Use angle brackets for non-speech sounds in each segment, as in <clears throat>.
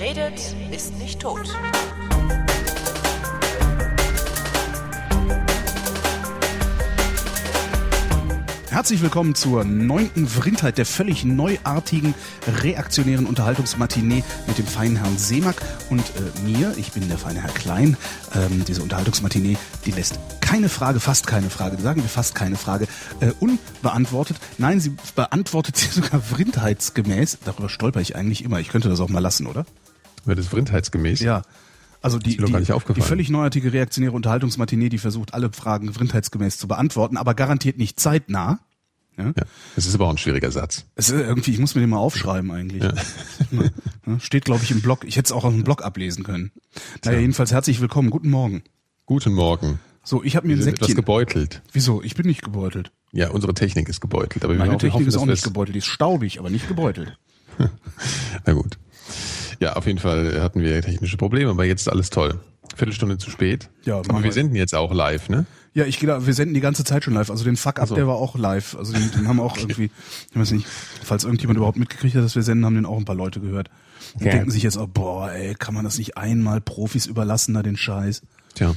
Redet, ist nicht tot. Herzlich willkommen zur neunten Vrindheit der völlig neuartigen, reaktionären Unterhaltungsmatinee mit dem feinen Herrn Seemack und äh, mir, ich bin der feine Herr Klein. Ähm, diese Unterhaltungsmatinee, die lässt keine Frage, fast keine Frage, sagen wir fast keine Frage, äh, unbeantwortet. Nein, sie beantwortet <laughs> sie sogar vrindheitsgemäß. Darüber stolper ich eigentlich immer. Ich könnte das auch mal lassen, oder? Wird es vrindheitsgemäß? Ja. Also die, die, die völlig neuartige reaktionäre Unterhaltungsmatinee, die versucht, alle Fragen vrindheitsgemäß zu beantworten, aber garantiert nicht zeitnah. Ja? Ja. Das ist aber auch ein schwieriger Satz. Es ist irgendwie, ich muss mir den mal aufschreiben eigentlich. Ja, <laughs> Steht, glaube ich, im Blog. Ich hätte es auch aus dem Blog ablesen können. Naja, jedenfalls herzlich willkommen. Guten Morgen. Guten Morgen. So, ich habe mir ein sind etwas Säckchen. gebeutelt. Wieso? Ich bin nicht gebeutelt. Ja, unsere Technik ist gebeutelt. Aber Meine Technik hoffen, ist auch nicht es- gebeutelt. Die ist staubig, aber nicht gebeutelt. <laughs> Na gut. Ja, auf jeden Fall hatten wir technische Probleme, aber jetzt ist alles toll. Viertelstunde zu spät. Ja, aber wir. wir senden jetzt auch live, ne? Ja, ich gehe da, wir senden die ganze Zeit schon live. Also den Fuck-Up, so. der war auch live. Also den, den haben auch irgendwie, ich weiß nicht, falls irgendjemand überhaupt mitgekriegt hat, dass wir senden, haben den auch ein paar Leute gehört. Und Ja. denken sich jetzt auch, boah, ey, kann man das nicht einmal Profis überlassen, da den Scheiß? Tja.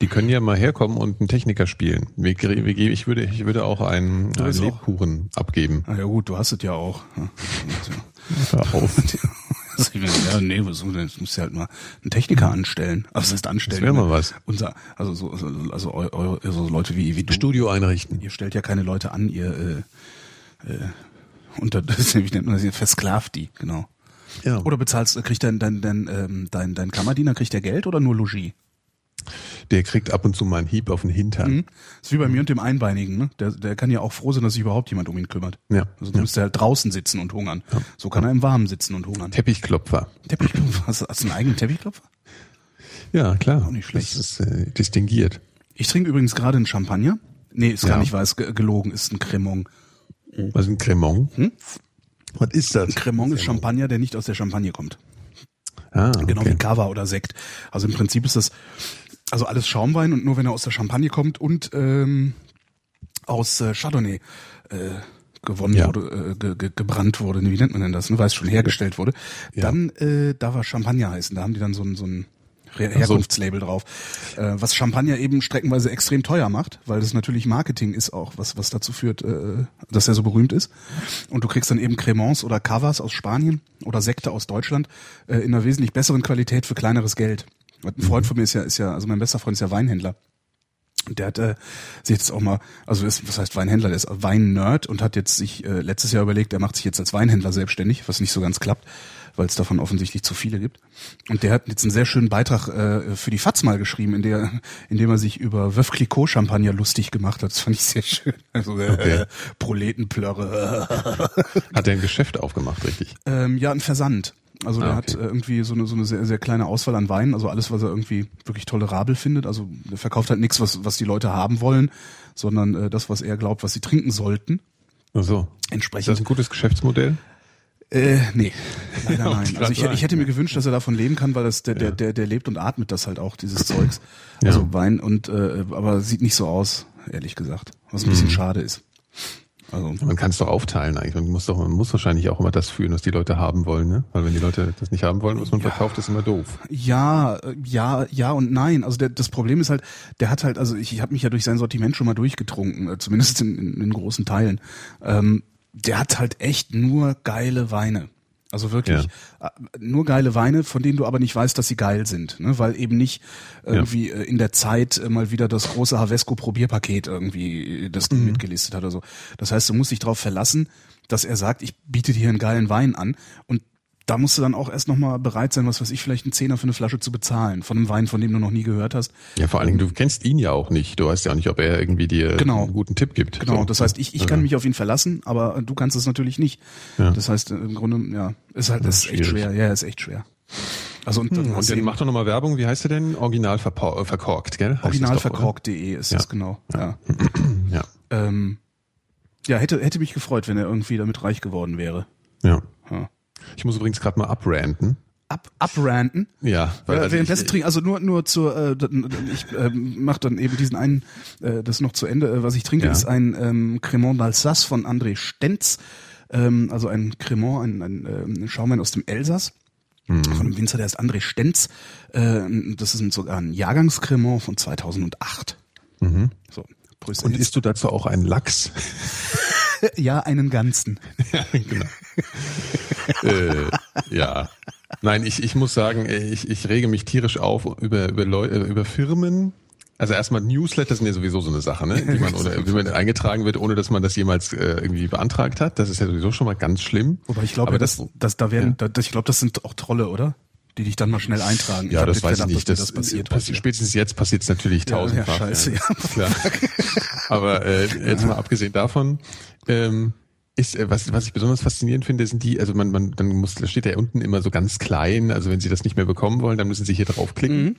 Die können ja mal herkommen und einen Techniker spielen. Ich würde, ich würde auch einen, einen ist auch- Lebkuchen abgeben. Na ja gut, du hast es ja auch. Ja. Hör auf. <laughs> <laughs> Also ich meine, ja, nee, was, jetzt musst du halt mal einen Techniker anstellen. Also das heißt anstellen. Das wär mal was. Unser, also so, also, also eu, eu, so Leute wie, wie du. Studio einrichten. Ihr stellt ja keine Leute an, ihr äh, äh, unter, <laughs> wie nennt man das, ihr versklavt die, genau. Ja. Oder bezahlst, kriegt dein, dein, dein, ähm, dein, dein Kammerdiener, kriegt der Geld oder nur Logis? Der kriegt ab und zu mal einen Hieb auf den Hintern. Mhm. Das ist wie bei mir und dem Einbeinigen, ne? Der, der kann ja auch froh sein, dass sich überhaupt jemand um ihn kümmert. Ja. Also du müsst halt draußen sitzen und hungern. So kann er im Warmen sitzen und hungern. Teppichklopfer. Teppichklopfer, hast du, hast du einen eigenen Teppichklopfer? Ja, klar. Auch nicht schlecht. Das ist äh, distinguiert. Ich trinke übrigens gerade einen Champagner. Nee, ist gar Ja. nicht wahr, ist ge- gelogen, ist ein Cremant. Was ist ein Cremant? Hm? Was ist das? Ein Cremant ist Champagner, der nicht aus der Champagne kommt. Ah, Genau okay. wie Cava oder Sekt. Also im Prinzip ist das also alles Schaumwein und nur wenn er aus der Champagne kommt und ähm, aus äh, Chardonnay äh, gewonnen Ja. wurde, äh, ge, ge, gebrannt wurde, wie nennt man denn das, ne? weiß schon hergestellt wurde, Ja. dann äh, darf er Champagner heißen. Da haben die dann so ein, so ein Her Herkunftslabel drauf. Äh, was Champagner eben streckenweise extrem teuer macht, weil das natürlich Marketing ist auch, was, was dazu führt, äh, dass er so berühmt ist. Und du kriegst dann eben Cremants oder Cavas aus Spanien oder Sekte aus Deutschland äh, in einer wesentlich besseren Qualität für kleineres Geld. Ein Freund von mir ist ja, ist ja, also mein bester Freund ist ja Weinhändler. Und der hat äh, sich jetzt auch mal, also ist, was heißt Weinhändler, der ist Wein-Nerd und hat jetzt sich äh, letztes Jahr überlegt, er macht sich jetzt als Weinhändler selbstständig, was nicht so ganz klappt, weil es davon offensichtlich zu viele gibt. Und der hat jetzt einen sehr schönen Beitrag äh, für die FAZ mal geschrieben, in der, in dem er sich über Veuve Clicquot Champagner lustig gemacht hat. Das fand ich sehr schön. <laughs> Also äh, Okay. Proletenplörre. Hat er ein Geschäft aufgemacht, richtig? Ähm, ja, ein Versand. Also der Ah, hat okay. äh, irgendwie so eine, so eine sehr, sehr kleine Auswahl an Weinen, also alles, was er irgendwie wirklich tolerabel findet. Also der verkauft halt nichts, was, was die Leute haben wollen, sondern äh, das, was er glaubt, was sie trinken sollten. Ach so. Ist das Entsprechend. ein gutes Geschäftsmodell? Äh, nee, leider <laughs> Ja, nein. Also ich, ich hätte mir gewünscht, dass er davon leben kann, weil das der, der, Ja. der, der lebt und atmet das halt auch, dieses Zeugs. Ja. Also Wein und äh, aber sieht nicht so aus, ehrlich gesagt. Was ein bisschen Mhm. schade ist. Also Man kann es doch aufteilen eigentlich. Man muss doch, man muss wahrscheinlich auch immer das führen, was die Leute haben wollen, ne? Weil wenn die Leute das nicht haben wollen, was man verkauft, ist immer doof. Ja, äh, ja, ja und nein. Also der, das Problem ist halt, der hat halt, also ich, ich habe mich ja durch sein Sortiment schon mal durchgetrunken, äh, zumindest in, in, in großen Teilen. Ähm, der hat halt echt nur geile Weine. Also wirklich. Äh, nur geile Weine, von denen du aber nicht weißt, dass sie geil sind, ne? weil eben nicht irgendwie äh, in der Zeit äh, mal wieder das große Havesco Probierpaket irgendwie das mitgelistet hat oder so. Das heißt, du musst dich darauf verlassen, dass er sagt, ich biete dir einen geilen Wein an. Und da musst du dann auch erst nochmal bereit sein, was weiß ich, vielleicht einen Zehner für eine Flasche zu bezahlen, von einem Wein, von dem du noch nie gehört hast. Ja, vor allen Dingen, du kennst ihn ja auch nicht. Du weißt ja auch nicht, ob er irgendwie dir Genau. einen guten Tipp gibt. Genau, So. das heißt, ich, ich kann mich auf ihn verlassen, aber du kannst es natürlich nicht. Ja. Das heißt, im Grunde, ja, ist halt, ist echt schwer. Ja, ist echt schwer. Also und, dann Und hast du dann eben mach doch nochmal Werbung. Wie heißt er denn? Original äh, verkorkt, gell? Originalverkorkt.de ist das genau. Ja. <clears throat> Ja. Ähm, ja, hätte, hätte mich gefreut, wenn er irgendwie damit reich geworden wäre. Ja. Ja. Ich muss übrigens gerade mal abranten. Ab, abranten. Ja, weil Ja, währenddessen ich, trinken, also nur nur zur, äh, ich ähm, mache dann eben diesen einen, äh, das noch zu Ende. Äh, was ich trinke, Ja. ist ein ähm, Cremant d'Alsace von André Stenz, ähm, also ein Cremant, ein, ein, ähm, Schaumwein aus dem Elsass. mhm. von einem Winzer, der ist André Stenz. Äh, das ist sogar ein Jahrgangscremant von 2008. Mhm. So, Und isst du dazu auch einen Lachs? <laughs> <laughs> ja, einen ganzen. <laughs> ja, genau. äh, ja. Nein, ich, ich muss sagen, ich, ich rege mich tierisch auf über, über, Leu über Firmen, also erstmal Newsletter sind ja sowieso so eine Sache, ne? Die man <laughs> oder wie man eingetragen wird, ohne dass man das jemals äh, irgendwie beantragt hat. Das ist ja sowieso schon mal ganz schlimm. Wobei ich glaube, das, das, das, da werden, ja. das, ich glaube, das sind auch Trolle, oder? Die dich dann mal schnell eintragen. Ja, das weiß ich nicht. Das, das passiert. Passi spätestens jetzt passiert es natürlich tausendfach. Ja, ja, scheiße, ja. Klar. <laughs> Aber äh, jetzt mal abgesehen davon, ähm, ist, äh, was, was ich besonders faszinierend finde, sind die, also man, man, dann muss, da steht ja unten immer so ganz klein, also wenn Sie das nicht mehr bekommen wollen, dann müssen Sie hier draufklicken. Mhm.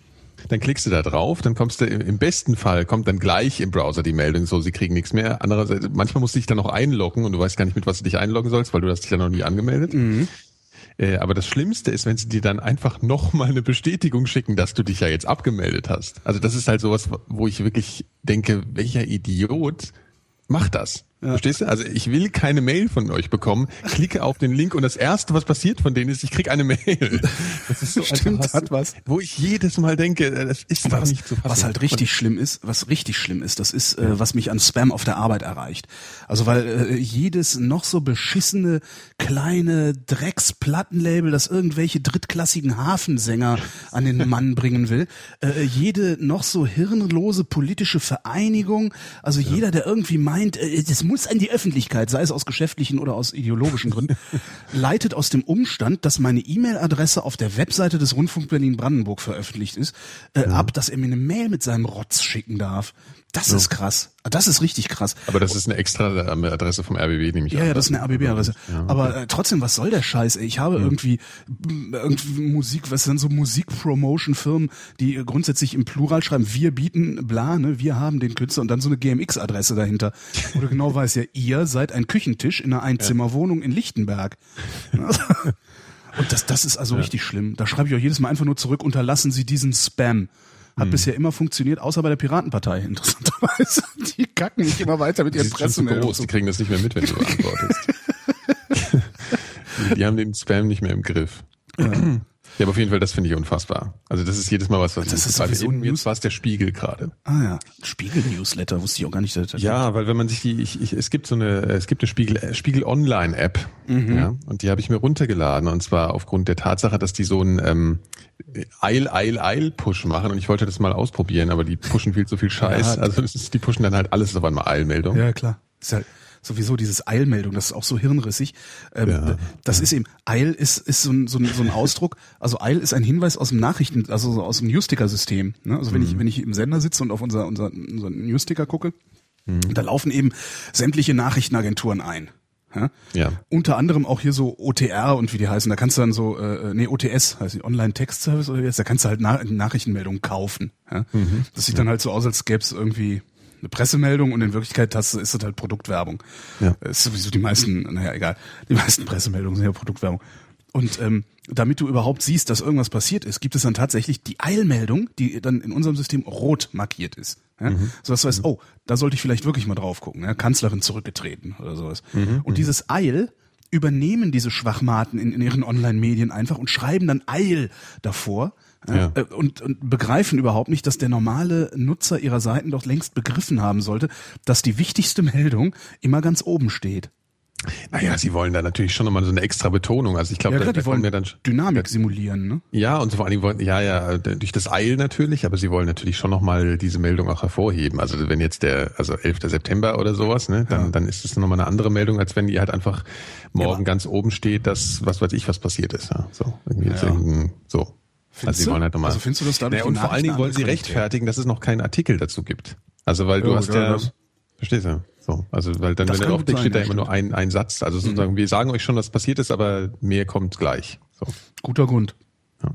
Dann klickst du da drauf, dann kommst du im besten Fall kommt dann gleich im Browser die Meldung, so sie kriegen nichts mehr. Andererseits, manchmal musst du dich dann noch einloggen und du weißt gar nicht, mit was du dich einloggen sollst, weil du hast dich ja noch nie angemeldet. Mhm. Äh, aber das Schlimmste ist, wenn sie dir dann einfach nochmal eine Bestätigung schicken, dass du dich ja jetzt abgemeldet hast. Also das ist halt sowas, wo ich wirklich denke, welcher Idiot macht das? Ja. Verstehst du? Also ich will keine Mail von euch bekommen. Klicke auf den Link und das erste, was passiert von denen ist, ich krieg eine Mail. Das ist so <laughs> Stimmt, was, hat was. Wo ich jedes Mal denke, das ist was, nicht zu fassen. Was halt richtig schlimm ist, was richtig schlimm ist, das ist, äh, was mich an Spam auf der Arbeit erreicht. Also weil äh, jedes noch so beschissene kleine Drecksplattenlabel, das irgendwelche drittklassigen Hafensänger an den Mann <laughs> bringen will, äh, jede noch so hirnlose politische Vereinigung, also ja. jeder, der irgendwie meint, äh, das muss an die Öffentlichkeit, sei es aus geschäftlichen oder aus ideologischen Gründen, <laughs> leitet aus dem Umstand, dass meine E-Mail-Adresse auf der Webseite des Rundfunk Berlin-Brandenburg veröffentlicht ist, äh, ja. ab, dass er mir eine Mail mit seinem Rotz schicken darf. Das ja. ist krass. Das ist richtig krass. Aber das ist eine extra Adresse vom RBB, nämlich. Ja, ja, das ist eine RBB-Adresse. Ja. Aber äh, trotzdem, was soll der Scheiß? Ey? Ich habe ja. irgendwie, irgendwie Musik, was sind so Musik-Promotion-Firmen, die grundsätzlich im Plural schreiben, wir bieten bla, ne, wir haben den Künstler und dann so eine GMX-Adresse dahinter. <laughs> Wo du genau weißt, ja, ihr seid ein Küchentisch in einer Einzimmerwohnung in Lichtenberg. <laughs> und das, das ist also richtig schlimm. Da schreibe ich auch jedes Mal einfach nur zurück, unterlassen Sie diesen Spam. Hat hm. bisher immer funktioniert, außer bei der Piratenpartei, <laughs> interessanterweise. Die kacken nicht immer weiter mit ihren Pressemeldungen. Die kriegen das nicht mehr mit, wenn du <laughs> antwortest. <laughs> die haben den Spam nicht mehr im Griff. Ja. Ja, aber auf jeden Fall, das finde ich unfassbar. Also das ist jedes Mal was, was das ist sowieso eben, Jetzt war es der Spiegel gerade. Ah ja, Spiegel-Newsletter wusste ich auch gar nicht. Dass ja, weil wenn man sich die, ich, ich, es gibt so eine, es gibt eine Spiegel, Spiegel Online App, mhm. ja, und die habe ich mir runtergeladen und zwar aufgrund der Tatsache, dass die so ein ähm, Eil, Eil, Eil Push machen und ich wollte das mal ausprobieren, aber die pushen viel zu viel Scheiß. Ja, also ist, die pushen dann halt alles auf einmal Eilmeldung. Ja klar. Ist halt sowieso dieses Eilmeldung, das ist auch so hirnrissig. Ähm, ja, das ja. ist eben, Eil ist, ist so ein, so, ein, so ein Ausdruck, also Eil ist ein Hinweis aus dem Nachrichten, also aus dem Newsticker-System. Ne? Also wenn mhm. ich, wenn ich im Sender sitze und auf unser, unser, unser Newsticker gucke, mhm. da laufen eben sämtliche Nachrichtenagenturen ein. Ja? ja. Unter anderem auch hier so OTR und wie die heißen. Da kannst du dann so, äh, nee, OTS heißt die Online Text Service oder wie jetzt, da kannst du halt Na Nachrichtenmeldungen kaufen. Ja? Mhm. Das sieht dann halt so aus, als gäbe es irgendwie eine Pressemeldung und in Wirklichkeit hast, ist das halt Produktwerbung. Ja. Ist sowieso die meisten, naja, egal, die meisten Pressemeldungen sind ja Produktwerbung. Und ähm, damit du überhaupt siehst, dass irgendwas passiert ist, gibt es dann tatsächlich die Eilmeldung, die dann in unserem System rot markiert ist. Ja? Mhm. So dass du weißt, oh, da sollte ich vielleicht wirklich mal drauf gucken. Ja? Kanzlerin zurückgetreten oder sowas. Mhm. Und dieses Eil übernehmen diese Schwachmaten in, in ihren Online-Medien einfach und schreiben dann Eil davor ja. Äh, und, und begreifen überhaupt nicht, dass der normale Nutzer ihrer Seiten doch längst begriffen haben sollte, dass die wichtigste Meldung immer ganz oben steht. Naja, sie wollen da natürlich schon nochmal so eine extra Betonung. Also ich glaube, ja, da, die wollen ja dann Dynamik simulieren, ne? Ja, und vor allen Dingen wollen, ja, ja, durch das Eil natürlich, aber sie wollen natürlich schon nochmal diese Meldung auch hervorheben. Also wenn jetzt der, also 11. September oder sowas, ne, dann, ja. dann ist es nochmal eine andere Meldung, als wenn die halt einfach morgen ja, ganz oben steht, dass was weiß ich, was passiert ist. Ja, so, irgendwie ja. so. Findest also sie wollen halt nochmal. Also findest du das dadurch? Ja, und vor allen Dingen wollen sie rechtfertigen, dass es noch keinen Artikel dazu gibt. Also weil du hast ja, das. verstehst du? So, also weil dann, das wenn der Aufblick steht da immer nur ein, ein Satz. Also sozusagen, mhm. wir sagen euch schon, was passiert ist, aber mehr kommt gleich. So. Guter Grund. Ja.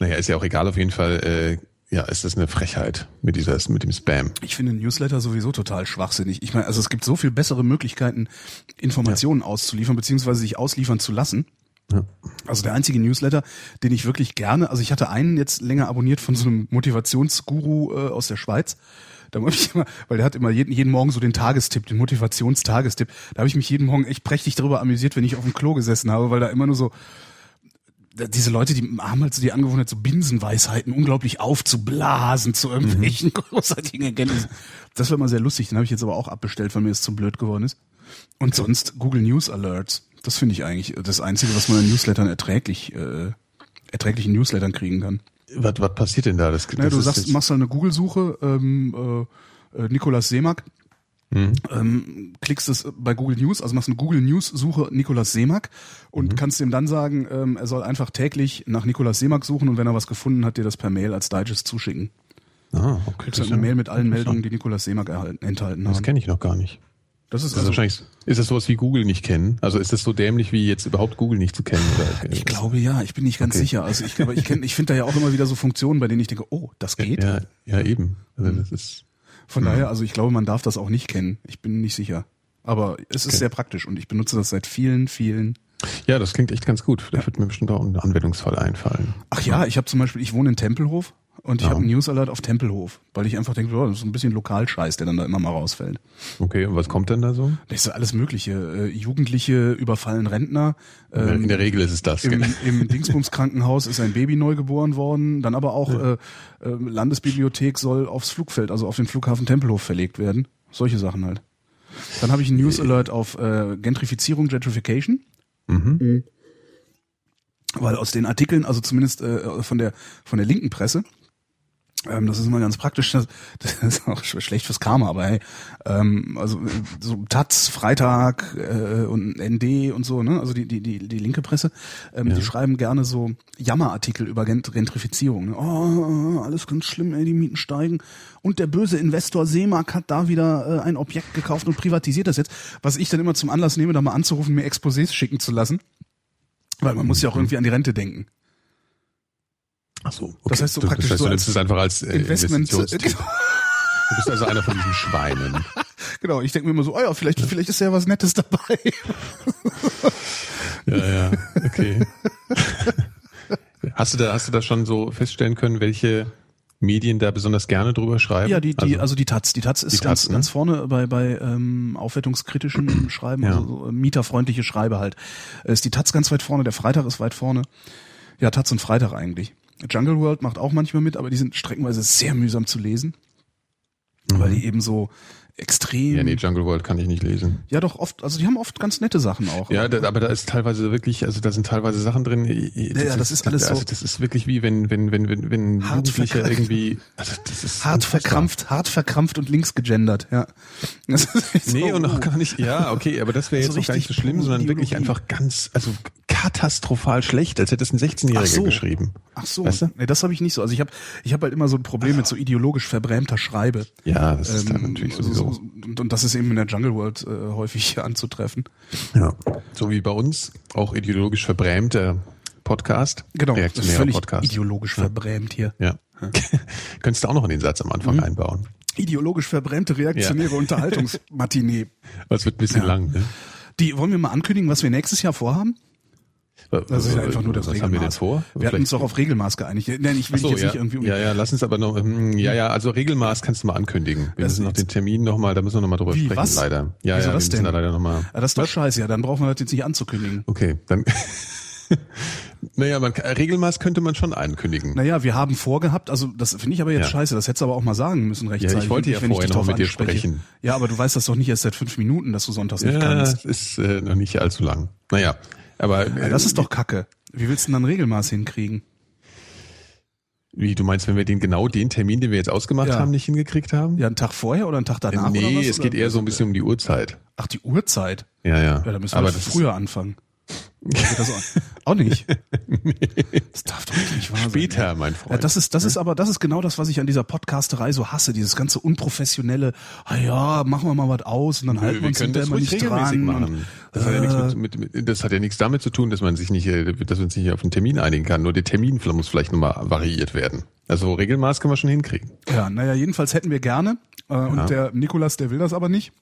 Naja, ist ja auch egal auf jeden Fall. Äh, ja, ist das eine Frechheit mit dieser, mit dem Spam. Ich finde Newsletter sowieso total schwachsinnig. Ich meine, also es gibt so viel bessere Möglichkeiten, Informationen ja. auszuliefern, beziehungsweise sich ausliefern zu lassen. Ja. Also der einzige Newsletter, den ich wirklich gerne, also ich hatte einen jetzt länger abonniert von so einem Motivationsguru äh, aus der Schweiz. Da habe ich immer, weil der hat immer jeden, jeden Morgen so den Tagestipp, den Motivationstagestipp. Da habe ich mich jeden Morgen echt prächtig darüber amüsiert, wenn ich auf dem Klo gesessen habe, weil da immer nur so diese Leute, die haben halt so die Angewohnheit, so Binsenweisheiten unglaublich aufzublasen zu irgendwelchen mhm. <laughs> großartigen Erkenntnissen. Das war immer sehr lustig, den habe ich jetzt aber auch abbestellt, weil mir es zu blöd geworden ist. Und sonst Google News Alerts. Das finde ich eigentlich das Einzige, was man in Newslettern erträglich, äh, erträglichen Newslettern kriegen kann. Was, was passiert denn da? Das, naja, das du sagst, machst halt eine Google-Suche, ähm, äh, äh Nikolaus Seemack, Mhm. Ähm, klickst es bei Google News, also machst eine Google News Suche Nikolaus Seemack und mhm. kannst ihm dann sagen, ähm, er soll einfach täglich nach Nikolaus Seemack suchen und wenn er was gefunden hat, dir das per Mail als Digest zuschicken. Ah, okay. Das ist eine Mail mit allen Meldungen, die Nikolaus Seemack erhalten, enthalten haben. Das kenne ich noch gar nicht. Das ist, das also, wahrscheinlich, ist das sowas wie Google nicht kennen? Also ist das so dämlich wie jetzt überhaupt Google nicht zu kennen? Oder? Ich glaube ja, ich bin nicht ganz okay. sicher. Also ich, aber ich, kenn, ich finde da ja auch immer wieder so Funktionen, bei denen ich denke, oh, das geht. Ja, ja eben. Also das ist von mhm. daher, also ich glaube, man darf das auch nicht kennen. Ich bin nicht sicher. Aber es ist okay. sehr praktisch und ich benutze das seit vielen, vielen. Ja, das klingt echt ganz gut. Vielleicht ja. wird mir bestimmt auch ein Anwendungsfall einfallen. Ach ja, ich habe zum Beispiel, ich wohne in Tempelhof und ich ja. habe einen News Alert auf Tempelhof, weil ich einfach denke, oh, das ist ein bisschen Lokalscheiß, der dann da immer mal rausfällt. Okay, und was kommt denn da so? Das ist alles Mögliche. Äh, Jugendliche überfallen Rentner. Ähm, in der Regel ist es das. Im, <laughs> im Dingsbums Krankenhaus ist ein Baby neu geboren worden. Dann aber auch ja. äh, äh, Landesbibliothek soll aufs Flugfeld, also auf den Flughafen Tempelhof verlegt werden. Solche Sachen halt. Dann habe ich einen News Alert auf äh, Gentrifizierung, Gentrification. Mhm. mhm. Weil aus den Artikeln, also zumindest äh, von der von der linken Presse, ähm, das ist immer ganz praktisch. Das, das ist auch schlecht fürs Karma, aber hey, ähm, also so Taz, Freitag äh, und ND und so, ne? Also die die die, die linke Presse, ähm, ja. die schreiben gerne so Jammerartikel über Gentrifizierung. Ne? Oh, alles ganz schlimm, ey, die Mieten steigen. Und der böse Investor Seemark hat da wieder äh, ein Objekt gekauft und privatisiert das jetzt, was ich dann immer zum Anlass nehme, da mal anzurufen, mir Exposés schicken zu lassen. Weil man muss ja auch irgendwie an die Rente denken. Ach so, okay. Das heißt so praktisch das heißt, so als es einfach als äh, Investment. Du bist also einer von diesen Schweinen. <laughs> genau, ich denke mir immer so, oh ja, vielleicht, vielleicht ist ja was Nettes dabei. ja, ja, okay. hast du da, hast du da schon so feststellen können, welche Medien da besonders gerne drüber schreiben? Ja, die, die also, also die Taz. Die Taz ist die Taz, ganz, ne? ganz vorne bei, bei ähm, aufwertungskritischen <clears throat> Schreiben, ja. also so, äh, mieterfreundliche Schreibe halt. Ist die Taz ganz weit vorne, der Freitag ist weit vorne. Ja, Taz und Freitag eigentlich. Jungle World macht auch manchmal mit, aber die sind streckenweise sehr mühsam zu lesen, mhm. weil die eben so extrem. Ja, nee, Jungle World kann ich nicht lesen. Ja, doch oft, also die haben oft ganz nette Sachen auch. Ja, da, aber da ist teilweise wirklich, also da sind teilweise Sachen drin. Das ja, das ist, ist alles also so. Das ist wirklich wie wenn wenn wenn wenn wenn hart Jugendlicher irgendwie also das ist hart verkrampft, hart verkrampft und links gegendert, ja. <laughs> Das ist nee, so, und auch gar nicht. Ja, okay, aber das wäre <laughs> jetzt so noch gar nicht so schlimm, sondern wirklich einfach ganz, also katastrophal schlecht, als hätte es ein 16-Jähriger so. geschrieben. Ach so, weißt du? nee, das habe ich nicht so. Also ich habe ich habe halt immer so ein Problem mit so ideologisch verbrämter Schreibe. Ja, das ist ähm, natürlich sowieso. So, und, und das ist eben in der Jungle World äh, häufig <laughs> anzutreffen. Ja, so wie bei uns, auch ideologisch verbrämter Podcast. Genau, das ist völlig Podcast. ideologisch ja. verbrämt hier. Ja. ja. <laughs> Könntest du auch noch in den Satz am Anfang mhm. einbauen. Ideologisch verbrämte reaktionäre ja. Unterhaltungsmatinee. <laughs> Das wird ein bisschen ja. lang, ne? Die wollen wir mal ankündigen, was wir nächstes Jahr vorhaben? Das ist einfach nur das Was Regelmaß. haben wir denn vor? Wir hatten uns doch auf Regelmaß geeinigt. Nein, ich will so, jetzt ja. nicht irgendwie. Um ja, ja, lass uns aber noch. Hm, ja, ja, also Regelmaß kannst du mal ankündigen. Wir das müssen noch den Termin nochmal, da müssen wir nochmal drüber Wie, sprechen, was? leider. Ja, Wieso ja, wir das müssen denn? da leider nochmal. Ja, das ist doch scheiße, ja, dann brauchen wir das jetzt nicht anzukündigen. Okay, dann. <laughs> Naja, man, Regelmaß könnte man schon ankündigen. Naja, wir haben vorgehabt, also das finde ich aber jetzt ja. scheiße, das hättest du aber auch mal sagen müssen rechtzeitig. Ja, ich wollte ja wenn vorher noch mit dir sprechen. Ja, aber du weißt das doch nicht erst seit fünf Minuten, dass du sonntags ja, nicht kannst. Ja, ist äh, noch nicht allzu lang. Naja, aber... Äh, das ist doch kacke. Wie willst du denn dann Regelmaß hinkriegen? Wie, du meinst, wenn wir den genau den Termin, den wir jetzt ausgemacht Ja. haben, nicht hingekriegt haben? Ja, einen Tag vorher oder einen Tag danach? nee, oder was? es geht eher so ein bisschen um die Uhrzeit. Ach, die Uhrzeit. Ja, ja. Ja, da müssen wir aber das früher anfangen. Das auch, nicht. <laughs> Das darf doch nicht wahr sein. Später, ey. mein Freund. Ja, das ist, das ist aber, das ist genau das, was ich an dieser Podcasterei so hasse. Dieses ganze unprofessionelle, ah ja, machen wir mal was aus und dann halten wir uns können das ruhig nicht regelmäßig dran. machen. Das hat, ja nichts äh, mit, mit, mit, das hat ja nichts damit zu tun, dass man sich nicht, äh, dass wir uns nicht auf einen Termin einigen kann. Nur der Termin muss vielleicht nochmal variiert werden. Also Regelmaß können wir schon hinkriegen. Ja, naja, jedenfalls hätten wir gerne, äh, und der Nikolas, der will das aber nicht.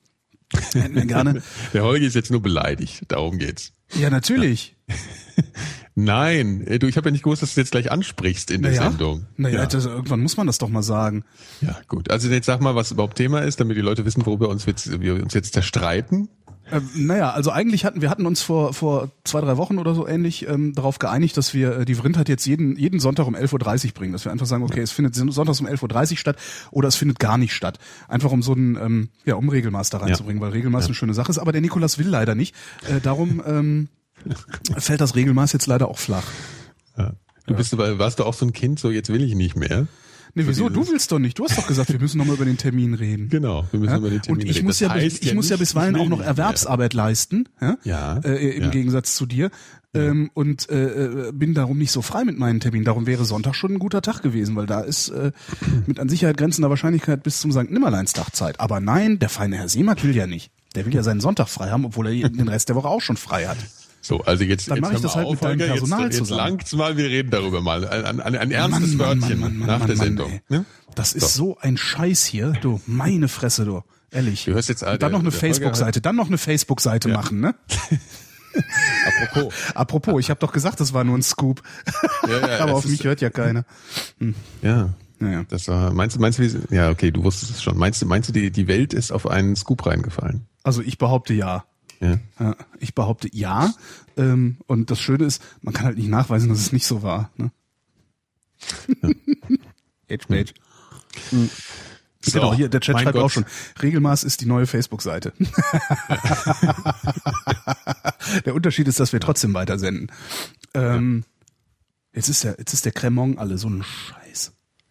Hätten wir gerne. <laughs> Der Holger ist jetzt nur beleidigt. Darum geht's. Ja, natürlich. <laughs> Nein, äh, du, ich habe ja nicht gewusst, dass du jetzt gleich ansprichst in der Naja, Sendung. naja ja. das, irgendwann muss man das doch mal sagen. ja, gut. Also jetzt sag mal, was überhaupt Thema ist, damit die Leute wissen, worüber uns jetzt, wir uns jetzt zerstreiten. Ähm, naja, also eigentlich hatten wir hatten uns vor vor zwei drei Wochen oder so ähnlich ähm, darauf geeinigt, dass wir äh, die Vrindheit jetzt jeden jeden Sonntag um 11.30 Uhr bringen, dass wir einfach sagen, okay, es findet sonntags um 11.30 Uhr statt oder es findet gar nicht statt, einfach um so ein ähm, ja um Regelmaß da reinzubringen, weil Regelmaß eine schöne Sache ist. Aber der Nikolas will leider nicht, äh, darum ähm, <laughs> fällt das Regelmaß jetzt leider auch flach. Ja. Du bist warst du auch so ein Kind, so jetzt will ich nicht mehr. Nee, wieso? Du willst doch nicht. Du hast doch gesagt, wir müssen nochmal über den Termin reden. Genau, wir müssen Ja? über den Termin Und ich reden. muss Das ja, ich muss ja bisweilen auch noch Erwerbsarbeit leisten, ja, Ja, Äh, im ja. Gegensatz zu dir. Ähm, und äh, äh, bin darum nicht so frei mit meinen Terminen. Darum wäre Sonntag schon ein guter Tag gewesen, weil da ist äh, <clears throat> mit an Sicherheit grenzender Wahrscheinlichkeit bis zum St. Nimmerleinstag Zeit. Aber nein, der feine Herr Seemark will ja nicht. Der will ja seinen Sonntag frei haben, obwohl er den Rest der Woche auch schon frei hat. So, also jetzt, Dann jetzt ich das halt auf, mit deinem Personal jetzt, jetzt zusammen. langt's mal, wir reden darüber mal. Ein, ein, ein ernstes Mann, Wörtchen Mann, Mann, nach der Sendung. ne? Das ist so ein Scheiß hier, du, meine Fresse, du. Ehrlich. Du hörst jetzt, Und dann noch eine Facebook-Seite, dann noch eine Facebook-Seite machen, ne? <laughs> Apropos. <laughs> Apropos, ich habe doch gesagt, das war nur ein Scoop. Ja, ja, <laughs> Aber auf mich hört ja keiner. Ja. Naja. Das war, meinst du, meinst du, ja, okay, du wusstest es schon. Meinst du, meinst du, die, die Welt ist auf einen Scoop reingefallen? Also ich behaupte ja. Ja. Ja, Ich behaupte ja. Ähm, und das Schöne ist, man kann halt nicht nachweisen, dass es nicht so war. Ne? <laughs> Edge Page. So, Genau, hier, der Chat schreibt Gott. auch schon. Regelmaß ist die neue Facebook-Seite. <laughs> der Unterschied ist, dass wir trotzdem weitersenden. Ähm, Jetzt ist der, jetzt ist der Cremon alle so ein Scheiß.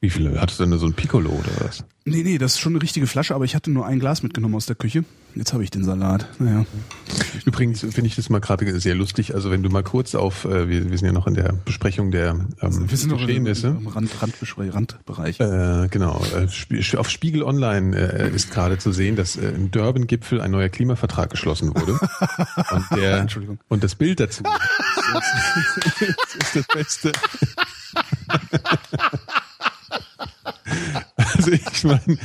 Wie viele? Hattest du denn so ein Piccolo oder was? Nee, nee, das ist schon eine richtige Flasche, aber ich hatte nur ein Glas mitgenommen aus der Küche. Jetzt habe ich den Salat. Naja. Übrigens finde ich das mal gerade sehr lustig. Also wenn du mal kurz auf, äh, wir, wir sind ja noch in der Besprechung der ähm, Wir sind noch im, Geschehnisse. im Rand, Randbereich, Randbereich. Äh, genau. Äh, auf Spiegel Online äh, ist gerade zu sehen, dass äh, im Durban-Gipfel ein neuer Klimavertrag geschlossen wurde. <laughs> und, der, Entschuldigung. und das Bild dazu <laughs> das ist das Beste. <laughs> Also ich meine,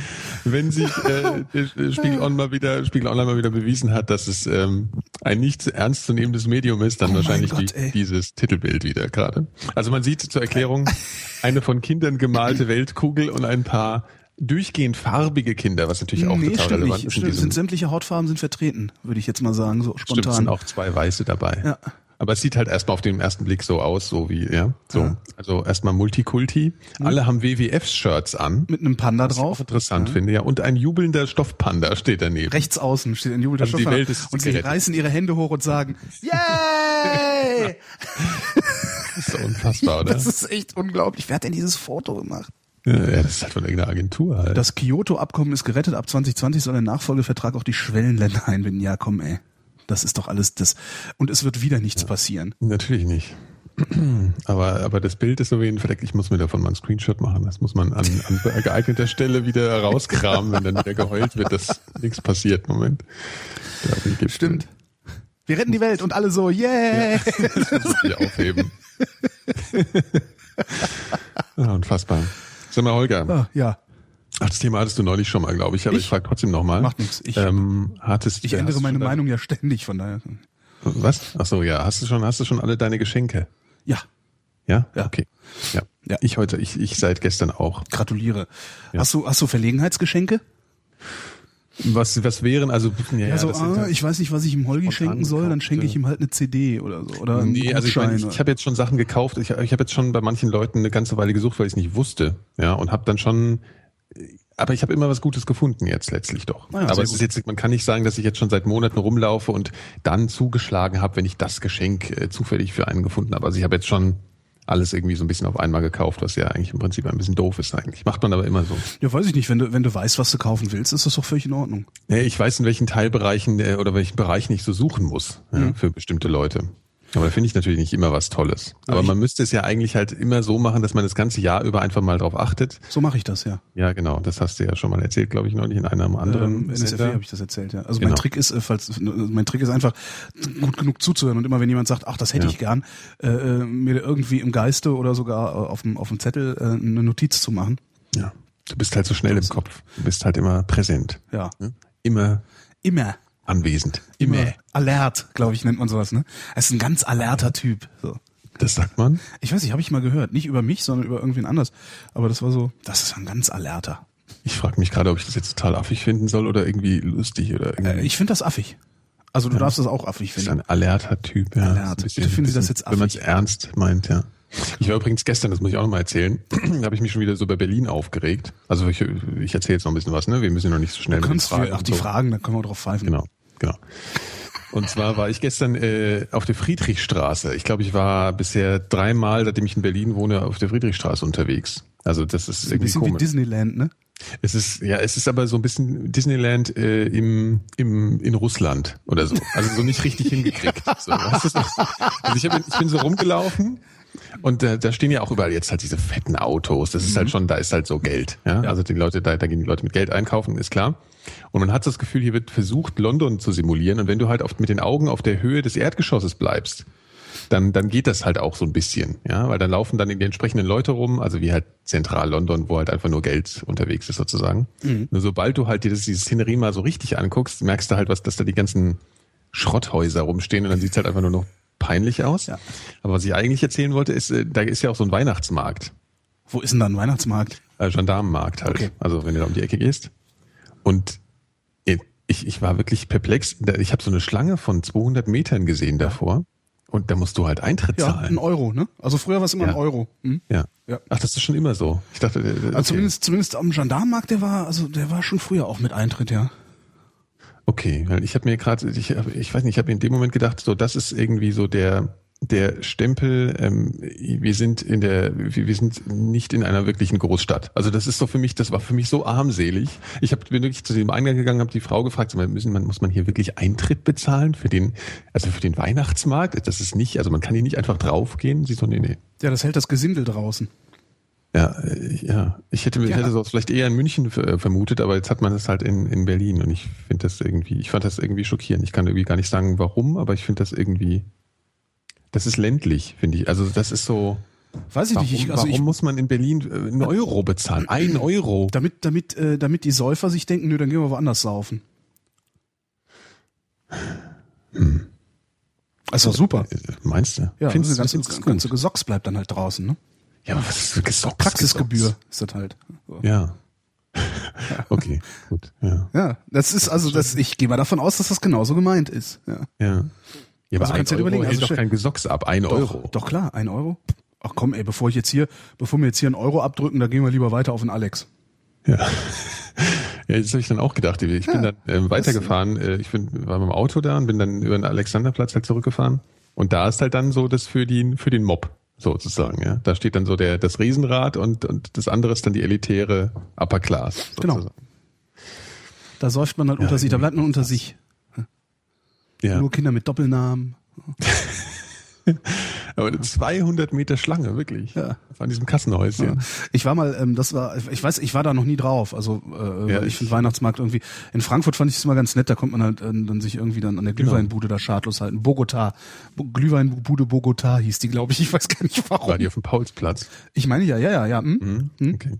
wenn sich äh, der Spiegel Online mal wieder Spiegel Online mal wieder bewiesen hat, dass es ähm, ein nicht ernstzunehmendes Medium ist, dann Oh wahrscheinlich Gott, die, dieses Titelbild wieder gerade. Also man sieht zur Erklärung <laughs> eine von Kindern gemalte Weltkugel und ein paar durchgehend farbige Kinder, was natürlich auch nee, total stimmt relevant nicht. ist. Stimmt, sind sämtliche Hautfarben sind vertreten, würde ich jetzt mal sagen, so Stimmt, es spontan. sind auch zwei Weiße dabei. Ja. Aber es sieht halt erstmal auf den ersten Blick so aus, so wie, ja, so. Ja. Also erstmal Multikulti. Alle haben WWF-Shirts an. Mit einem Panda Was ich drauf. interessant finde, ja. Und ein jubelnder Stoffpanda steht daneben. Rechts außen steht ein Jubel der Also ist Und sie gerettet. reißen ihre Hände hoch und sagen, Yay! <laughs> Das ist so unfassbar, oder? Das ist echt unglaublich. Wer hat denn dieses Foto gemacht? ja, ja, das ist halt von irgendeiner Agentur halt. Das Kyoto-Abkommen ist gerettet. Ab 2020 soll der Nachfolgevertrag auch die Schwellenländer einbinden. Ja, komm, ey. Das ist doch alles das. Und es wird wieder nichts passieren. Natürlich nicht. <clears throat> Aber, aber das Bild ist auf jeden Fall, ich muss mir davon mal einen Screenshot machen. Das muss man an, an geeigneter Stelle wieder rauskramen, wenn dann wieder geheult wird, dass nichts passiert. Moment. Stimmt. Wir retten die Welt und alle so, yay! <laughs> <laughs> Das muss ich aufheben. ja, <laughs> unfassbar. Sag mal, Holger. Ah, ja, Ach, das Thema hattest du neulich schon mal, glaube ich, aber ich, Ich? frage trotzdem nochmal. Macht nix. Ich- ähm, hattest, ich ändere meine Meinung ja ständig, von daher. Was? Ach so, ja. Hast du schon, hast du schon alle deine Geschenke? Ja, Ja? Ja. Okay. Ja. Ja. Ich heute, ich, ich seit gestern auch. gratuliere. Ja. Hast du, hast du Verlegenheitsgeschenke? Was, was wären, also, ja, also, ah, halt- ich weiß nicht, was ich ihm Holgi schenken soll, dann schenke ich ihm halt eine CD oder so. Oder Nee, also ich Gutschein ich, ich habe jetzt schon Sachen gekauft. Ich, ich habe jetzt schon bei manchen Leuten eine ganze Weile gesucht, weil ich es nicht wusste. Ja, und habe dann schon, aber ich habe immer was Gutes gefunden jetzt letztlich doch. Ah ja, aber es ist jetzt, man kann nicht sagen, dass ich jetzt schon seit Monaten rumlaufe und dann zugeschlagen habe, wenn ich das Geschenk äh, zufällig für einen gefunden habe. Also ich habe jetzt schon alles irgendwie so ein bisschen auf einmal gekauft, was ja eigentlich im Prinzip ein bisschen doof ist eigentlich. Macht man aber immer so. Ja, weiß ich nicht. Wenn du, wenn du weißt, was du kaufen willst, ist das doch völlig in Ordnung. Ja, ich weiß, in welchen Teilbereichen äh, oder welchen Bereichen ich so suchen muss ja, Mhm. für bestimmte Leute. Aber da finde ich natürlich nicht immer was Tolles. Aber man müsste es ja eigentlich halt immer so machen, dass man das ganze Jahr über einfach mal drauf achtet. So mache ich das, ja. Ja, genau. Das hast du ja schon mal erzählt, glaube ich, neulich in einem anderen Ähm, Sender. habe ich das erzählt, ja. Also Genau. mein Trick ist, äh, falls mein Trick ist einfach gut genug zuzuhören und immer wenn jemand sagt, ach, das hätte Ja. ich gern, äh, äh, mir irgendwie im Geiste oder sogar äh, auf dem auf dem Zettel äh, eine Notiz zu machen. Ja. Du bist halt so schnell im Kopf. Du bist halt immer präsent. Ja. ne? Immer Immer. Anwesend. Immer. Alert, glaube ich, nennt man sowas, ne? Er ist ein ganz alerter Typ. So. Das sagt man. Ich weiß nicht, habe ich mal gehört. Nicht über mich, sondern über irgendwen anders. Aber das war so, das ist ein ganz alerter. Ich frage mich gerade, ob ich das jetzt total affig finden soll oder irgendwie lustig oder irgendwie. Äh, ich finde das affig. Also du darfst das auch affig Das ist finden. ein alerter Typ, ja. Alert. Ein Bitte finden Sie das bisschen- jetzt Wenn man es affig. ernst meint, ja. Ich war übrigens gestern, das muss ich auch noch mal erzählen, <clears throat> da habe ich mich schon wieder so bei Berlin aufgeregt. Also ich, ich erzähle jetzt noch ein bisschen was, ne? Wir müssen noch nicht so schnell Du mit den kannst Fragen ach, die so. Fragen, da können wir drauf pfeifen. Genau, genau. Und zwar war ich gestern äh, auf der Friedrichstraße. Ich glaube, ich war bisher dreimal, seitdem ich in Berlin wohne, auf der Friedrichstraße unterwegs. Also das ist Ein irgendwie bisschen wie komisch. Disneyland, ne? Es ist ja, es ist aber so ein bisschen Disneyland äh, im, im in Russland oder so. Also so nicht richtig <laughs> hingekriegt. So, weißt du, so. also ich, hab, ich bin so rumgelaufen und da, da stehen ja auch überall jetzt halt diese fetten Autos. Das ist halt schon, da ist halt so Geld. Ja? Also die Leute, da, da gehen die Leute mit Geld einkaufen, ist klar. Und man hat das Gefühl, hier wird versucht, London zu simulieren. Und wenn du halt oft mit den Augen auf der Höhe des Erdgeschosses bleibst, dann, dann geht das halt auch so ein bisschen, ja, weil dann laufen dann die entsprechenden Leute rum, also wie halt zentral London, wo halt einfach nur Geld unterwegs ist sozusagen. Nur sobald du halt dir das, dieses Szenerie mal so richtig anguckst, merkst du halt, was, dass da die ganzen Schrotthäuser rumstehen und dann sieht's halt einfach nur noch peinlich aus. Ja. Aber was ich eigentlich erzählen wollte, ist, äh, da ist ja auch so ein Weihnachtsmarkt, Wo ist denn da ein Weihnachtsmarkt? äh, Gendarmenmarkt halt. Okay. Also wenn du da um die Ecke gehst. Und ich, ich war wirklich perplex. Ich habe so eine Schlange von 200 Metern gesehen davor. Und da musst du halt Eintritt Ja, zahlen. ein Euro, ne? Also früher war es immer Ja. ein Euro. Hm? Ja. Ja. Ach, das ist schon immer so. Ich dachte, äh, okay. Also zumindest, zumindest am Gendarmenmarkt, der war, also der war schon früher auch mit Eintritt, ja. okay, weil ich habe mir gerade, ich, ich weiß nicht, ich habe in dem Moment gedacht, so das ist irgendwie so der der Stempel. Ähm, wir sind in der, wir sind nicht in einer wirklichen Großstadt. Also das ist so für mich, das war für mich so armselig. Ich hab, bin wirklich zu dem Eingang gegangen, habe die Frau gefragt, müssen man muss man hier wirklich Eintritt bezahlen für den, also für den Weihnachtsmarkt? Das ist nicht, also man kann hier nicht einfach draufgehen. Sie so, nee, nee. Ja, das hält das Gesindel draußen. Ja, ja. Ich hätte, Ja. hätte sowas vielleicht eher in München äh, vermutet, aber jetzt hat man das halt in, in Berlin und ich finde das irgendwie, ich fand das irgendwie schockierend. Ich kann irgendwie gar nicht sagen, warum, aber ich finde das irgendwie, das ist ländlich, finde ich. Also das ist so, Weiß ich warum, nicht. Ich, also warum ich, muss man in Berlin äh, einen Euro bezahlen? Ein Euro. damit, damit, äh, damit die Säufer sich denken, nö, dann gehen wir woanders saufen. Also super. Äh, Meinst du? Ja, Findest das du ganze, das du's ganze Gesocks bleibt dann halt draußen, ne? Ja, aber was ist für Gesocks? Praxisgebühr Gesocks? ist das halt. So. Ja. <laughs> Okay, gut. Ja. Ja, das ist also das. Ich gehe mal davon aus, dass das genauso gemeint ist. Ja. Ja. Ja, Also aber kannst du dir überlegen, hält also doch kein Gesocks ab. Ein Doch, Euro. Doch klar, ein Euro. Ach komm, ey, bevor ich jetzt hier, bevor wir jetzt hier einen Euro abdrücken, da gehen wir lieber weiter auf den Alex. Ja. <laughs> Ja, das habe ich dann auch gedacht. Ich bin Ja, dann ähm, weitergefahren. Äh, ich bin, war mit dem Auto da und bin dann über den Alexanderplatz halt zurückgefahren. Und da ist halt dann so das für den, für den Mob sozusagen. Ja, da steht dann so der das Riesenrad und und das andere ist dann die elitäre Upper Class. Genau. sozusagen. Da säuft man halt unter sich, da bleibt man unter sich. Ja, Nur Kinder mit Doppelnamen. <laughs> aber eine 200 Meter Schlange wirklich. Ja. An diesem Kassenhäuschen. Ich war mal, ähm, das war, ich weiß, ich war da noch nie drauf. Also äh, Ja, ich, ich- finde Weihnachtsmarkt irgendwie. In Frankfurt fand ich es immer ganz nett. Da kommt man halt äh, dann sich irgendwie dann an der Genau. Glühweinbude da schadlos halten. Bogota, Bo Glühweinbude Bogota hieß die, glaube ich. Ich weiß gar nicht warum. War die auf dem Paulsplatz? Ich meine ja, ja, ja, ja. Hm? Mhm. Okay.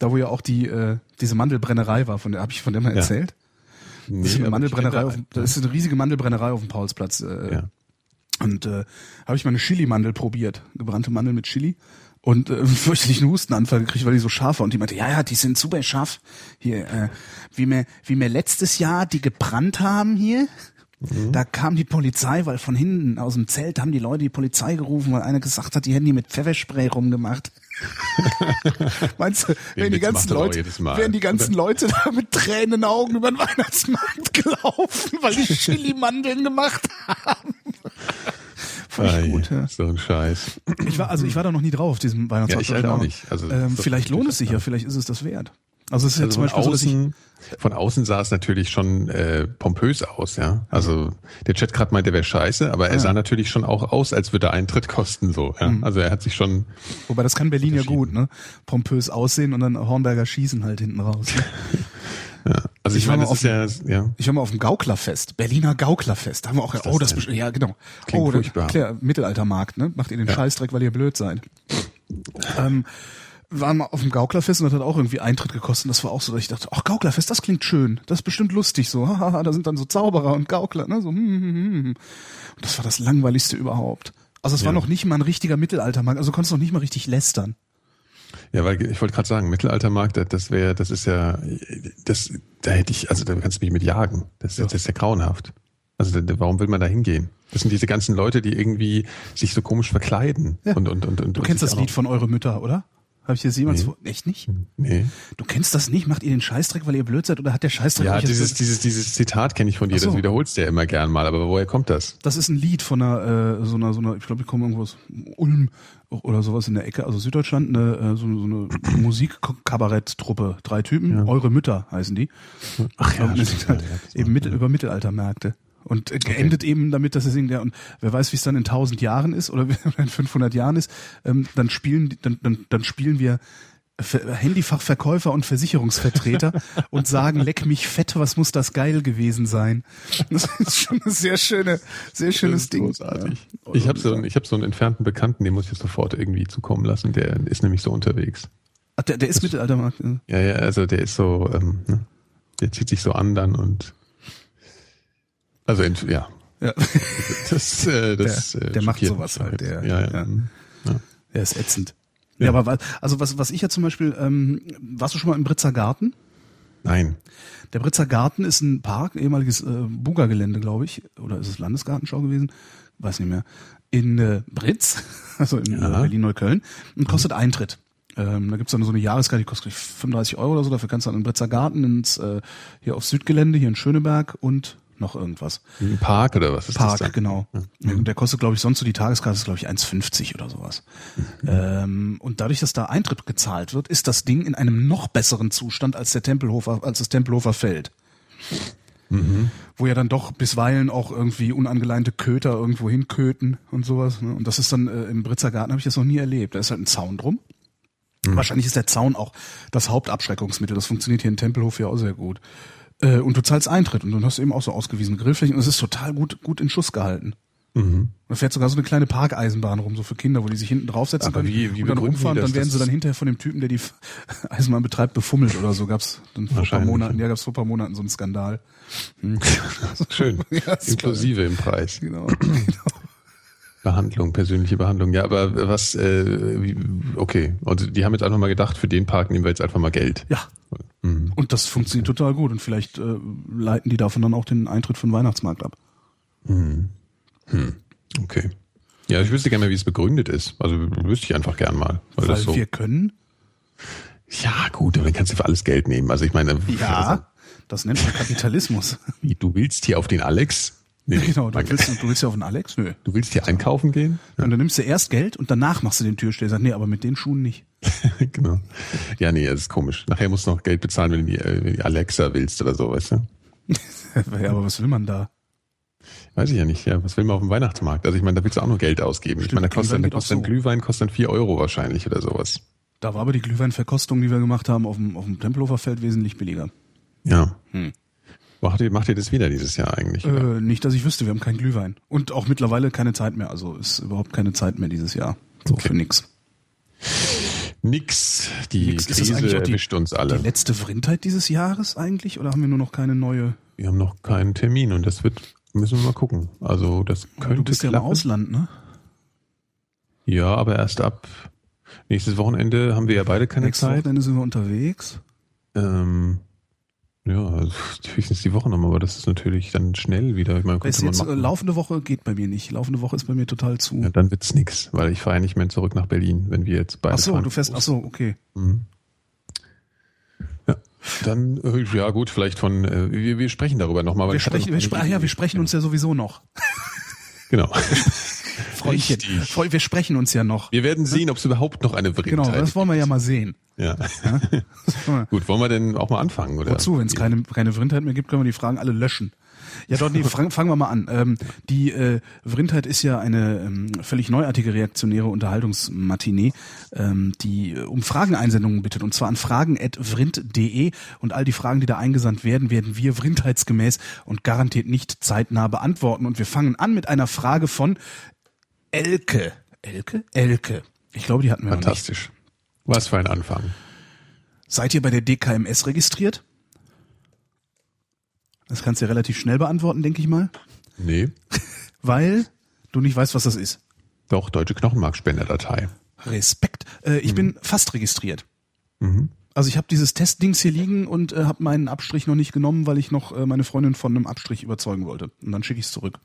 Da wo ja auch die äh, diese Mandelbrennerei war, von der habe ich von der mal Ja. erzählt. Nee, Das ist eine Mandelbrennerei. Auf, das ist eine riesige Mandelbrennerei auf dem Paulsplatz. Äh, Ja. Und äh, habe ich mal eine Chili-Mandel probiert, gebrannte Mandel mit Chili und äh, einen <laughs> fürchterlichen Hustenanfall gekriegt, weil die so scharf war. Und die meinte, ja, ja, die sind super scharf. Hier, äh, wie wir, wie wir letztes Jahr die gebrannt haben hier, da kam die Polizei, weil von hinten aus dem Zelt haben die Leute die Polizei gerufen, weil einer gesagt hat, die hätten die mit Pfefferspray rumgemacht. <laughs> Meinst du, wenn die ganzen Leute, wären die ganzen? <laughs> Leute da mit Tränen in den Augen über den Weihnachtsmarkt gelaufen, weil die Chili-Mandeln gemacht haben. <laughs> Fand ich Ei, gut, ja. So ein Scheiß. Ich war, also ich war da noch nie drauf auf diesem Weihnachtsmarkt. Ja, ich halt auch nicht. Also, ähm, vielleicht lohnt es sich ja, vielleicht ist es das wert. Also es ist ja Also zum Beispiel so, dass ich, von außen sah es natürlich schon äh, pompös aus, ja. Also der Chat gerade meint, der wäre scheiße, aber er Ja. sah natürlich schon auch aus, als würde er Eintritt kosten, so. Ja? Also er hat sich schon. wobei das kann Berlin ja gut, ne? Pompös aussehen und dann Hornberger schießen halt hinten raus. <laughs> Ja. Also ich, Ich war meine, mal das ist ja, ja. Ich war mal auf dem Gauklerfest, Berliner Gauklerfest. Da haben wir auch, das oh, das, best- ja, genau. Klingt oh, furchtbar. Klar, Mittelaltermarkt, ne? Macht ihr den Ja. Scheißdreck, weil ihr blöd seid. ähm, waren mal auf dem Gauklerfest und das hat auch irgendwie Eintritt gekostet. Und das war auch so, dass ich dachte, ach, Gauklerfest, das klingt schön. Das ist bestimmt lustig so. <laughs> Hahaha, da sind dann so Zauberer und Gaukler, ne? So, hm, hm, hm, hm. Und das war das langweiligste überhaupt. Also es war Ja. noch nicht mal ein richtiger Mittelaltermarkt, also du konntest noch nicht mal richtig lästern. Ja, weil ich wollte gerade sagen, Mittelaltermarkt, das- wäre, das ist ja, das, da hätte ich, also da kannst du mich mit jagen. Das, Ja. das ist ja grauenhaft. Also warum will man da hingehen? Das sind diese ganzen Leute, die irgendwie sich so komisch verkleiden. Ja. Und, und, und, und Du kennst das Lied von Eure Mütter, oder? Habe ich jetzt jemals Nee. vor? Echt nicht? Nee. Du kennst das nicht? Macht ihr den Scheißdreck, weil ihr blöd seid? Oder hat der Scheißdreck Ja, dieses, dieses, dieses Zitat kenne ich von dir, so. das wiederholst du ja immer gern mal, aber woher kommt das? Das ist ein Lied von einer, äh, so einer, so einer, ich glaube, ich komme irgendwo aus Ulm oder sowas in der Ecke, also Süddeutschland, eine, äh, so, so eine <clears throat> Musikkabarett-Truppe. Drei Typen, Ja. Eure Mütter heißen die. Ach Und das sind halt eben Mittel, über Mittelaltermärkte. Und äh, geendet eben damit, dass es irgendwie, und wer weiß, wie es dann in 1000 Jahren ist oder <laughs> in 500 Jahren ist, ähm, dann spielen, dann, dann, dann spielen wir Ver- Handyfachverkäufer und Versicherungsvertreter <laughs> und sagen, leck mich fett, was muss das geil gewesen sein. <laughs> Das ist schon ein sehr schöne, sehr schönes Ding. Großartig. Ja. Ich habe so, einen- ich hab so einen entfernten Bekannten, den muss ich sofort irgendwie zukommen lassen, der ist nämlich so unterwegs. Ach, der, der ist Mittelaltermarkt. Ja, ja, also der ist so, ähm, ne? der zieht sich so an dann und also ja, Ja. <laughs> das, äh, das Der- äh, der macht sowas halt, jetzt. der- ja, ja. ja. mhm. ja. Der ist ätzend. Ja. Ja, aber was, also was, was ich ja zum Beispiel, ähm, warst du schon mal im Britzer Garten? Nein. Der Britzer Garten ist ein Park, ehemaliges äh, Buga-Gelände, glaube ich, oder ist es Landesgartenschau gewesen? Weiß nicht mehr. In äh, Britz, <laughs> also in Ja. äh, Berlin-Neukölln, und kostet Eintritt. Ähm, da gibt's dann so eine Jahreskarte, die kostet glaub ich, 35 Euro oder so. Dafür kannst du dann in Britzer Garten ins äh, hier aufs Südgelände, hier in Schöneberg und noch irgendwas. Ein Park oder was ist Park, das dann? genau. Und Der kostet, glaube ich, sonst so die Tageskarte ist, glaube ich, 1,50 oder sowas. Ähm, und dadurch, dass da Eintritt gezahlt wird, ist das Ding in einem noch besseren Zustand als der Tempelhofer, als das Tempelhofer Feld. Wo ja dann doch bisweilen auch irgendwie unangeleinte Köter irgendwo hinköten und sowas. Ne? Und das ist dann äh, im Britzer Garten habe ich das noch nie erlebt. Da ist halt ein Zaun drum. Wahrscheinlich ist der Zaun auch das Hauptabschreckungsmittel. Das funktioniert hier in Tempelhof ja auch sehr gut. Äh, und du zahlst Eintritt und dann hast du eben auch so ausgewiesene Grillflächen und es ist total gut, gut in Schuss gehalten. Mhm. Da fährt sogar so eine kleine Parkeisenbahn rum, so für Kinder, wo die sich hinten draufsetzen Aber können wie- wie und dann rumfahren. das, Dann werden sie dann hinterher von dem Typen, der die <laughs> Eisenbahn betreibt, befummelt oder so. Gab's dann vor ein paar. Monaten, ja, gab's vor ein paar Monaten so einen Skandal. <laughs> <laughs> Schön. Ja, Inklusive im Preis. Genau. <clears throat> genau. Behandlung, persönliche Behandlung. Ja, aber was, äh, okay. Und die haben jetzt einfach mal gedacht, für den Park nehmen wir jetzt einfach mal Geld. Ja. Mhm. Und das funktioniert total gut. Und vielleicht äh, leiten die davon dann auch den Eintritt den Weihnachtsmarkt ab. Okay. Ja, ich wüsste gerne mal, wie es begründet ist. Also wüsste ich einfach gern mal. Weil, Weil das so. wir können. Ja, gut, aber dann kannst du für alles Geld nehmen. Also ich meine, Ja, das nennt man Kapitalismus. <laughs> wie, du willst hier auf den Alex? Nee, genau, du willst, du willst ja auf den Alex? Nö. du willst hier einkaufen gehen? Und dann nimmst du erst Geld und danach machst du den Türsteher. Sagt, nee, aber mit den Schuhen nicht. <laughs> genau. Ja, nee, das ist komisch. Nachher musst du noch Geld bezahlen, wenn du die, äh, Alexa willst oder so, weißt du? <laughs> ja, aber was will man da? Weiß ich ja nicht. Ja, was will man auf dem Weihnachtsmarkt? Also ich meine, da willst du auch nur Geld ausgeben. ich Stimmt, meine, da kostet, Glühwein da kostet ein so. Glühwein kostet dann vier Euro wahrscheinlich oder sowas. Da war aber die Glühweinverkostung, die wir gemacht haben, auf dem, auf dem Tempelhofer Feld wesentlich billiger. Ja. Hm. Macht ihr, macht ihr das wieder dieses Jahr eigentlich? Äh, nicht, dass ich wüsste, wir haben keinen Glühwein. Und auch mittlerweile keine Zeit mehr. Also ist überhaupt keine Zeit mehr dieses Jahr. So Okay. für nix. Nix. Die Nix. Krise auch die- erwischt uns alle. Die letzte Vrindheit dieses Jahres eigentlich? Oder haben wir nur noch keine neue? Wir haben noch keinen Termin und das wird, müssen wir mal gucken. Also das könnte du bist ja im klappen. Ausland, ne? Ja, aber erst ab nächstes Wochenende haben wir ja beide keine Nächstes Zeit. Wochenende sind wir unterwegs. Ähm, ja, also <laughs> höchstens die Woche nochmal, aber das ist natürlich dann schnell wieder. Ich meine, könnte man jetzt, äh, machen. laufende Woche geht bei mir nicht. Laufende Woche ist bei mir total zu. Ja, dann wird's nix, weil ich fahre ja nicht mehr zurück nach Berlin, wenn wir jetzt beide ach so, fahren. du fährst, ach so, okay. Mhm. Ja, dann, äh, ja gut, vielleicht von, äh, wir, wir sprechen darüber nochmal. Wir sprechen, wir, spre ja, wir sprechen uns ja sowieso noch. Genau. <laughs> Freundchen. Richtig. Wir sprechen uns ja noch. Wir werden sehen, ob es überhaupt noch eine Genau, Vrindheit das wollen wir ja mal sehen. Ja. <laughs> <laughs> Gut, wollen wir denn auch mal anfangen? Oder? Wozu? Wenn es keine, keine Vrindheit mehr gibt, können wir die Fragen alle löschen. Ja, doch, nee, <laughs> fang- fangen wir mal an. Ähm, die äh, Vrindheit ist ja eine ähm, völlig neuartige reaktionäre Unterhaltungsmatinee, ähm, die äh, um Frageneinsendungen bittet. Und zwar an fragen.vrind.de. Und all die Fragen, die da eingesandt werden, werden wir vrindheitsgemäß und garantiert nicht zeitnah beantworten. Und wir fangen an mit einer Frage von Elke. Elke? Elke. Ich glaube, die hatten wir. Fantastisch. Was für ein Anfang. Seid ihr bei der DKMS registriert? Das kannst du ja relativ schnell beantworten, denke ich mal. Nee, <laughs> Weil du nicht weißt, was das ist. doch, deutsche Knochenmarkspenderdatei. Respekt. Äh, ich bin fast registriert. Mhm. Also ich habe dieses Testdings hier liegen und äh, habe meinen Abstrich noch nicht genommen, weil ich noch äh, meine Freundin von einem Abstrich überzeugen wollte. Und dann schicke ich es zurück.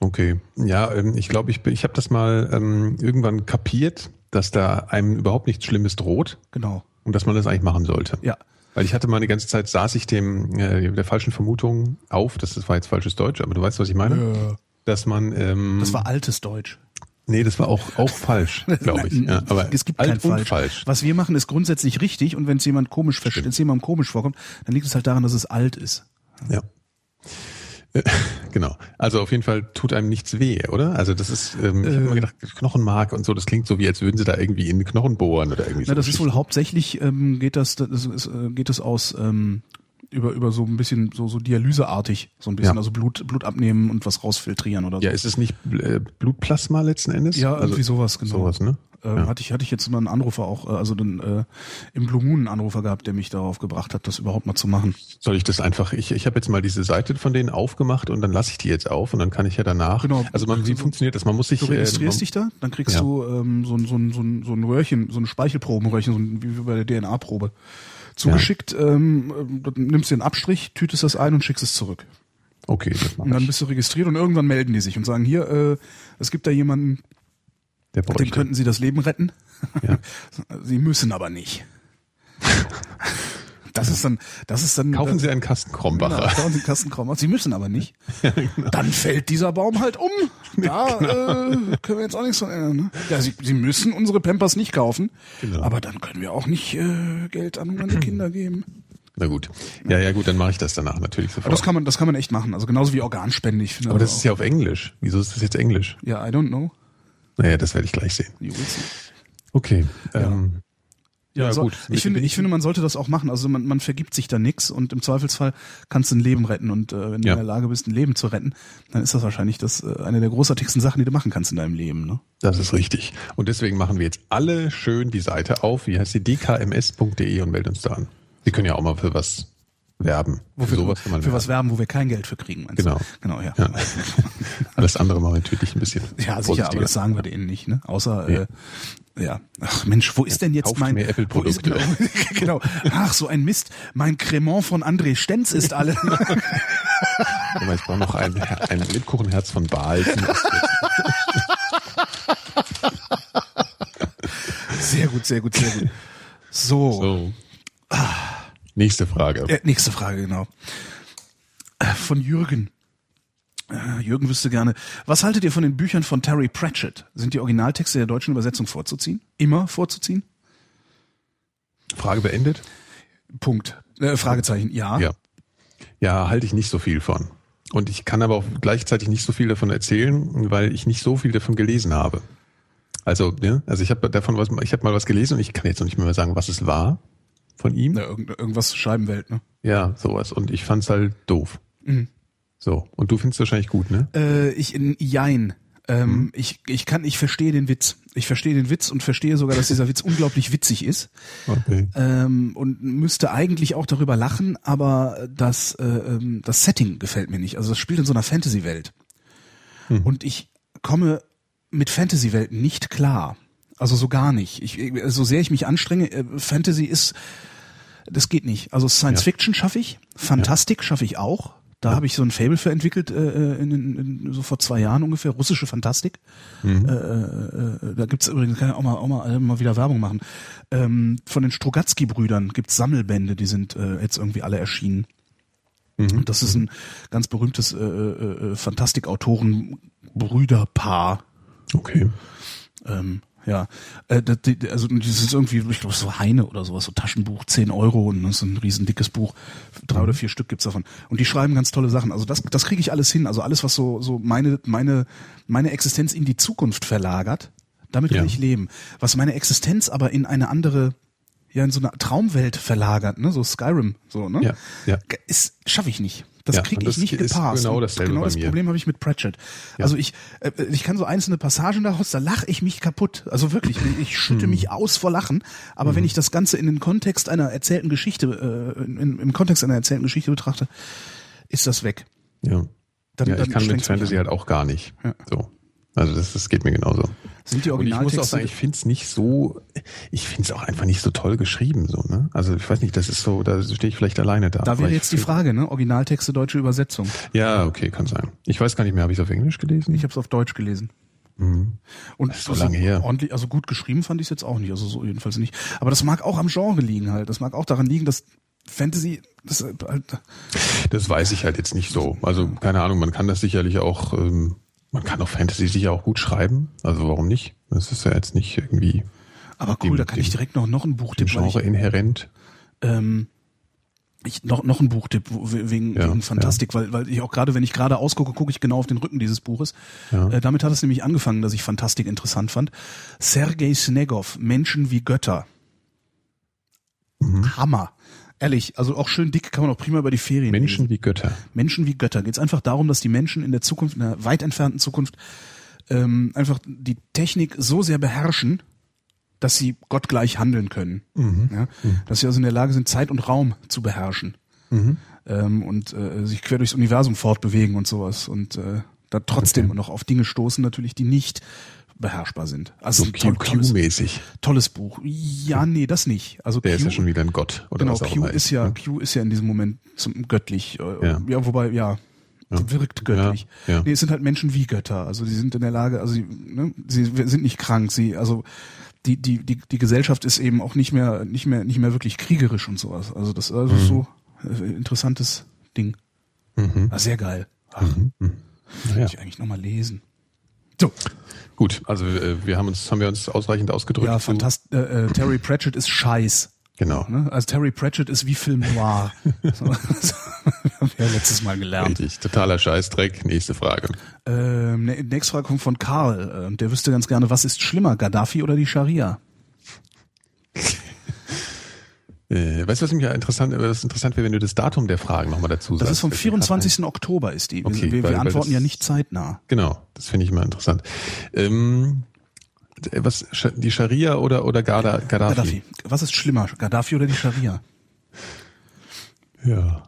Okay, ja, ähm, ich glaube, ich, ich habe das mal ähm, irgendwann kapiert, dass da einem überhaupt nichts Schlimmes droht Genau. und dass man das eigentlich machen sollte. Ja. Weil ich hatte mal die ganze Zeit, saß ich dem äh, der falschen Vermutung auf, das, das war jetzt falsches Deutsch, aber du weißt, was ich meine? Dass man ähm, Das war altes Deutsch. Nee, das war auch, auch falsch, <laughs> glaube ich. Ja, aber es gibt kein falsch. falsch. Was wir machen, ist grundsätzlich richtig und wenn es jemand komisch versteht, wenn es jemandem komisch vorkommt, dann liegt es halt daran, dass es alt ist. Ja. Äh, <laughs> Genau. Also auf jeden Fall tut einem nichts weh, oder? Also das ist, ähm, ich habe Äh. immer gedacht, Knochenmark und so, das klingt so, wie als würden sie da irgendwie in den Knochen bohren oder irgendwie so. Na, das ist wohl hauptsächlich ähm, geht das, das ist, äh, geht das aus ähm, über über so ein bisschen so so Dialyseartig, so ein bisschen Ja. also Blut Blut abnehmen und was rausfiltrieren oder so. Ja, ist es nicht äh, Blutplasma letzten Endes? Ja, also, irgendwie sowas, genau. Sowas, ne? Ähm, Ja. Hatte ich hatte ich jetzt mal einen Anrufer auch, äh, also den, äh, im Blue Moon einen Anrufer gehabt, der mich darauf gebracht hat, das überhaupt mal zu machen. Soll ich das einfach, ich, ich habe jetzt mal diese Seite von denen aufgemacht und dann lasse ich die jetzt auf und dann kann ich ja danach. Genau. Also man, wie Also, funktioniert das? Man muss sich. Du registrierst äh, dich da, dann kriegst Ja. du ähm, so, ein- so, ein- so, ein- so ein Röhrchen, so ein Speichelprobenröhrchen, so ein, wie bei der DNA-Probe. Zugeschickt, ähm, ähm, dann nimmst du den Abstrich, tütest das ein und schickst es zurück. Okay, das Und mache dann bist du registriert und irgendwann melden die sich und sagen, hier, äh, es gibt da jemanden, Der dem bräuchte. könnten sie das Leben retten. Ja. <laughs> sie müssen aber nicht. <laughs> Das ist dann, das ist dann. Kaufen das, Sie einen Kasten Genau, Krombacher. kaufen Sie einen Kasten Krombacher. Sie müssen aber nicht. <laughs> Dann fällt dieser Baum halt um. Da äh, können wir jetzt auch nichts dran ändern. Ne? Ja, Sie, Sie müssen unsere Pampers nicht kaufen, Genau. aber dann können wir auch nicht äh, Geld an hungernde Kinder geben. Na gut. Ja, ja, gut, dann mache ich das danach natürlich Aber sofort. das kann man, das kann man echt machen. Also genauso wie Organspende. Ich finde Aber das also ist ja auf Englisch. Wieso ist das jetzt Englisch? ja, I don't know. Naja, das werde ich gleich sehen. Okay. Ähm, ja, Also, gut. Ich finde, ich finde, man sollte das auch machen. Also man, man vergibt sich da nix und im Zweifelsfall kannst du ein Leben retten. Und äh, wenn du Ja. in der Lage bist, ein Leben zu retten, dann ist das wahrscheinlich das äh, eine der großartigsten Sachen, die du machen kannst in deinem Leben. Ne? Das ist richtig. Und deswegen machen wir jetzt alle schön die Seite auf. Wie heißt sie? dkms.de und melden uns da an. Sie können ja auch mal für was werben. Wofür, für sowas kann man für was werben. werben, wo wir kein Geld für kriegen. meinst Genau. Du? Genau, ja. Ja. <laughs> Alles andere machen wir natürlich ein bisschen. Ja, sicher, aber das sagen wir denen nicht, ne? Außer, Ja. äh, ja. Ach Mensch, wo ist denn jetzt Kauft mein wo ist, genau, <laughs> genau. Ach, so ein Mist. Mein Cremant von André Stenz ist alle. <laughs> Ich brauche noch ein, ein Lebkuchenherz von Baal. sehr gut, sehr gut, sehr gut. So. So. Nächste Frage. Äh, nächste Frage, genau. Äh, Von Jürgen. Äh, Jürgen wüsste gerne, was haltet ihr von den Büchern von Terry Pratchett? Sind die Originaltexte der deutschen Übersetzung vorzuziehen? Immer vorzuziehen? Frage beendet? Punkt. Äh, Fragezeichen, ja. Ja. Ja, halte ich nicht so viel von. Und ich kann aber auch gleichzeitig nicht so viel davon erzählen, weil ich nicht so viel davon gelesen habe. Also, ja, also ich habe davon was, ich habe mal was gelesen und ich kann jetzt noch nicht mehr sagen, was es war von ihm. Irgend, irgendwas Scheibenwelt, ne? Ja, sowas. Und ich fand's halt doof. Mhm. So. Und du findest wahrscheinlich gut, ne? Äh, ich in Jein. Ähm, ich, ich kann, ich verstehe den Witz. Ich verstehe den Witz und verstehe sogar, dass dieser Witz <laughs> unglaublich witzig ist. Okay. Ähm, und müsste eigentlich auch darüber lachen, aber das, äh, ähm, das Setting gefällt mir nicht. Also das spielt in so einer Fantasy-Welt. Und ich komme mit Fantasy-Welten nicht klar. Also so gar nicht. Ich, so sehr ich mich anstrenge, äh, Fantasy ist, das geht nicht. Also Science Ja. Fiction schaffe ich, Fantastik schaffe ich auch. Da habe ich so ein Fable für entwickelt, äh, in, in, in, so vor zwei Jahren ungefähr, russische Fantastik. Mhm. Äh, äh, da gibt's übrigens, kann ich auch mal, auch mal, äh, mal wieder Werbung machen. Ähm, von den Strugatsky-Brüdern gibt's Sammelbände, die sind äh, jetzt irgendwie alle erschienen. Mhm. Und das ist ein ganz berühmtes äh, äh, äh, Fantastikautoren-Brüderpaar. Okay. Ähm, ja, äh, das, also das ist irgendwie, ich glaube, so Heine oder sowas, so Taschenbuch, 10 Euro und das ist ein riesen dickes Buch. Drei oder vier Stück gibt's davon. Und die schreiben ganz tolle Sachen. Also das, das kriege ich alles hin. Also alles, was so, so meine, meine, meine Existenz in die Zukunft verlagert, damit kann Ja. ich leben. Was meine Existenz aber in eine andere, ja, in so eine Traumwelt verlagert, ne, so Skyrim, so, ne? Ja, ja. ist schaffe ich nicht. Das Ja, kriege ich nicht gepasst. genau dasselbe genau das. Problem habe ich mit Pratchett. Also ich äh, ich kann so einzelne Passagen daraus, da lache ich mich kaputt. Also wirklich, ich Hm. schütte mich aus vor Lachen. Aber wenn ich das Ganze in den Kontext einer erzählten Geschichte, äh, in, im Kontext einer erzählten Geschichte betrachte, ist das weg. Ja. Dann, ja, ich kann mit Fantasy an. halt auch gar nicht. Ja. So. Also das, das geht mir genauso. Sind die Und ich muss auch Originaltexte sagen, ich finde es nicht so, ich finde es auch einfach nicht so toll geschrieben, so, ne? Also ich weiß nicht, das ist so, da stehe ich vielleicht alleine da. Da wäre jetzt die Frage, ne? Originaltexte, deutsche Übersetzung. Ja, okay, kann sein. Ich weiß gar nicht mehr, habe ich es auf Englisch gelesen? Ich habe es auf Deutsch gelesen. Mhm. Und ist so lange her. ordentlich, also gut geschrieben fand ich es jetzt auch nicht, also so jedenfalls nicht. Aber das mag auch am Genre liegen halt. Das mag auch daran liegen, dass Fantasy, das äh, halt, Das weiß ich halt jetzt nicht so. Also keine Ahnung, man kann das sicherlich auch, ähm, man kann auch Fantasy sicher auch gut schreiben. Also warum nicht? Das ist ja jetzt nicht irgendwie aber cool, Dem- da kann ich dem- direkt noch, noch ein Buch dem tippen, weil Genre ich, inhärent. ähm, ich noch, noch ein Buchtipp wegen, Ja, wegen Fantastik, weil, weil ich auch gerade, wenn ich gerade ausgucke, gucke ich genau auf den Rücken dieses Buches. Ja. Äh, damit hat es nämlich angefangen, dass ich Fantastik interessant fand. Sergei Snegov, Menschen wie Götter. Mhm. Hammer. Ehrlich, also auch schön dick kann man auch prima über die Ferien Menschen lesen. wie Götter. Menschen wie Götter. Geht es einfach darum, dass die Menschen in der Zukunft, in der weit entfernten Zukunft, ähm, einfach die Technik so sehr beherrschen, dass sie gottgleich handeln können. Ja? Dass sie also in der Lage sind, Zeit und Raum zu beherrschen. Ähm, und äh, sich quer durchs Universum fortbewegen und sowas. Und äh, da trotzdem noch auf Dinge stoßen, natürlich, die nicht beherrschbar sind. Also So ein toll, tolles, Q-mäßig. tolles Buch. Ja, nee, das nicht. Also Der ist Q- ja schon wieder ein Gott. Oder Genau, was auch Q immer ist ja, Q ist ja in diesem Moment zum göttlich. äh, Ja. ja wobei, ja, wirkt göttlich. Ja, ja. Nee, es sind halt Menschen wie Götter. Also sie sind in der Lage, also sie, ne, sie sind nicht krank. Sie, also die, die, die, die Gesellschaft ist eben auch nicht mehr, nicht mehr, nicht mehr wirklich kriegerisch und sowas. Also das ist also Mhm. so äh, interessantes Ding. Ah, sehr geil. Ach, Naja. muss ich eigentlich nochmal lesen. So, Gut, also äh, wir haben uns, haben wir uns ausreichend ausgedrückt. ja, zu- fantast äh, äh, Terry Pratchett ist scheiß. Genau. Ne? Also Terry Pratchett ist wie Film Noir. <laughs> das <laughs> haben wir ja letztes Mal gelernt. Richtig, totaler Scheißdreck. Nächste Frage. Ähm, ne- nächste Frage kommt von Karl. Ähm, der wüsste ganz gerne, was ist schlimmer, Gaddafi oder die Scharia? <laughs> Äh, weißt du, was mich ja interessant, was interessant wäre, wenn du das Datum der Fragen nochmal dazu sagst? Das ist vom Fällt mir grad ein. 24. Oktober ist die. Wir, Okay, wir, weil- wir antworten das- ja nicht zeitnah. Genau, das finde ich immer interessant. Ähm, äh, was, die Scharia oder, oder Gada, Gaddafi? Gaddafi. Was ist schlimmer, Gaddafi oder die Scharia? Ja.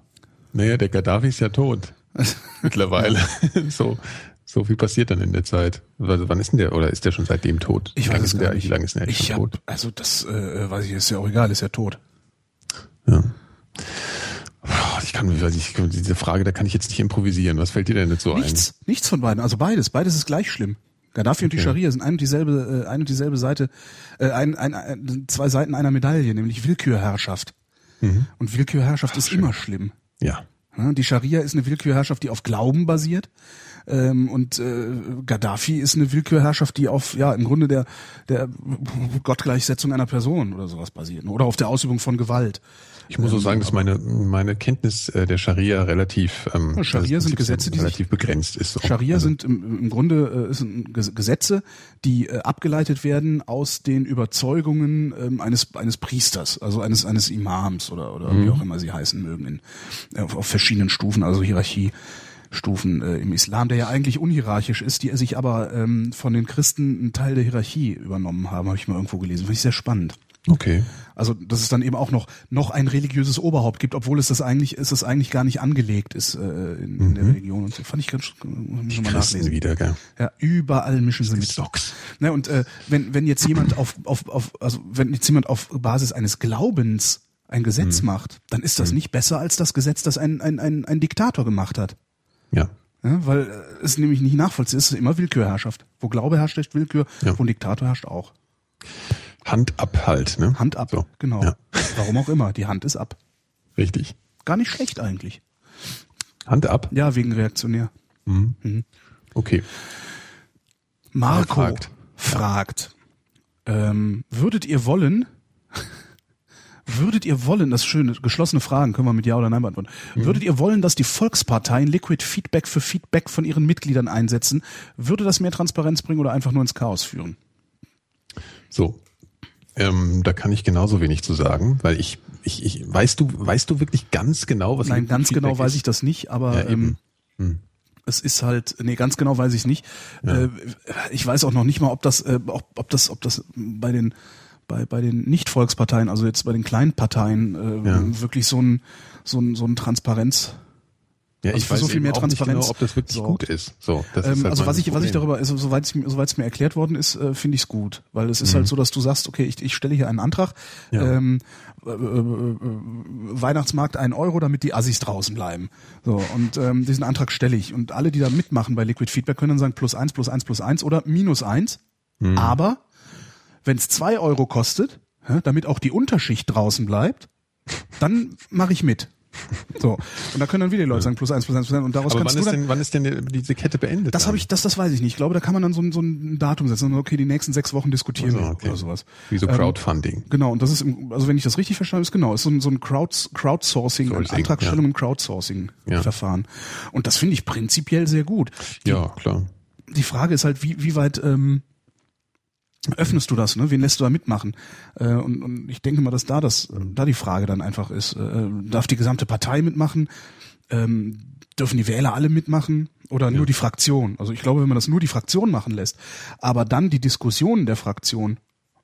Naja, der Gaddafi ist ja tot. <laughs> Mittlerweile. <laughs> so, so viel passiert dann in der Zeit. Also, wann ist denn der, oder ist der schon seitdem tot? Ich weiß lange es gar der, nicht. Wie lange ist der eigentlich ich schon hab, tot? Also das äh, weiß ich, ist ja auch egal, ist ja tot. Ja. Ich kann, ich, diese Frage, da kann ich jetzt nicht improvisieren. Was fällt dir denn dazu Nichts, nichts von beiden. Also beides, beides ist gleich schlimm. Gaddafi und die Okay. Scharia sind ein und dieselbe, äh, ein und dieselbe Seite, äh, ein, ein, ein, zwei Seiten einer Medaille, nämlich Willkürherrschaft. Mhm. Und Willkürherrschaft ist immer schlimm. ein? Ja. Die Scharia ist eine Willkürherrschaft, die auf Glauben basiert. Ähm, und äh, Gaddafi ist eine Willkürherrschaft, die auf, ja, im Grunde der, der Gottgleichsetzung einer Person oder sowas basiert. Oder auf der Ausübung von Gewalt. Ich muss auch sagen, dass meine, meine Kenntnis äh, der Scharia relativ, ähm, Scharia also sind Gesetze, die relativ begrenzt ist. So. Scharia Also, sind im, im Grunde äh, sind Ges- Gesetze, die äh, abgeleitet werden aus den Überzeugungen ähm, eines eines Priesters, also eines eines Imams oder oder wie auch immer sie heißen mögen, in, äh, auf, auf verschiedenen Stufen, also Hierarchiestufen äh, im Islam, der ja eigentlich unhierarchisch ist, die sich aber ähm, von den Christen einen Teil der Hierarchie übernommen haben, habe ich mal irgendwo gelesen. Fand ich sehr spannend. Okay. Also dass es dann eben auch noch noch ein religiöses Oberhaupt gibt, obwohl es das eigentlich ist, es eigentlich gar nicht angelegt ist äh, in, in der Religion und so. Fand ich ganz muss mal nachlesen. wieder, gell? Ja, überall mischen sie mit. Socks. Ne, und äh, wenn wenn jetzt jemand auf auf auf also wenn jetzt jemand auf Basis eines Glaubens ein Gesetz macht, dann ist das nicht besser als das Gesetz, das ein ein ein, ein Diktator gemacht hat. Ja. Ja, weil äh, es nämlich nicht nachvollziehbar ist, es ist immer Willkürherrschaft. Wo Glaube herrscht, herrscht Willkür, Ja. wo ein Diktator herrscht auch. Hand ab halt, ne? Hand ab, So. genau. Ja. Warum auch immer, die Hand ist ab. Richtig. Gar nicht schlecht eigentlich. Hand ab. Ja, wegen reaktionär. Okay. Marco Er fragt, fragt. ähm, würdet ihr wollen, <laughs> würdet ihr wollen, das ist schöne, geschlossene Fragen, können wir mit Ja oder Nein beantworten. Mhm. Würdet ihr wollen, dass die Volksparteien Liquid Feedback für Feedback von ihren Mitgliedern einsetzen? Würde das mehr Transparenz bringen oder einfach nur ins Chaos führen? So. Ähm, da kann ich genauso wenig zu sagen, weil ich, ich, ich, weißt du, weißt du wirklich ganz genau, was Nein, ganz genau Feedback weiß ist? ich das nicht, aber Ja, eben. ähm, es ist halt, nee, ganz genau weiß ich es nicht. Äh, ich weiß auch noch nicht mal, ob das, äh, ob, ob das, ob das bei den bei, bei den Nicht-Volksparteien, also jetzt bei den kleinen Parteien, äh, Ja. wirklich so ein, so ein, so ein Transparenz Ja, Also ich weiß so viel mehr auch nicht Transparenz. genau, ob das wirklich So. gut ist. So, das Ähm, ist halt also was ich, was ich Problem. darüber, also soweit es mir, soweit es mir erklärt worden ist, äh, finde ich es gut, weil es ist Mhm. halt so, dass du sagst, okay, ich, ich stelle hier einen Antrag, Ja. ähm, äh, äh, äh, Weihnachtsmarkt ein Euro, damit die Assis draußen bleiben. So und ähm, diesen Antrag stelle ich und alle, die da mitmachen bei Liquid Feedback, können dann sagen plus eins, plus eins, plus eins oder minus eins. Mhm. Aber wenn es zwei Euro kostet, damit auch die Unterschicht draußen bleibt, dann mache ich mit. <laughs> So und da können dann wieder die Leute sagen plus eins, plus eins, plus eins und daraus Aber kannst wann du ist, denn, wann ist denn diese Kette beendet? das habe ich, das, das weiß ich nicht. Ich glaube, da kann man dann so ein, so ein Datum setzen. Okay, die nächsten sechs Wochen diskutieren Also, wir okay. oder sowas. Wie so Ähm, Crowdfunding. Genau, und das ist, im, also wenn ich das richtig verstanden habe, ist genau, ist so ein, so ein Crowds, Crowdsourcing, und Sourcing, Antragstellung ja. im Crowdsourcing-Verfahren. Ja. Und das finde ich prinzipiell sehr gut. Die, ja, klar. die Frage ist halt, wie, wie weit ähm, öffnest du das, ne? Wen lässt du da mitmachen? Äh, und, und ich denke mal, dass da das, da die Frage dann einfach ist, äh, darf die gesamte Partei mitmachen? Ähm, dürfen die Wähler alle mitmachen oder nur die Fraktion? Also ich glaube, wenn man das nur die Fraktion machen lässt, aber dann die Diskussionen der Fraktion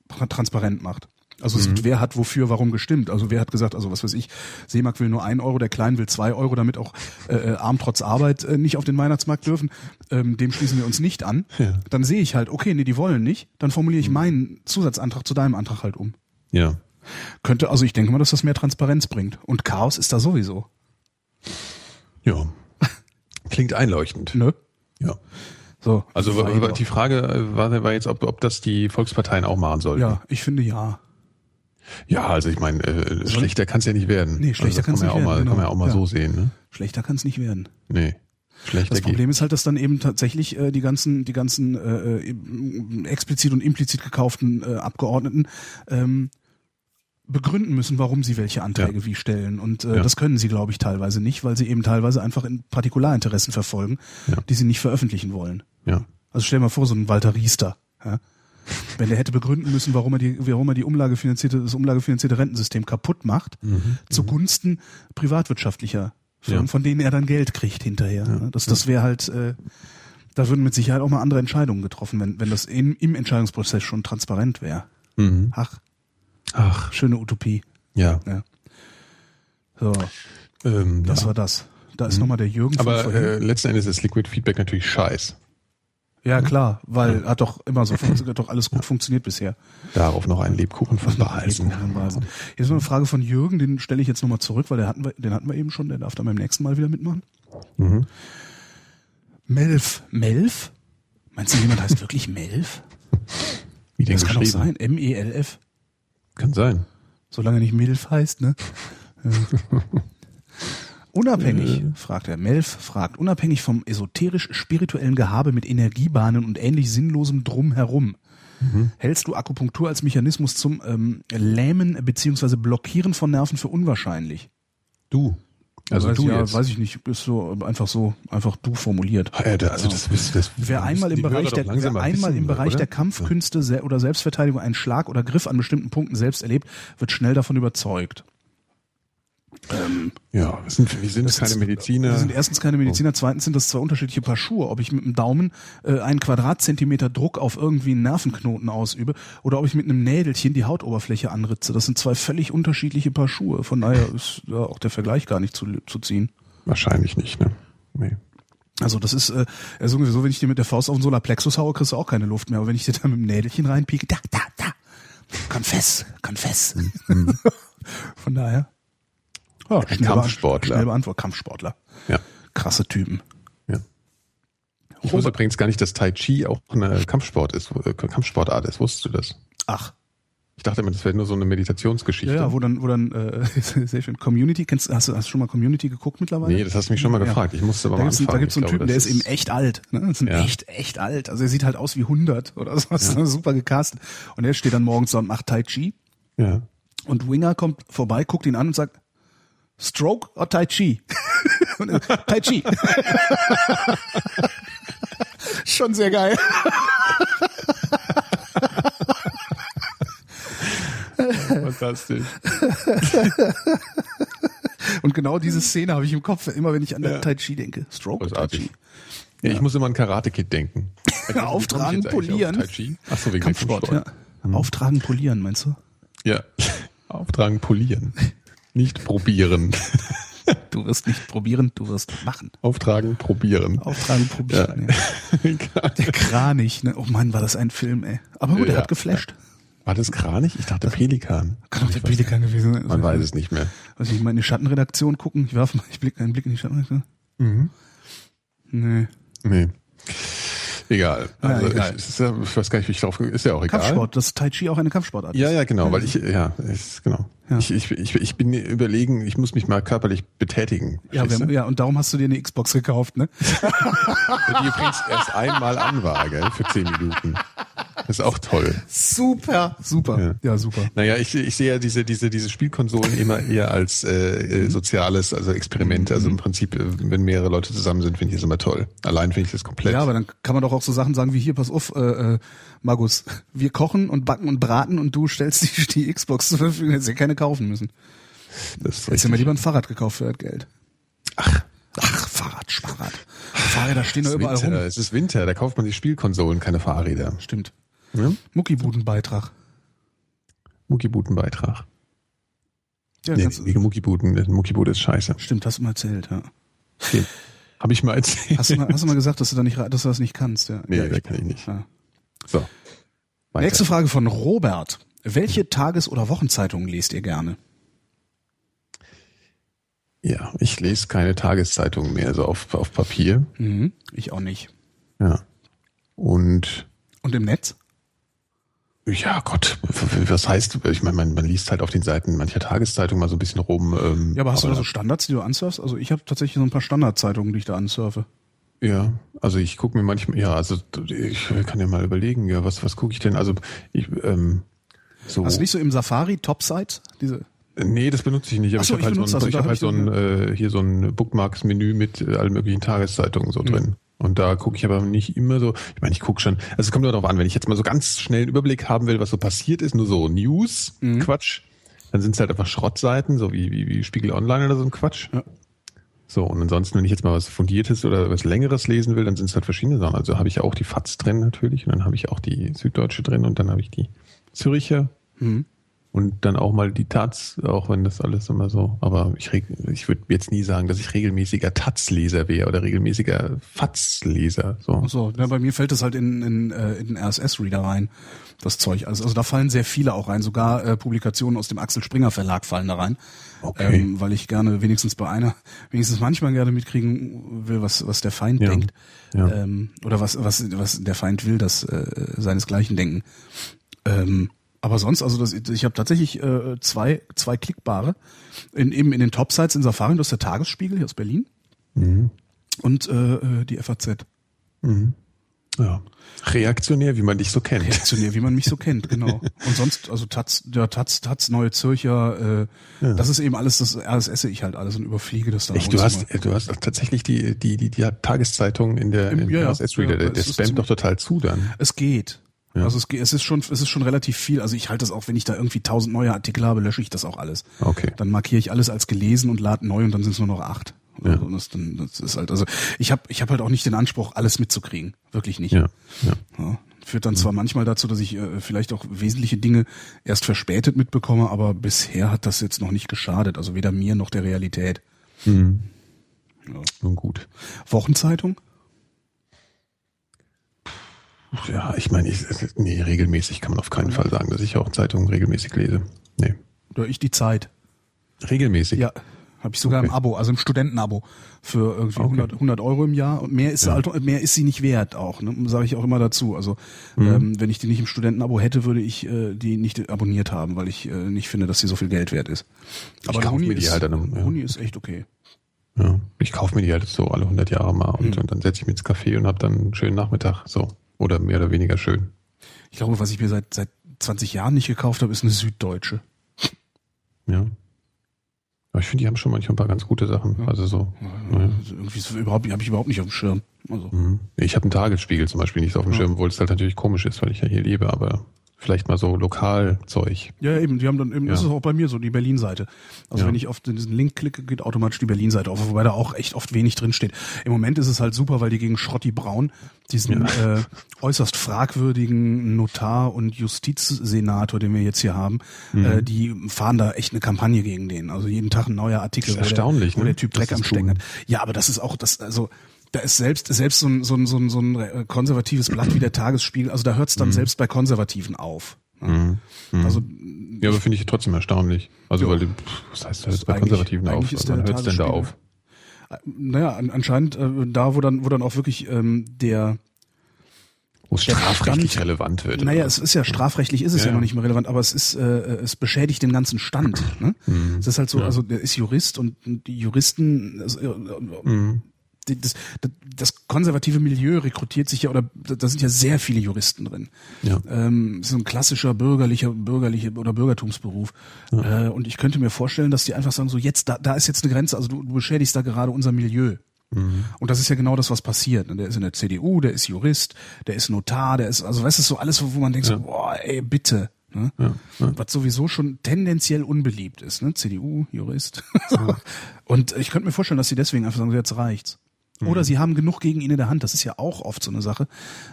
tra- transparent macht. Also es, wer hat wofür warum gestimmt? Also wer hat gesagt, also was weiß ich, Seemark will nur ein Euro, der Klein will zwei Euro, damit auch äh, äh, Arm trotz Arbeit äh, nicht auf den Weihnachtsmarkt dürfen. Ähm, dem schließen wir uns nicht an. <laughs> Ja. Dann sehe ich halt, okay, nee, die wollen nicht. Dann formuliere ich meinen Zusatzantrag zu deinem Antrag halt um. Ja. Könnte, also ich denke mal, dass das mehr Transparenz bringt. Und Chaos ist da sowieso. Ja. <laughs> Klingt einleuchtend. Ne? Ja. So. Also die Frage war, war jetzt, ob, ob das die Volksparteien auch machen sollten. Ja, ich finde ja. Ja, also ich meine, äh, schlechter kann es ja nicht werden. Nee, schlechter also kann man ja nicht auch werden, mal, Kann man ja genau. auch mal Ja. so sehen, ne? Schlechter kann es nicht werden. Nee. Schlechter Das geht. Problem ist halt, dass dann eben tatsächlich äh, die ganzen, die ganzen äh, äh, explizit und implizit gekauften äh, Abgeordneten ähm, begründen müssen, warum sie welche Anträge Ja. wie stellen. Und äh, Ja. das können sie, glaube ich, teilweise nicht, weil sie eben teilweise einfach in Partikularinteressen verfolgen, Ja. die sie nicht veröffentlichen wollen. Ja. Also stell dir mal vor, so ein Walter Riester. Ja? Wenn der hätte begründen müssen, warum er die, warum er die umlagefinanzierte, das umlagefinanzierte Rentensystem kaputt macht, zugunsten privatwirtschaftlicher Firmen, Ja. von denen er dann Geld kriegt hinterher. ne? Das, das wäre halt, äh, da würden mit Sicherheit auch mal andere Entscheidungen getroffen, wenn, wenn das in, im Entscheidungsprozess schon transparent wäre. Mhm. Ach, Ach, schöne Utopie. ja. Ja. So, Ähm, das ja. war das. Da ist nochmal der Jürgen Aber äh, letzten Endes ist Liquid Feedback natürlich scheiß. Ja, klar, weil hat doch immer so fun- hat doch alles gut funktioniert bisher. Darauf noch einen Lebkuchen von Basen. Jetzt noch eine Frage von Jürgen, den stelle ich jetzt nochmal zurück, weil der hatten wir, den hatten wir eben schon, der darf dann beim nächsten Mal wieder mitmachen. Mhm. Melf. Melf? Meinst du, jemand heißt wirklich Melf? Wie denn Das kann doch sein. M-E-L-F. Kann sein. Solange nicht Milf heißt, ne? Ja. <laughs> Unabhängig, fragt er. Melf fragt, unabhängig vom esoterisch-spirituellen Gehabe mit Energiebahnen und ähnlich sinnlosem Drumherum, hältst du Akupunktur als Mechanismus zum ähm, Lähmen beziehungsweise Blockieren von Nerven für unwahrscheinlich? Du. Also weiß, du ja, jetzt. weiß ich nicht, ist so einfach so, einfach du formuliert. Also das wisst das Wer einmal im Bereich der, wer mal einmal im Bereich oder? der Kampfkünste oder Selbstverteidigung einen Schlag oder Griff an bestimmten Punkten selbst erlebt, wird schnell davon überzeugt. Ja, wir sind, wir sind keine ist- Mediziner. Wir sind erstens keine Mediziner, zweitens sind das zwei unterschiedliche Paar Schuhe. Ob ich mit dem Daumen äh, einen Quadratzentimeter Druck auf irgendwie einen Nervenknoten ausübe oder ob ich mit einem Nädelchen die Hautoberfläche anritze. Das sind zwei völlig unterschiedliche Paar Schuhe. Von daher ist ja auch der Vergleich gar nicht zu, zu ziehen. Wahrscheinlich nicht, ne? Nee. Also das ist äh, ja sowieso, wenn ich dir mit der Faust auf den Solarplexus haue, kriegst du auch keine Luft mehr. Aber wenn ich dir da mit dem Nädelchen reinpieke, da, da, da, confess, confess. <laughs> Von daher. Ja, Ein schnell Kampfsportler. Schnell beantwortet. Kampfsportler. Ja. Krasse Typen. ja. Ich wusste übrigens gar nicht, dass Tai Chi auch eine Kampfsport ist, äh, Kampfsportart ist. Wusstest du das? Ach, Ich dachte immer, das wäre nur so eine Meditationsgeschichte. ja, ja, wo dann, wo dann, äh, <laughs> sehr schön, Community, kennst, hast du, hast du schon mal Community geguckt mittlerweile? nee, das hast du mich schon mal Ja. gefragt. Ich musste aber Da mal gibt's, einen- da anfangen. gibt's so einen Typen, der ist eben echt alt. Ne? Das ist ein Ja. echt, echt alt. Also er sieht halt aus wie 100 oder sowas. Super gecastet. Und er steht dann morgens da und macht Tai Chi. Ja. Und Winger kommt vorbei, guckt ihn an und sagt, Stroke oder Tai Chi? <laughs> tai Chi. Schon sehr geil. Fantastisch. Und genau diese Szene habe ich im Kopf, immer wenn ich an Ja. Tai Chi denke. Stroke oder Tai. Chi. Ja, ich muss immer an Karate Kid denken. <laughs> Auftragen, polieren. auf Tai Chi? Ach so, wegen Kampfsport, ja. Auftragen, polieren, meinst du? Ja. <laughs> Auftragen, polieren. Nicht probieren. <laughs> Du wirst nicht probieren, du wirst machen. Auftragen, probieren. Auftragen, probieren. Ja. <laughs> Der Kranich, ne? Oh Mann, war das ein Film, ey. Aber gut, ja, er hat geflasht. War das Kranich? Ich dachte Pelikan. Kann auch der Pelikan gewesen sein. Man weiß es nicht mehr. Was ich mal in die Schattenredaktion gucken? Ich werfe mal, ich blicke einen Blick in die Schattenredaktion. Mhm. Nee. Nee. Egal. Also Ja, egal. Ich, ist ja, ich weiß gar nicht, wie ich drauf ist ja auch egal. Kampfsport, das Tai Chi auch eine Kampfsportart. Ja, ist. ja, genau, weil ich, ja, ist, genau. Ja. Ich, ich, ich, ich bin überlegen, ich muss mich mal körperlich betätigen. Ja, wir, ja, und darum hast du dir eine Xbox gekauft, ne? du? <laughs> Die übrigens erst einmal an war, gell, für zehn Minuten. Das <laughs> ist auch toll. Super, super. Ja. Ja, super. Naja, ich, ich sehe ja diese, diese, diese Spielkonsolen immer eher als äh, Mhm. äh, soziales, also Experiment. Also im Prinzip, äh, wenn mehrere Leute zusammen sind, finde ich das immer toll. Allein finde ich das komplett. Ja, aber dann kann man doch auch so Sachen sagen wie hier, pass auf, äh, äh, Magus, wir kochen und backen und braten und du stellst die, die Xbox zur Verfügung, hättest ja keine kaufen müssen. das ist Hättest ja mal richtig. lieber ein Fahrrad gekauft für das Geld. Ach, Ach, Fahrrad, Fahrrad. Fahrräder stehen ist überall Winter, rum. es ist Winter, da kauft man die Spielkonsolen, keine Fahrräder. Stimmt. Ja? Muckibudenbeitrag. Muckibudenbeitrag. Ja, Nee, nee, Muckibuden, Muckibude ist scheiße. stimmt, hast du mal erzählt, ja. Okay. Habe ich mal erzählt. Hast du mal, hast du mal gesagt, dass du da nicht, dass du das nicht kannst, ja. Nee, ja, da kann ich nicht. Ja. So. Weiter. Nächste Frage von Robert. Welche Tages- oder Wochenzeitungen lest ihr gerne? Ja, ich lese keine Tageszeitungen mehr, so auf, auf Papier. Mhm. Ich auch nicht. Ja. Und Und im Netz? Ja, Gott, was heißt, ich meine, man, man liest halt auf den Seiten mancher Tageszeitungen mal so ein bisschen rum. Ähm, Ja, aber hast du da so Standards, die du ansurfst? Also ich habe tatsächlich so ein paar Standardzeitungen, die ich da ansurfe. Ja, also ich gucke mir manchmal, ja, also ich kann ja mal überlegen, ja, was, was gucke ich denn? Also ich, ähm, so. Hast du nicht so im Safari Topsite diese? Nee, das benutze ich nicht. Aber so, ich habe halt, so ein, das, ich hab halt so ein, äh, hier so ein Bookmarks-Menü mit äh, allen möglichen Tageszeitungen so Mhm. drin. Und da gucke ich aber nicht immer so, ich meine, ich gucke schon, also es kommt nur darauf an, wenn ich jetzt mal so ganz schnell einen Überblick haben will, was so passiert ist, nur so News, Mhm. Quatsch, dann sind es halt einfach Schrottseiten, so wie, wie, wie Spiegel Online oder so ein Quatsch. Ja. So, und ansonsten, wenn ich jetzt mal was Fundiertes oder was Längeres lesen will, dann sind es halt verschiedene Sachen. Also habe ich ja auch die FAZ drin natürlich und dann habe ich auch die Süddeutsche drin und dann habe ich die Züricher Mhm. Und dann auch mal die Taz, auch wenn das alles immer so, aber ich, reg- ich würde jetzt nie sagen, dass ich regelmäßiger Taz-Leser wäre oder regelmäßiger FAZ-Leser. So. Ach so, ja, bei mir fällt es halt in, in, äh, in den RSS-Reader rein, das Zeug. Also, also da fallen sehr viele auch rein. Sogar äh, Publikationen aus dem Axel Springer Verlag fallen da rein. Okay. Ähm, weil ich gerne wenigstens bei einer, wenigstens manchmal gerne mitkriegen will, was, was der Feind Ja. denkt. Ja. Ähm, oder was, was, was der Feind will, dass äh, seinesgleichen denken. Ähm, aber sonst, also das, ich habe tatsächlich äh, zwei, zwei klickbare. In, eben in den Topsites in Safari, das ist der Tagesspiegel hier aus Berlin Mhm. und äh, äh, die FAZ. Ja. Reaktionär, wie man dich so kennt. Reaktionär, wie man mich so kennt, genau. <laughs> Und sonst, also Taz, ja, Taz, Taz, Neue Zürcher, äh, Ja. das ist eben alles, das RSS ich halt alles und überfliege das dann. Echt, du hast, mal. du hast tatsächlich die, die, die, die Tageszeitung in der Im- im ja, ja. RSS-Reader, Ja, der, der spammt doch total zu dann. Es geht. Ja. Also es, es ist schon, es ist schon relativ viel. Also ich halte das auch, wenn ich da irgendwie tausend neue Artikel habe, lösche ich das auch alles. Okay. Dann markiere ich alles als gelesen und lade neu und dann sind es nur noch acht. Ja. Also das, dann, das ist halt, also ich habe ich hab halt auch nicht den Anspruch, alles mitzukriegen. Wirklich nicht. Ja, ja. Ja, führt dann zwar manchmal dazu, dass ich äh, vielleicht auch wesentliche Dinge erst verspätet mitbekomme, aber bisher hat das jetzt noch nicht geschadet. Also weder mir noch der Realität. Mhm. Ja. Nun gut. Wochenzeitung? Ja, ich meine, ich, nee, regelmäßig kann man auf keinen Fall sagen, dass ich auch Zeitungen regelmäßig lese. Nee. Oder ich die Zeit? Regelmäßig? Ja, habe ich sogar Okay. im Abo, also im Studentenabo für irgendwie Okay. 100, 100 Euro im Jahr und mehr ist sie Ja. halt, mehr ist sie nicht wert auch, ne? sage ich auch immer dazu. Also Mhm. ähm, wenn ich die nicht im Studentenabo hätte, würde ich äh, die nicht abonniert haben, weil ich äh, nicht finde, dass sie so viel Geld wert ist. Aber kauf Huni mir die ist, halt dann, ja. Huni ist echt okay. Ja, ich kaufe mir die halt so alle 100 Jahre mal und, Mhm. und dann setze ich mich ins Café und habe dann einen schönen Nachmittag. So. Oder mehr oder weniger schön. Ich glaube, was ich mir seit seit 20 Jahren nicht gekauft habe, ist eine Süddeutsche. Ja. Aber ich finde, die haben schon manchmal ein paar ganz gute Sachen. Ja. Also so. Ja. Also irgendwie ist überhaupt habe ich überhaupt nicht auf dem Schirm. Also Mhm. Ich habe einen Tagesspiegel zum Beispiel nicht so auf dem. Schirm, obwohl es halt natürlich komisch ist, weil ich ja hier lebe, aber vielleicht mal so Lokalzeug. Ja, eben, die haben dann eben, Ja. das ist auch bei mir so, die Berlin-Seite. Also Ja. wenn ich auf diesen Link klicke, geht automatisch die Berlin-Seite auf, wobei da auch echt oft wenig drin steht. Im Moment ist es halt super, weil die gegen Schrotti Braun, diesen äh, äußerst fragwürdigen Notar und Justizsenator, den wir jetzt hier haben, Mhm. äh, die fahren da echt eine Kampagne gegen den. Also jeden Tag ein neuer Artikel, Das ist erstaunlich, wo, der, wo ne? der Typ Dreck am Stecken hat. Ja, aber das ist auch das, also da ist selbst selbst so ein, so ein, so ein, so ein äh, konservatives Blatt wie der Tagesspiegel, also da hört es dann selbst bei Konservativen auf. Mhm. Also Ja, aber finde ich trotzdem erstaunlich. Also, Ja. weil, was heißt, da hört bei Konservativen auf? Wann der hört's denn da auf? Naja, an, anscheinend äh, da, wo dann, wo dann auch wirklich ähm, der, Wo es strafrechtlich Stand- relevant wird. naja, oder? es ist ja strafrechtlich ist es ja, Ja. noch nicht mehr relevant, aber es ist, äh, es beschädigt den ganzen Stand. Ne? Es ist halt so, also der ist Jurist und die Juristen, also, äh, Mhm. Das, das, konservative Milieu rekrutiert sich ja, oder da sind ja sehr viele Juristen drin. Ja. Ähm, so ein klassischer bürgerlicher, bürgerliche oder Bürgertumsberuf. Äh, und ich könnte mir vorstellen, dass die einfach sagen, so jetzt, da, da ist jetzt eine Grenze, also du, du beschädigst da gerade unser Milieu. Und das ist ja genau das, was passiert. Der ist in der CDU, der ist Jurist, der ist Notar, der ist, also weißt du, so alles, wo man denkt, so, boah, ey, bitte. Ne? Was sowieso schon tendenziell unbeliebt ist, ne? CDU, Jurist. <laughs> Und ich könnte mir vorstellen, dass sie deswegen einfach sagen, so, jetzt reicht's. Oder sie haben genug gegen ihn in der Hand. Das ist ja auch oft so eine Sache,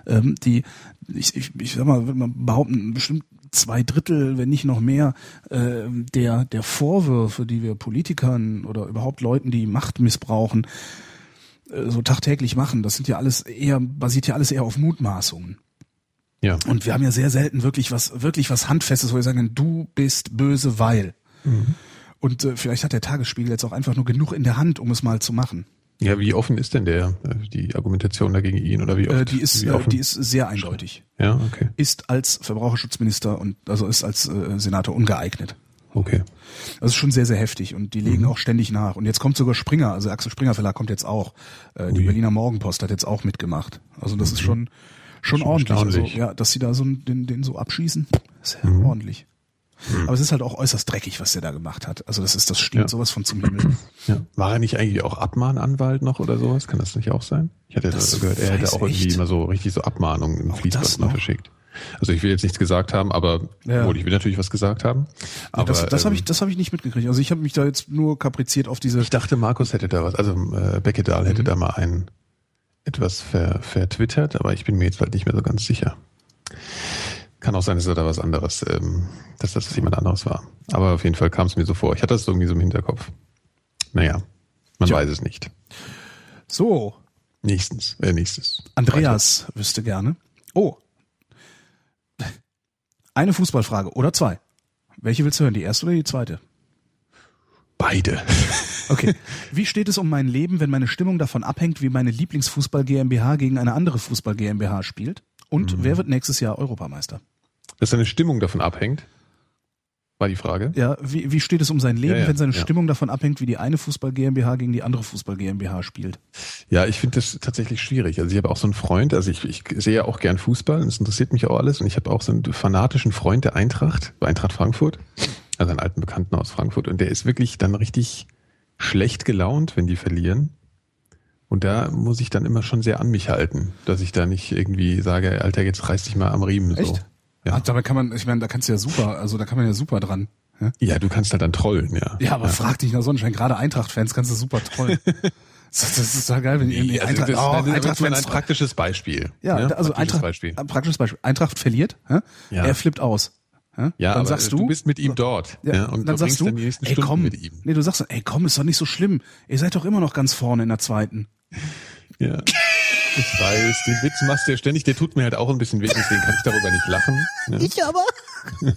ähm, die, ich, ich, ich sag mal, würde mal behaupten, bestimmt zwei Drittel, wenn nicht noch mehr, ähm, der, der Vorwürfe, die wir Politikern oder überhaupt Leuten, die Macht missbrauchen, äh, so tagtäglich machen, das sind ja alles eher, basiert ja alles eher auf Mutmaßungen. Ja. Und wir haben ja sehr selten wirklich was, wirklich was Handfestes, wo wir sagen, du bist böse, weil. Und äh, vielleicht hat der Tagesspiegel jetzt auch einfach nur genug in der Hand, um es mal zu machen. Ja, wie offen ist denn der, äh, die Argumentation dagegen ihn oder wie oft? Äh, die ist, wie äh, offen? die ist sehr eindeutig. ja, okay. Ist als Verbraucherschutzminister und also ist als äh, Senator ungeeignet. Okay. Das ist schon sehr, sehr heftig und die Mhm. legen auch ständig nach. Und jetzt kommt sogar Springer, also Axel Springer Verlag kommt jetzt auch. Äh, die Ui. Berliner Morgenpost hat jetzt auch mitgemacht. Also das ist schon schon, Schon ordentlich. Also, ja, dass sie da so den, den so abschießen, ist ja Mhm. ordentlich. Aber es ist halt auch äußerst dreckig, was der da gemacht hat. Also das ist, das stinkt Ja. sowas von zum Himmel. <clears throat> Ja. War er nicht eigentlich auch Abmahnanwalt noch oder sowas? Kann das nicht auch sein? Ich hatte Das das gehört, er hätte auch irgendwie immer so richtig so Abmahnungen im Auch Fließband mal noch? verschickt. Also ich will jetzt nichts gesagt haben, aber Ja. obwohl ich will natürlich was gesagt haben. Aber das das habe ähm, ich, das habe ich nicht mitgekriegt. Also ich habe mich da jetzt nur kapriziert auf diese. ich dachte, Markus hätte da was, also äh, Beckedahl Mhm. hätte da mal ein etwas ver, vertwittert, aber ich bin mir jetzt halt nicht mehr so ganz sicher. Kann auch sein, dass er da was anderes, ähm, dass das jemand anderes war. Aber auf jeden Fall kam es mir so vor. Ich hatte das irgendwie so im Hinterkopf. Naja, man Tja. weiß es nicht. So, Nächstens, äh, nächstes. Andreas wüsste gerne. Oh. Eine Fußballfrage oder zwei. Welche willst du hören? Die erste oder die zweite? Beide. Okay. <laughs> Wie steht es um mein Leben, wenn meine Stimmung davon abhängt, wie meine Lieblingsfußball GmbH gegen eine andere Fußball GmbH spielt? Und Mhm. wer wird nächstes Jahr Europameister? Dass seine Stimmung davon abhängt, war die Frage. Ja, wie, wie steht es um sein Leben, Ja, ja, wenn seine ja. Stimmung davon abhängt, wie die eine Fußball GmbH gegen die andere Fußball GmbH spielt? Ja, ich finde das tatsächlich schwierig. Also ich habe auch so einen Freund, also ich, ich sehe ja auch gern Fußball und es interessiert mich auch alles und ich habe auch so einen fanatischen Freund der Eintracht, bei Eintracht Frankfurt, also einen alten Bekannten aus Frankfurt und der ist wirklich dann richtig schlecht gelaunt, wenn die verlieren. Und da muss ich dann immer schon sehr an mich halten, dass ich da nicht irgendwie sage, Alter, jetzt reiß dich mal am Riemen. So. Ja. Ah, dabei kann man, ich meine, da kannst du ja super, also da kann man ja super dran. Ja, ja, du kannst halt dann trollen, ja. ja aber frag dich nach Sonnenschein, gerade Eintracht-Fans kannst du super trollen. <laughs> das, ist total geil, wenn die Nee, also Eintracht, das, oh, das ist Eintracht ein praktisches Beispiel. Ja, ne? also praktisches Eintracht, Beispiel. praktisches Beispiel. Eintracht verliert, hä? Ja. er flippt aus. hä? Ja, dann aber sagst du, du bist mit ihm dort ja, ja, und dann sagst du, dann die nächsten ey Stunden komm, mit ihm. nee, du sagst, ey komm, ist doch nicht so schlimm. Ihr seid doch immer noch ganz vorne in der zweiten. Ja. <laughs> Ich weiß, den Witz machst du ja ständig, der tut mir halt auch ein bisschen weh, deswegen kann ich darüber nicht lachen. Ne? Ich aber. <laughs>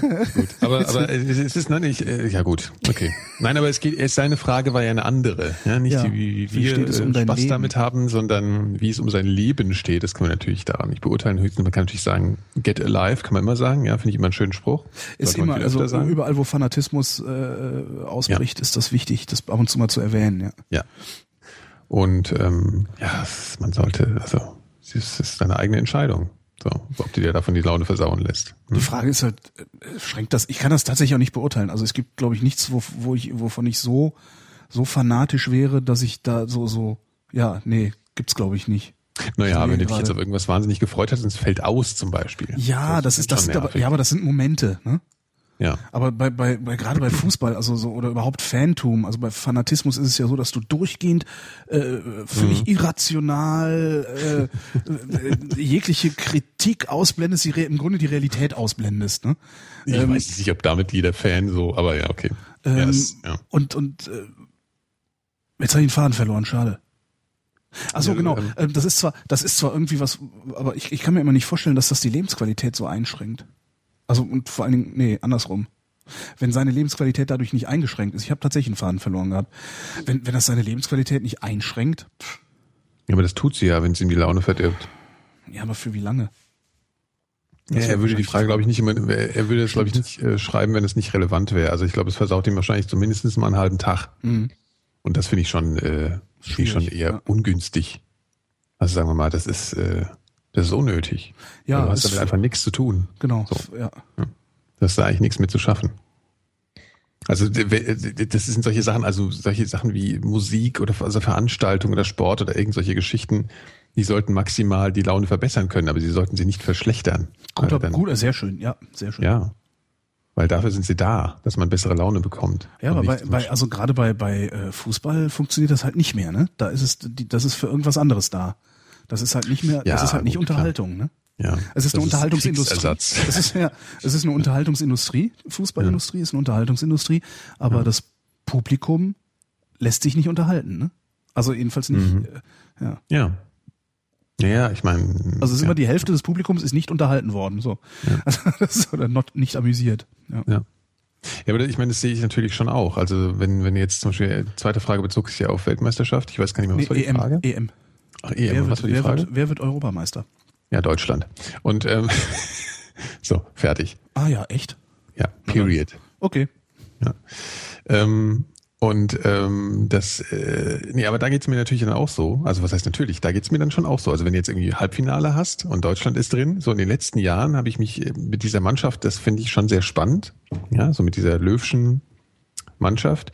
Gut. Aber, aber <laughs> es ist es nein, ich, äh, ja gut, okay. Nein, aber es geht, es, seine Frage war ja eine andere. Ja, nicht Ja. die, wie, Wie wir um äh, dein Spaß Leben? damit haben, sondern wie es um sein Leben steht. Das kann man natürlich daran nicht beurteilen. Höchstens man kann natürlich sagen, get alive, kann man immer sagen. Ja, finde ich immer einen schönen Spruch. Ist Sollte immer, also sagen. überall, wo Fanatismus äh, ausbricht, ist das wichtig, das ab und zu mal zu erwähnen. Ja. Ja. Und ähm, ja, man sollte, also es ist seine eigene Entscheidung. So, ob die dir davon die Laune versauen lässt. Die Frage ist halt, äh, schränkt das, ich kann das tatsächlich auch nicht beurteilen. Also es gibt, glaube ich, nichts, wo, wo ich, wovon ich so, so fanatisch wäre, dass ich da so, so, ja, nee, gibt's glaube ich nicht. Naja, wenn du dich jetzt auf irgendwas wahnsinnig gefreut hast und es fällt aus zum Beispiel. Ja, das, das ist das, sind aber, ja, aber das sind Momente, ne? Ja. Aber bei, bei, bei gerade bei Fußball, also so oder überhaupt Fantum, also bei Fanatismus ist es ja so, dass du durchgehend äh, völlig mhm. irrational äh, äh, jegliche Kritik ausblendest, die im Grunde die Realität ausblendest. Ne? Ich ähm, weiß nicht, ob damit jeder Fan so, aber ja, okay. Ähm, ja, das, ja. Und und äh, jetzt habe ich den Faden verloren, schade. Ach so, genau. Ähm, ähm, das ist zwar, das ist zwar irgendwie was, aber ich, ich kann mir immer nicht vorstellen, dass das die Lebensqualität so einschränkt. Also und vor allen Dingen, nee, andersrum. Wenn seine Lebensqualität dadurch nicht eingeschränkt ist, ich habe tatsächlich einen Faden verloren gehabt. Wenn, wenn das seine Lebensqualität nicht einschränkt. Ja, aber das tut sie ja, wenn sie ihm die Laune verdirbt. Ja, aber für wie lange? Ja, er würde die Frage, glaube ich, nicht immer, er würde das, glaube ich, nicht äh, schreiben, wenn es nicht relevant wäre. Also ich glaube, es versaut ihm wahrscheinlich zumindest mal einen halben Tag. Mhm. Und das finde ich schon, äh, finde ich schon eher ja. ungünstig. Also sagen wir mal, das ist, äh, das ist unnötig. Ja, du hast damit einfach nichts zu tun. Genau. So. Ja. Das ist da eigentlich nichts mit zu schaffen. Also das sind solche Sachen, also solche Sachen wie Musik oder also Veranstaltungen oder Sport oder irgend solche Geschichten, die sollten maximal die Laune verbessern können, aber sie sollten sie nicht verschlechtern. Guter, dann, gut, sehr schön, ja, sehr schön. Ja. Weil dafür sind sie da, dass man bessere Laune bekommt. Ja, aber bei, bei, also gerade bei, bei äh, Fußball funktioniert das halt nicht mehr, ne? Da ist es, das ist für irgendwas anderes da. Das ist halt nicht mehr, ja, das ist halt nicht gut, Unterhaltung, klar. ne? Ja. Es ist eine Unterhaltungsindustrie. Es ist ja, es ist eine Unterhaltungsindustrie. Fußballindustrie ja. ist eine Unterhaltungsindustrie, aber ja. das Publikum lässt sich nicht unterhalten, ne? Also jedenfalls nicht. Mhm. Äh, ja. Ja. Ja, ich meine. Also es ist immer die Hälfte des Publikums ist nicht unterhalten worden, so. <laughs> Also ist, oder not, nicht amüsiert. Ja. ja. Aber ich meine, das sehe ich natürlich schon auch. Also wenn, wenn jetzt zum Beispiel, äh, zweite Frage bezog sich ja auf Weltmeisterschaft. Ich weiß gar nicht mehr, was nee, war die EM, Frage? EM. Ach, EM, wer wird, wer? Wird, wer wird Europameister? Ja, Deutschland. Und ähm, <laughs> so, fertig. Ah ja, echt? Ja, period. Okay. Ja. Ähm, und ähm, das, äh, nee, aber da geht's mir natürlich dann auch so. Also was heißt natürlich, da geht's mir dann schon auch so. Also wenn du jetzt irgendwie Halbfinale hast und Deutschland ist drin, so in den letzten Jahren habe ich mich äh, mit dieser Mannschaft, das finde ich schon sehr spannend. Ja, so mit dieser Löwschen Mannschaft.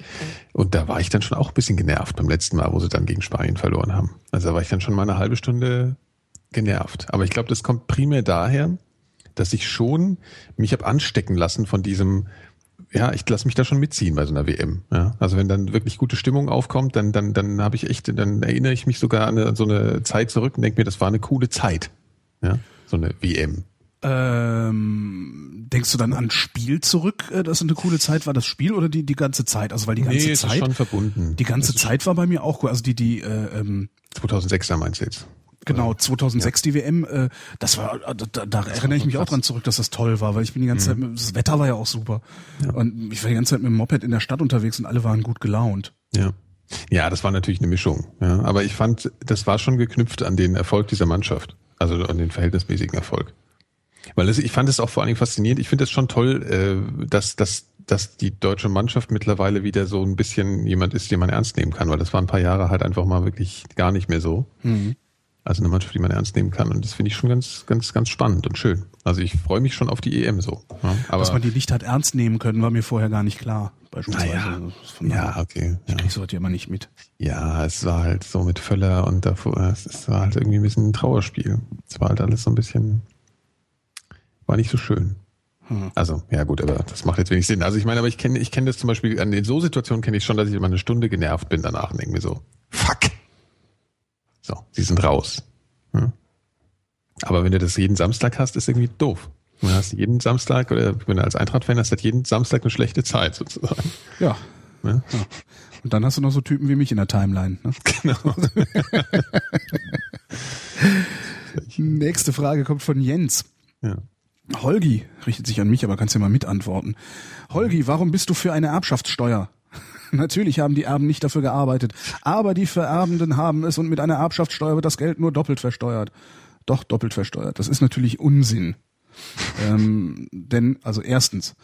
Und da war ich dann schon auch ein bisschen genervt beim letzten Mal, wo sie dann gegen Spanien verloren haben. Also da war ich dann schon mal eine halbe Stunde genervt. Aber ich glaube, das kommt primär daher, dass ich schon mich habe anstecken lassen von diesem, ja, ich lasse mich da schon mitziehen bei so einer WM. Ja, also wenn dann wirklich gute Stimmung aufkommt, dann dann dann habe ich echt, dann erinnere ich mich sogar an, so eine Zeit zurück und denke mir, das war eine coole Zeit. Ja, so eine WM. Ähm, denkst du dann an Spiel zurück, äh, dass eine coole Zeit war, das Spiel oder die die ganze Zeit? Also weil die ganze nee, Zeit ist schon verbunden. Die ganze Zeit war bei mir auch cool. Also die die äh, ähm, 2006er meinst du jetzt? Genau, 2006 ja. die WM, äh, das war, da, da erinnere ich mich auch dran zurück, dass das toll war, weil ich bin die ganze mhm. Zeit, das Wetter war ja auch super. Ja. Und ich war die ganze Zeit mit dem Moped in der Stadt unterwegs und alle waren gut gelaunt. Ja. Ja, das war natürlich eine Mischung. Ja. Aber ich fand, das war schon geknüpft an den Erfolg dieser Mannschaft. Also an den verhältnismäßigen Erfolg. Weil es, ich fand es auch vor allen Dingen faszinierend. Ich finde es schon toll, äh, dass, dass, dass die deutsche Mannschaft mittlerweile wieder so ein bisschen jemand ist, den man ernst nehmen kann, weil das war ein paar Jahre halt einfach mal wirklich gar nicht mehr so. Mhm. Also eine Mannschaft, die man ernst nehmen kann. Und das finde ich schon ganz, ganz, ganz spannend und schön. Also ich freue mich schon auf die EM so. Ja, aber Dass man die nicht hat ernst nehmen können, war mir vorher gar nicht klar. Beispielsweise. Naja, also ja, okay. Ich ja. krieg so heute immer nicht mit. Ja, es war halt so mit Völler und davor, es war halt irgendwie ein bisschen ein Trauerspiel. Es war halt alles so ein bisschen, war nicht so schön. Hm. Also, ja gut, aber das macht jetzt wenig Sinn. Also ich meine, aber ich kenne ich kenne das zum Beispiel, an den so Situationen kenne ich schon, dass ich immer eine Stunde genervt bin danach und denke mir so, fuck, so, sie sind raus. Ja. Aber wenn du das jeden Samstag hast, ist irgendwie doof. Du hast jeden Samstag, oder wenn du als Eintracht-Fan hast, hat jeden Samstag eine schlechte Zeit sozusagen. Ja. ja. ja. Und dann hast du noch so Typen wie mich in der Timeline. Ne? <laughs> Genau. <laughs> Nächste Frage kommt von Jens. Ja. Holgi richtet sich an mich, aber kannst ja mal mitantworten. Holgi, warum bist du für eine Erbschaftssteuer? <laughs> Natürlich haben die Erben nicht dafür gearbeitet, aber die Vererbenden haben es und mit einer Erbschaftssteuer wird das Geld nur doppelt versteuert. Doch doppelt versteuert. Das ist natürlich Unsinn. <laughs> ähm, denn, also erstens,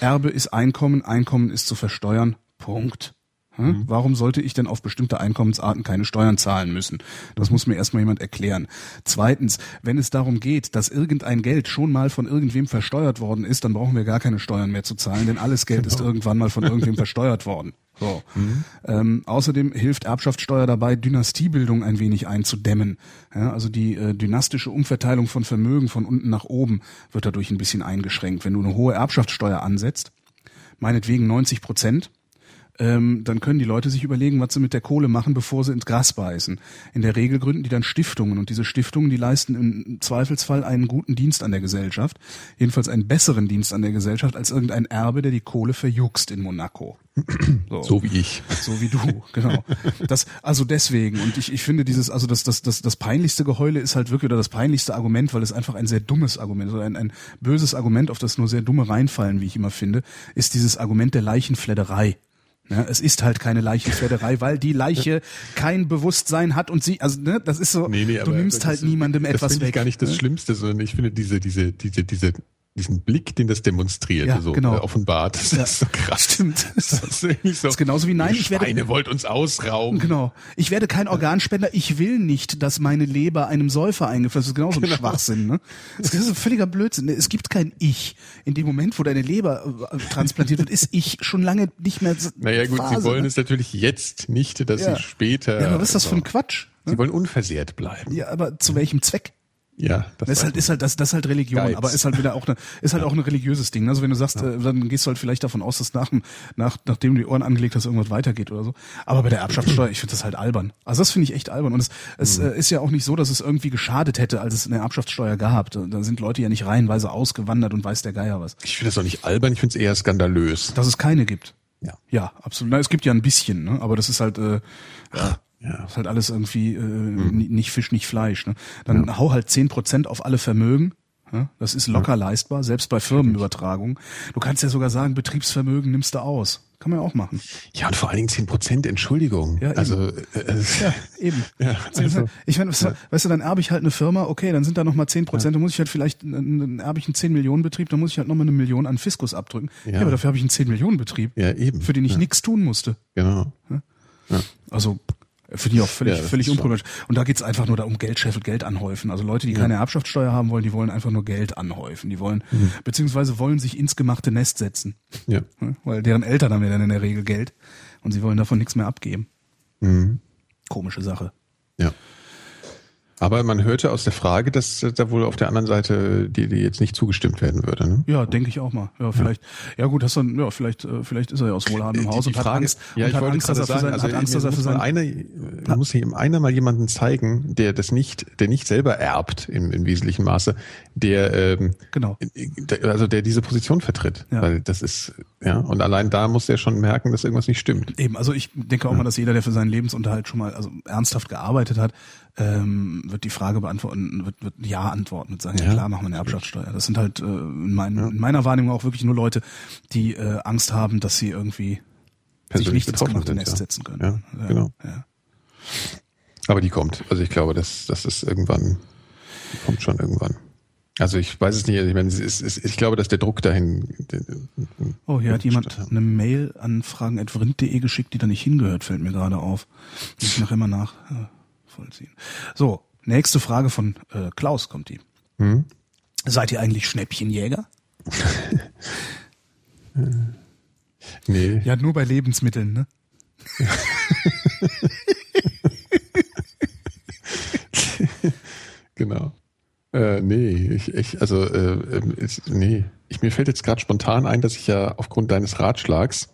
Erbe ist Einkommen, Einkommen ist zu versteuern. Punkt. Hm? Warum sollte ich denn auf bestimmte Einkommensarten keine Steuern zahlen müssen? Das muss mir erstmal jemand erklären. Zweitens, wenn es darum geht, dass irgendein Geld schon mal von irgendwem versteuert worden ist, dann brauchen wir gar keine Steuern mehr zu zahlen, denn alles Geld genau. ist irgendwann mal von irgendwem <laughs> versteuert worden. So. Mhm. Ähm, außerdem hilft Erbschaftssteuer dabei, Dynastiebildung ein wenig einzudämmen. Ja, also die äh, dynastische Umverteilung von Vermögen von unten nach oben wird dadurch ein bisschen eingeschränkt. Wenn du eine hohe Erbschaftssteuer ansetzt, meinetwegen 90 Prozent, ähm, dann können die Leute sich überlegen, was sie mit der Kohle machen, bevor sie ins Gras beißen. In der Regel gründen die dann Stiftungen und diese Stiftungen, die leisten im Zweifelsfall einen guten Dienst an der Gesellschaft, jedenfalls einen besseren Dienst an der Gesellschaft als irgendein Erbe, der die Kohle verjuckst in Monaco. So, so wie ich. So wie du, genau. Das, also deswegen, und ich, ich finde dieses, also das, das, das, das peinlichste Geheule ist halt wirklich oder das peinlichste Argument, weil es einfach ein sehr dummes Argument, oder ein, ein böses Argument, auf das nur sehr dumme reinfallen, wie ich immer finde, ist dieses Argument der Leichenfledderei. Ja, es ist halt keine Leichenpferderei, weil die Leiche kein Bewusstsein hat und sie, also ne, das ist so, nee, nee, du nimmst halt niemandem etwas das weg. Das ist gar nicht das ne? Schlimmste, sondern ich finde diese, diese, diese, diese diesen Blick, den das demonstriert, ja, so genau. äh, offenbart. Das ja, ist so krass. Stimmt. <laughs> Das ist, irgendwie so, das ist genauso wie nein, ich werde. Eine wollt uns ausrauben. Genau. Ich werde kein Organspender. Ich will nicht, dass meine Leber einem Säufer eingefasst ist. Genauso genau. ein Schwachsinn. Ne? Das ist ein völliger Blödsinn. Es gibt kein Ich. In dem Moment, wo deine Leber äh, transplantiert wird, ist Ich schon lange nicht mehr. Naja gut, Phase, sie wollen ne? es natürlich jetzt nicht, dass ja. sie später. Ja, aber was ist das für ein Quatsch? Sie wollen unversehrt bleiben. Ja, aber zu welchem Zweck? Ja, das, das ist halt, ist halt, das, das ist halt Religion, Geiz. aber ist halt wieder auch eine, ist halt ja. auch ein religiöses Ding. Also wenn du sagst, ja. äh, dann gehst du halt vielleicht davon aus, dass nach, nach, nachdem du die Ohren angelegt hast, irgendwas weitergeht oder so. Aber bei der Erbschaftssteuer, ich finde das halt albern. Also das finde ich echt albern. Und es, es mhm. äh, ist ja auch nicht so, dass es irgendwie geschadet hätte, als es eine Erbschaftssteuer gab. Da sind Leute ja nicht reihenweise ausgewandert und weiß der Geier was. Ich finde das auch nicht albern, ich finde es eher skandalös. Dass es keine gibt. Ja. Ja, absolut. Na, es gibt ja ein bisschen, ne? aber das ist halt, äh, ja. Ja. ist halt alles irgendwie äh, mhm. nicht Fisch, nicht Fleisch. Ne? Dann ja. hau halt zehn Prozent auf alle Vermögen. Ja? Das ist locker ja. leistbar, selbst bei Firmenübertragung. Du kannst ja sogar sagen, Betriebsvermögen nimmst du aus. Kann man ja auch machen. Ja, und vor allen Dingen zehn Prozent, Entschuldigung. Ja, also, äh, ja, eben. <laughs> Ja, also, ich meine, ja. weißt du, dann erbe ich halt eine Firma, okay, dann sind da nochmal zehn Prozent, dann muss ich halt vielleicht, dann erbe ich einen zehn Millionen Betrieb, dann muss ich halt nochmal eine Million an Fiskus abdrücken. Ja, aber dafür habe ich einen zehn Millionen Betrieb. Ja, eben. Für den ich nichts tun musste. Genau. Also, Finde ich auch völlig, ja, völlig unproblematisch. Und da geht's einfach nur da um Geld scheffelt, Geld anhäufen. Also Leute, die ja. keine Erbschaftssteuer haben wollen, die wollen einfach nur Geld anhäufen. Die wollen, mhm. beziehungsweise wollen sich ins gemachte Nest setzen. Ja. Weil deren Eltern haben ja dann in der Regel Geld und sie wollen davon nichts mehr abgeben. Mhm. Komische Sache. Aber man hörte aus der Frage, dass da wohl auf der anderen Seite die, die jetzt nicht zugestimmt werden würde. Ne? Ja, denke ich auch mal. Ja, vielleicht. Ja, ja gut, hast du, ja, vielleicht, äh, vielleicht ist er ja aus wohlhabendem Haus und Frage, hat Angst. Ja, ich wollte Angst, dass er sagen, sein, also hat Angst, dass er für sein einer, man muss ihm einer mal jemanden zeigen, der das nicht, der nicht selber erbt im, im wesentlichen Maße, der ähm, genau, also der diese Position vertritt, ja. weil das ist ja und allein da muss er schon merken, dass irgendwas nicht stimmt. Eben, also ich denke auch mal, dass jeder, der für seinen Lebensunterhalt schon mal also ernsthaft gearbeitet hat, ähm, wird die Frage beantworten, wird, wird Ja antworten und sagen, ja, ja klar, machen wir eine Erbschaftssteuer. Das sind halt äh, in, mein, ja. in meiner Wahrnehmung auch wirklich nur Leute, die äh, Angst haben, dass sie irgendwie Persönlich sich nicht ins gemachte Nest ja. setzen können. Ja, genau. Aber die kommt. Also ich glaube, dass das ist irgendwann, die kommt schon irgendwann. Also ich weiß es nicht, ich meine, es ist, es, ich glaube, dass der Druck dahin. Oh, hier hat jemand eine Mail an fragen.vrind.de geschickt, die da nicht hingehört, fällt mir gerade auf. Muss ich nachher mal nach. Äh, nachvollziehen. So, nächste Frage von äh, Klaus kommt die. Hm? Seid ihr eigentlich Schnäppchenjäger? <laughs> nee. Ja, nur bei Lebensmitteln, ne? <laughs> genau. Äh, nee, ich, ich also äh, ähm, nee, ich, mir fällt jetzt gerade spontan ein, dass ich ja aufgrund deines Ratschlags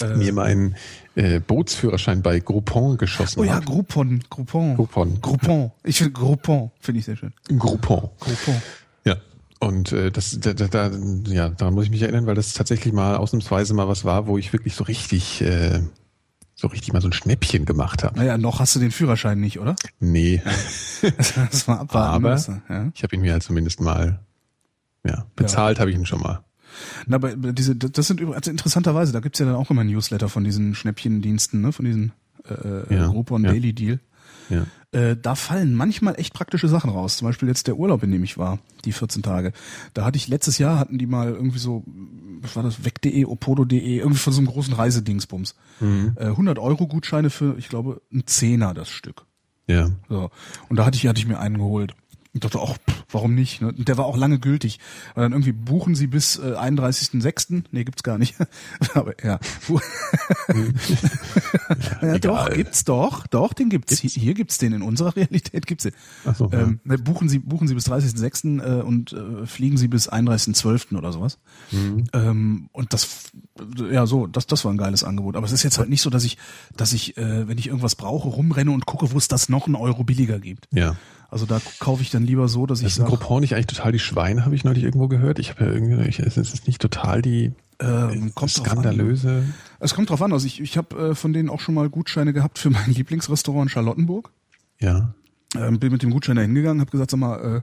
äh, mir meinen äh, Bootsführerschein bei Groupon geschossen Oh ja, Groupon, Groupon. Groupon. Groupon. Ich finde Groupon, finde ich sehr schön. Groupon. Groupon. Ja. Und äh, das, da, da, da, ja, daran muss ich mich erinnern, weil das tatsächlich mal ausnahmsweise mal was war, wo ich wirklich so richtig, äh, so richtig mal so ein Schnäppchen gemacht habe. Naja, noch hast du den Führerschein nicht, oder? Nee. <laughs> das war abwarten. Aber müssen, ja? ich habe ihn mir halt zumindest mal, ja, bezahlt ja. habe ich ihn schon mal. Na, aber diese, das sind also interessanterweise, da gibt's ja dann auch immer Newsletter von diesen Schnäppchendiensten, ne, von diesen äh, äh ja, Groupon ja. Daily Deal. Ja. Äh, da fallen manchmal echt praktische Sachen raus. Zum Beispiel jetzt der Urlaub, in dem ich war, die 14 Tage. Da hatte ich letztes Jahr hatten die mal irgendwie so was war das, weg.de, opodo.de, irgendwie von so einem großen Reisedingsbums. Mhm. Äh, 100 Euro Gutscheine für, ich glaube, ein Zehner das Stück. Ja. So. Und da hatte ich, hatte ich mir einen geholt. Und dachte auch, pff, warum nicht? Ne? Und der war auch lange gültig. Und dann irgendwie buchen sie bis äh, 31.06. Nee, gibt's gar nicht. <laughs> Aber <laughs> ja. Ja doch, gibt's doch. Doch, den gibt's. Hier, hier gibt's den. In unserer Realität gibt's den. Ach so, ja. ähm, ne, buchen Sie, buchen Sie bis 30.06. Äh, und äh, fliegen Sie bis 31.12. oder sowas. Mhm. Ähm, und das, ja, so, das, das war ein geiles Angebot. Aber es ist jetzt halt nicht so, dass ich, dass ich, äh, wenn ich irgendwas brauche, rumrenne und gucke, wo es das noch einen Euro billiger gibt. Ja. Also da kaufe ich dann lieber so, dass ich Ist ein Groupon nicht eigentlich total die Schweine, habe ich neulich irgendwo gehört. Ich habe ja irgendwie, ich, es ist nicht total die ähm, kommt drauf an. skandalöse. Es kommt drauf an. Also ich, ich habe äh, von denen auch schon mal Gutscheine gehabt für mein <laughs> Lieblingsrestaurant in Charlottenburg. Ja. Ähm, bin mit dem Gutschein da hingegangen, habe gesagt, sag mal, äh,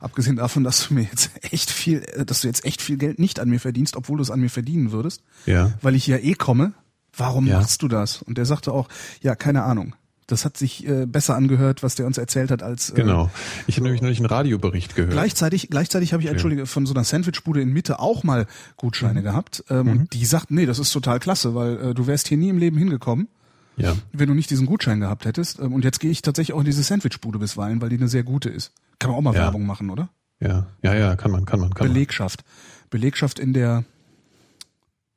abgesehen davon, dass du mir jetzt <laughs> echt viel, äh, dass du jetzt echt viel Geld nicht an mir verdienst, obwohl du es an mir verdienen würdest, Ja. weil ich ja eh komme, warum Ja. machst du das? Und der sagte auch, ja, keine Ahnung. Das hat sich äh, besser angehört, was der uns erzählt hat, als äh, Genau. Ich habe nämlich neulich einen Radiobericht gehört. Gleichzeitig, gleichzeitig habe ich, entschuldige, von so einer Sandwichbude in Mitte auch mal Gutscheine Mhm. gehabt. Ähm, Und die sagten, nee, das ist total klasse, weil äh, du wärst hier nie im Leben hingekommen, Ja. wenn du nicht diesen Gutschein gehabt hättest. Ähm, und jetzt gehe ich tatsächlich auch in diese Sandwichbude bisweilen, weil die eine sehr gute ist. Kann man auch mal Ja. Werbung machen, oder? Ja. Ja, ja, kann man, kann man, kann Belegschaft. Belegschaft in der, man.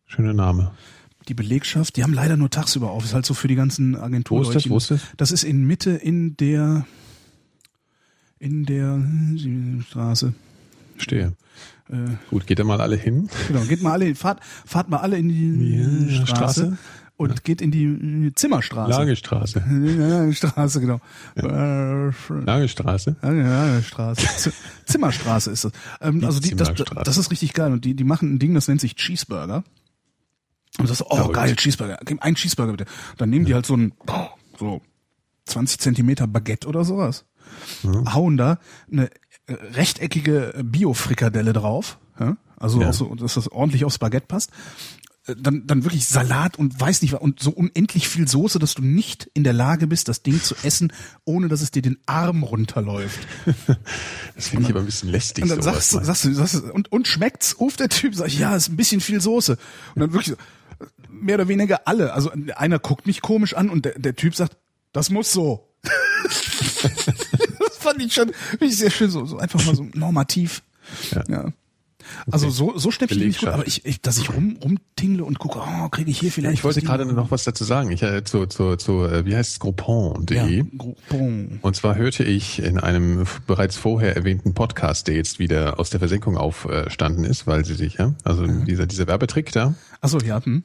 Schöner Name. Die Belegschaft, die haben leider nur tagsüber auf. Ist halt so für die ganzen Agenturen. Wo ist das? Wo ist das? Das ist in Mitte in der, in der äh, Straße. Stehe. Äh, Gut, geht da mal alle hin? Genau, geht mal alle, fahrt, fahrt mal alle in die Ja, Straße, Straße. und geht in die äh, Zimmerstraße. Lagestraße. <laughs> Ja, Straße, genau. Ja. Lagestraße. Straße. Z- <laughs> Zimmerstraße ist das. Ähm, Die also die, das, das ist richtig geil. Und die, die machen ein Ding, das nennt sich Cheeseburger. Und das ist, oh Verrückt. geil, Cheeseburger. Gib Ein Cheeseburger bitte. Dann nehmen die halt so ein, so 20 Zentimeter Baguette oder sowas. Hauen da eine äh, rechteckige Bio-Frikadelle drauf. Ja? Also Ja. so, dass das ordentlich aufs Baguette passt. Äh, Dann, dann wirklich Salat und weiß nicht was und so unendlich viel Soße, dass du nicht in der Lage bist, das Ding zu essen, ohne dass es dir den Arm runterläuft. <laughs> Das finde ich aber ein bisschen lästig. Und dann sagst du, sagst du, sagst du, und, und schmeckt's? Ruft der Typ, sag ich, ja, ist ein bisschen viel Soße. Und dann wirklich so, mehr oder weniger alle. Also einer guckt mich komisch an und der, der Typ sagt, das muss so. <laughs> das fand ich schon ich sehr schön, so, so einfach mal so normativ. Ja. Ja. Also so, so schnäpp ich nicht gut, aber ich, ich dass ich rum, rumtingle und gucke, oh, kriege ich hier vielleicht. ich wollte gerade noch was dazu sagen. Ich äh, zu, zu, zu äh, wie heißt es, Groupon.de. ja, Groupon. Und zwar hörte ich in einem bereits vorher erwähnten Podcast, der jetzt wieder aus der Versenkung aufstanden ist, weil sie sich, ja, also dieser, dieser Werbetrick da, Achso, ja, hm.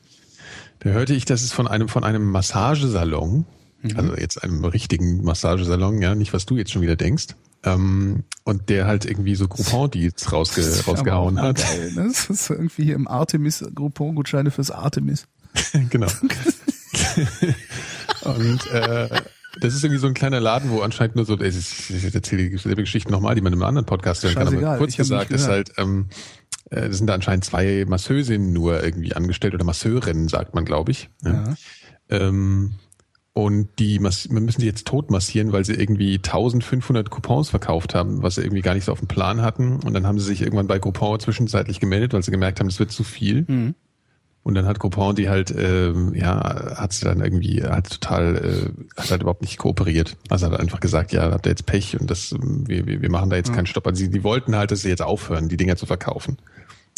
Da hörte ich, dass es von einem, von einem Massagesalon, Mhm. also jetzt einem richtigen Massagesalon, ja, nicht was du jetzt schon wieder denkst, ähm, und der halt irgendwie so Groupon-Deals rausge, rausgehauen hat. Geil, ne? Das ist irgendwie hier im Artemis, Groupon-Gutscheine fürs Artemis. <laughs> genau. <laughs> und äh, das ist irgendwie so ein kleiner Laden, wo anscheinend nur so, ich, erzähle dieselbe Geschichte nochmal, die man in einem anderen Podcast hören kann, aber kurz gesagt ist halt, ähm, äh, das sind da anscheinend zwei Masseusinnen nur irgendwie angestellt oder Masseurinnen, sagt man, glaube ich. Ja. Ähm, und die müssen die jetzt tot massieren, weil sie irgendwie 1500 Coupons verkauft haben, was sie irgendwie gar nicht so auf dem Plan hatten. Und dann haben sie sich irgendwann bei Groupon zwischenzeitlich gemeldet, weil sie gemerkt haben, das wird zu viel. Mhm. Und dann hat Groupon die halt, ähm, ja, hat sie dann irgendwie, hat total, äh, hat halt überhaupt nicht kooperiert. Also hat einfach gesagt, ja, habt ihr jetzt Pech und das, ähm, wir, wir, machen da jetzt keinen Stopp. Also die, die wollten halt, dass sie jetzt aufhören, die Dinger zu verkaufen.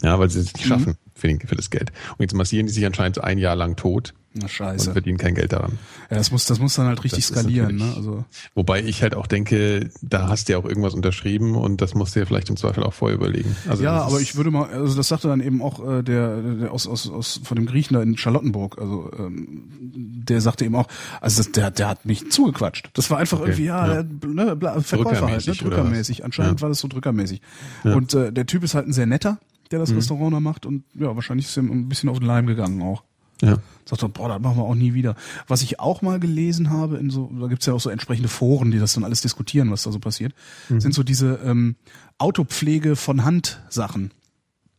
Ja, weil sie es nicht schaffen für, den, für das Geld. Und jetzt massieren die sich anscheinend ein Jahr lang tot Na und scheiße. verdienen kein Geld daran. Ja, das muss, das muss dann halt richtig Das skalieren, ne? Also Wobei ich halt auch denke, da hast du ja auch irgendwas unterschrieben und das musst du ja vielleicht im Zweifel auch vorher überlegen. Also ja, aber ich würde mal, also das sagte dann eben auch äh, der, der aus, aus, aus von dem Griechen da in Charlottenburg, also ähm, der sagte eben auch, also das, der, der hat mich zugequatscht. Das war einfach Okay, irgendwie, ja, ja. Ne, Verkäufer halt, ne, drückermäßig. Anscheinend Ja. war das so drückermäßig. Ja. Und äh, der Typ ist halt ein sehr netter, der Mhm. das Restaurant da macht und ja, wahrscheinlich ist ihm ein bisschen auf den Leim gegangen auch. ja. Sagt er, boah, das machen wir auch nie wieder. Was ich auch mal gelesen habe, in so, da gibt's ja auch so entsprechende Foren, die das dann alles diskutieren, was da so passiert, Mhm. sind so diese ähm, Autopflege von Hand Sachen.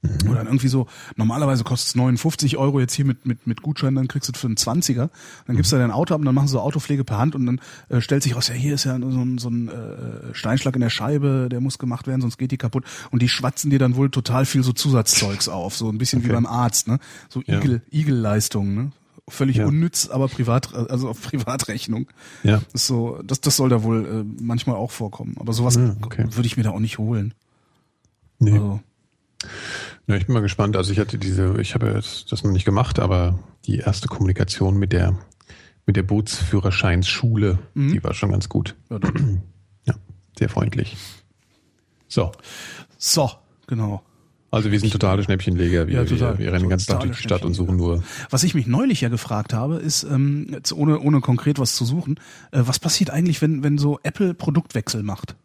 Mhm. Oder dann irgendwie so, normalerweise kostet es 59 Euro jetzt hier mit, mit, mit Gutschein, dann kriegst du für einen 20er. Dann gibst du dein Auto ab und dann machen sie so Autopflege per Hand und dann äh, stellt sich raus, ja, hier ist ja so ein, so ein äh, Steinschlag in der Scheibe, der muss gemacht werden, sonst geht die kaputt. Und die schwatzen dir dann wohl total viel so Zusatzzeugs auf, so ein bisschen okay. wie beim Arzt, ne? So ja. Igel, Igelleistungen, ne? Völlig ja. unnütz, aber privat, also auf Privatrechnung. Ja. Das ist so, das, das soll da wohl äh, manchmal auch vorkommen. Aber sowas ja, okay. würde ich mir da auch nicht holen. Nee. Also, ja, ich bin mal gespannt. Also ich hatte diese, ich habe das noch nicht gemacht, aber die erste Kommunikation mit der mit der Bootsführerscheinsschule, mhm. die war schon ganz gut. Ja, <clears throat> ja, sehr freundlich. So. So, genau. Also wir sind totale Schnäppchenleger. Wir, ja, total. wir, wir rennen Tag durch die Stadt und suchen nur. Was ich mich neulich ja gefragt habe, ist, ähm, ohne, ohne konkret was zu suchen, äh, was passiert eigentlich, wenn, wenn so Apple Produktwechsel macht?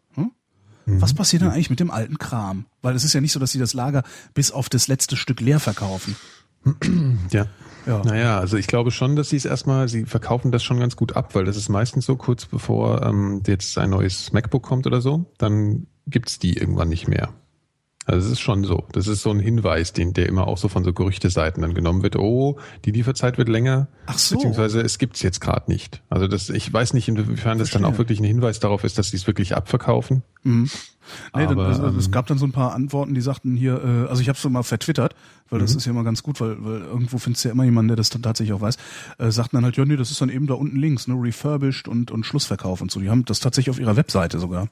Mhm. Was passiert dann eigentlich mit dem alten Kram? Weil es ist ja nicht so, dass sie das Lager bis auf das letzte Stück leer verkaufen. <clears throat> Ja. ja. Naja, also ich glaube schon, dass sie es erstmal, sie verkaufen das schon ganz gut ab, weil das ist meistens so kurz bevor ähm, jetzt ein neues MacBook kommt oder so, dann gibt's die irgendwann nicht mehr. Also es ist schon so. Das ist so ein Hinweis, den, der immer auch so von so Gerüchteseiten dann genommen wird. Oh, die Lieferzeit wird länger. Ach so. Beziehungsweise es gibt's jetzt gerade nicht. Also das, ich weiß nicht, inwiefern das dann auch wirklich ein Hinweis darauf ist, dass sie es wirklich abverkaufen. Mhm. Nee, Aber, dann, also, ähm, es gab dann so ein paar Antworten, die sagten hier, äh, also ich habe es so mal vertwittert, weil das mhm. ist ja immer ganz gut, weil, weil irgendwo findest du ja immer jemanden, der das dann tatsächlich auch weiß, äh, sagten dann halt, ja, nee, das ist dann eben da unten links, ne, refurbished und, und Schlussverkauf und so. Die haben das tatsächlich auf ihrer Webseite sogar.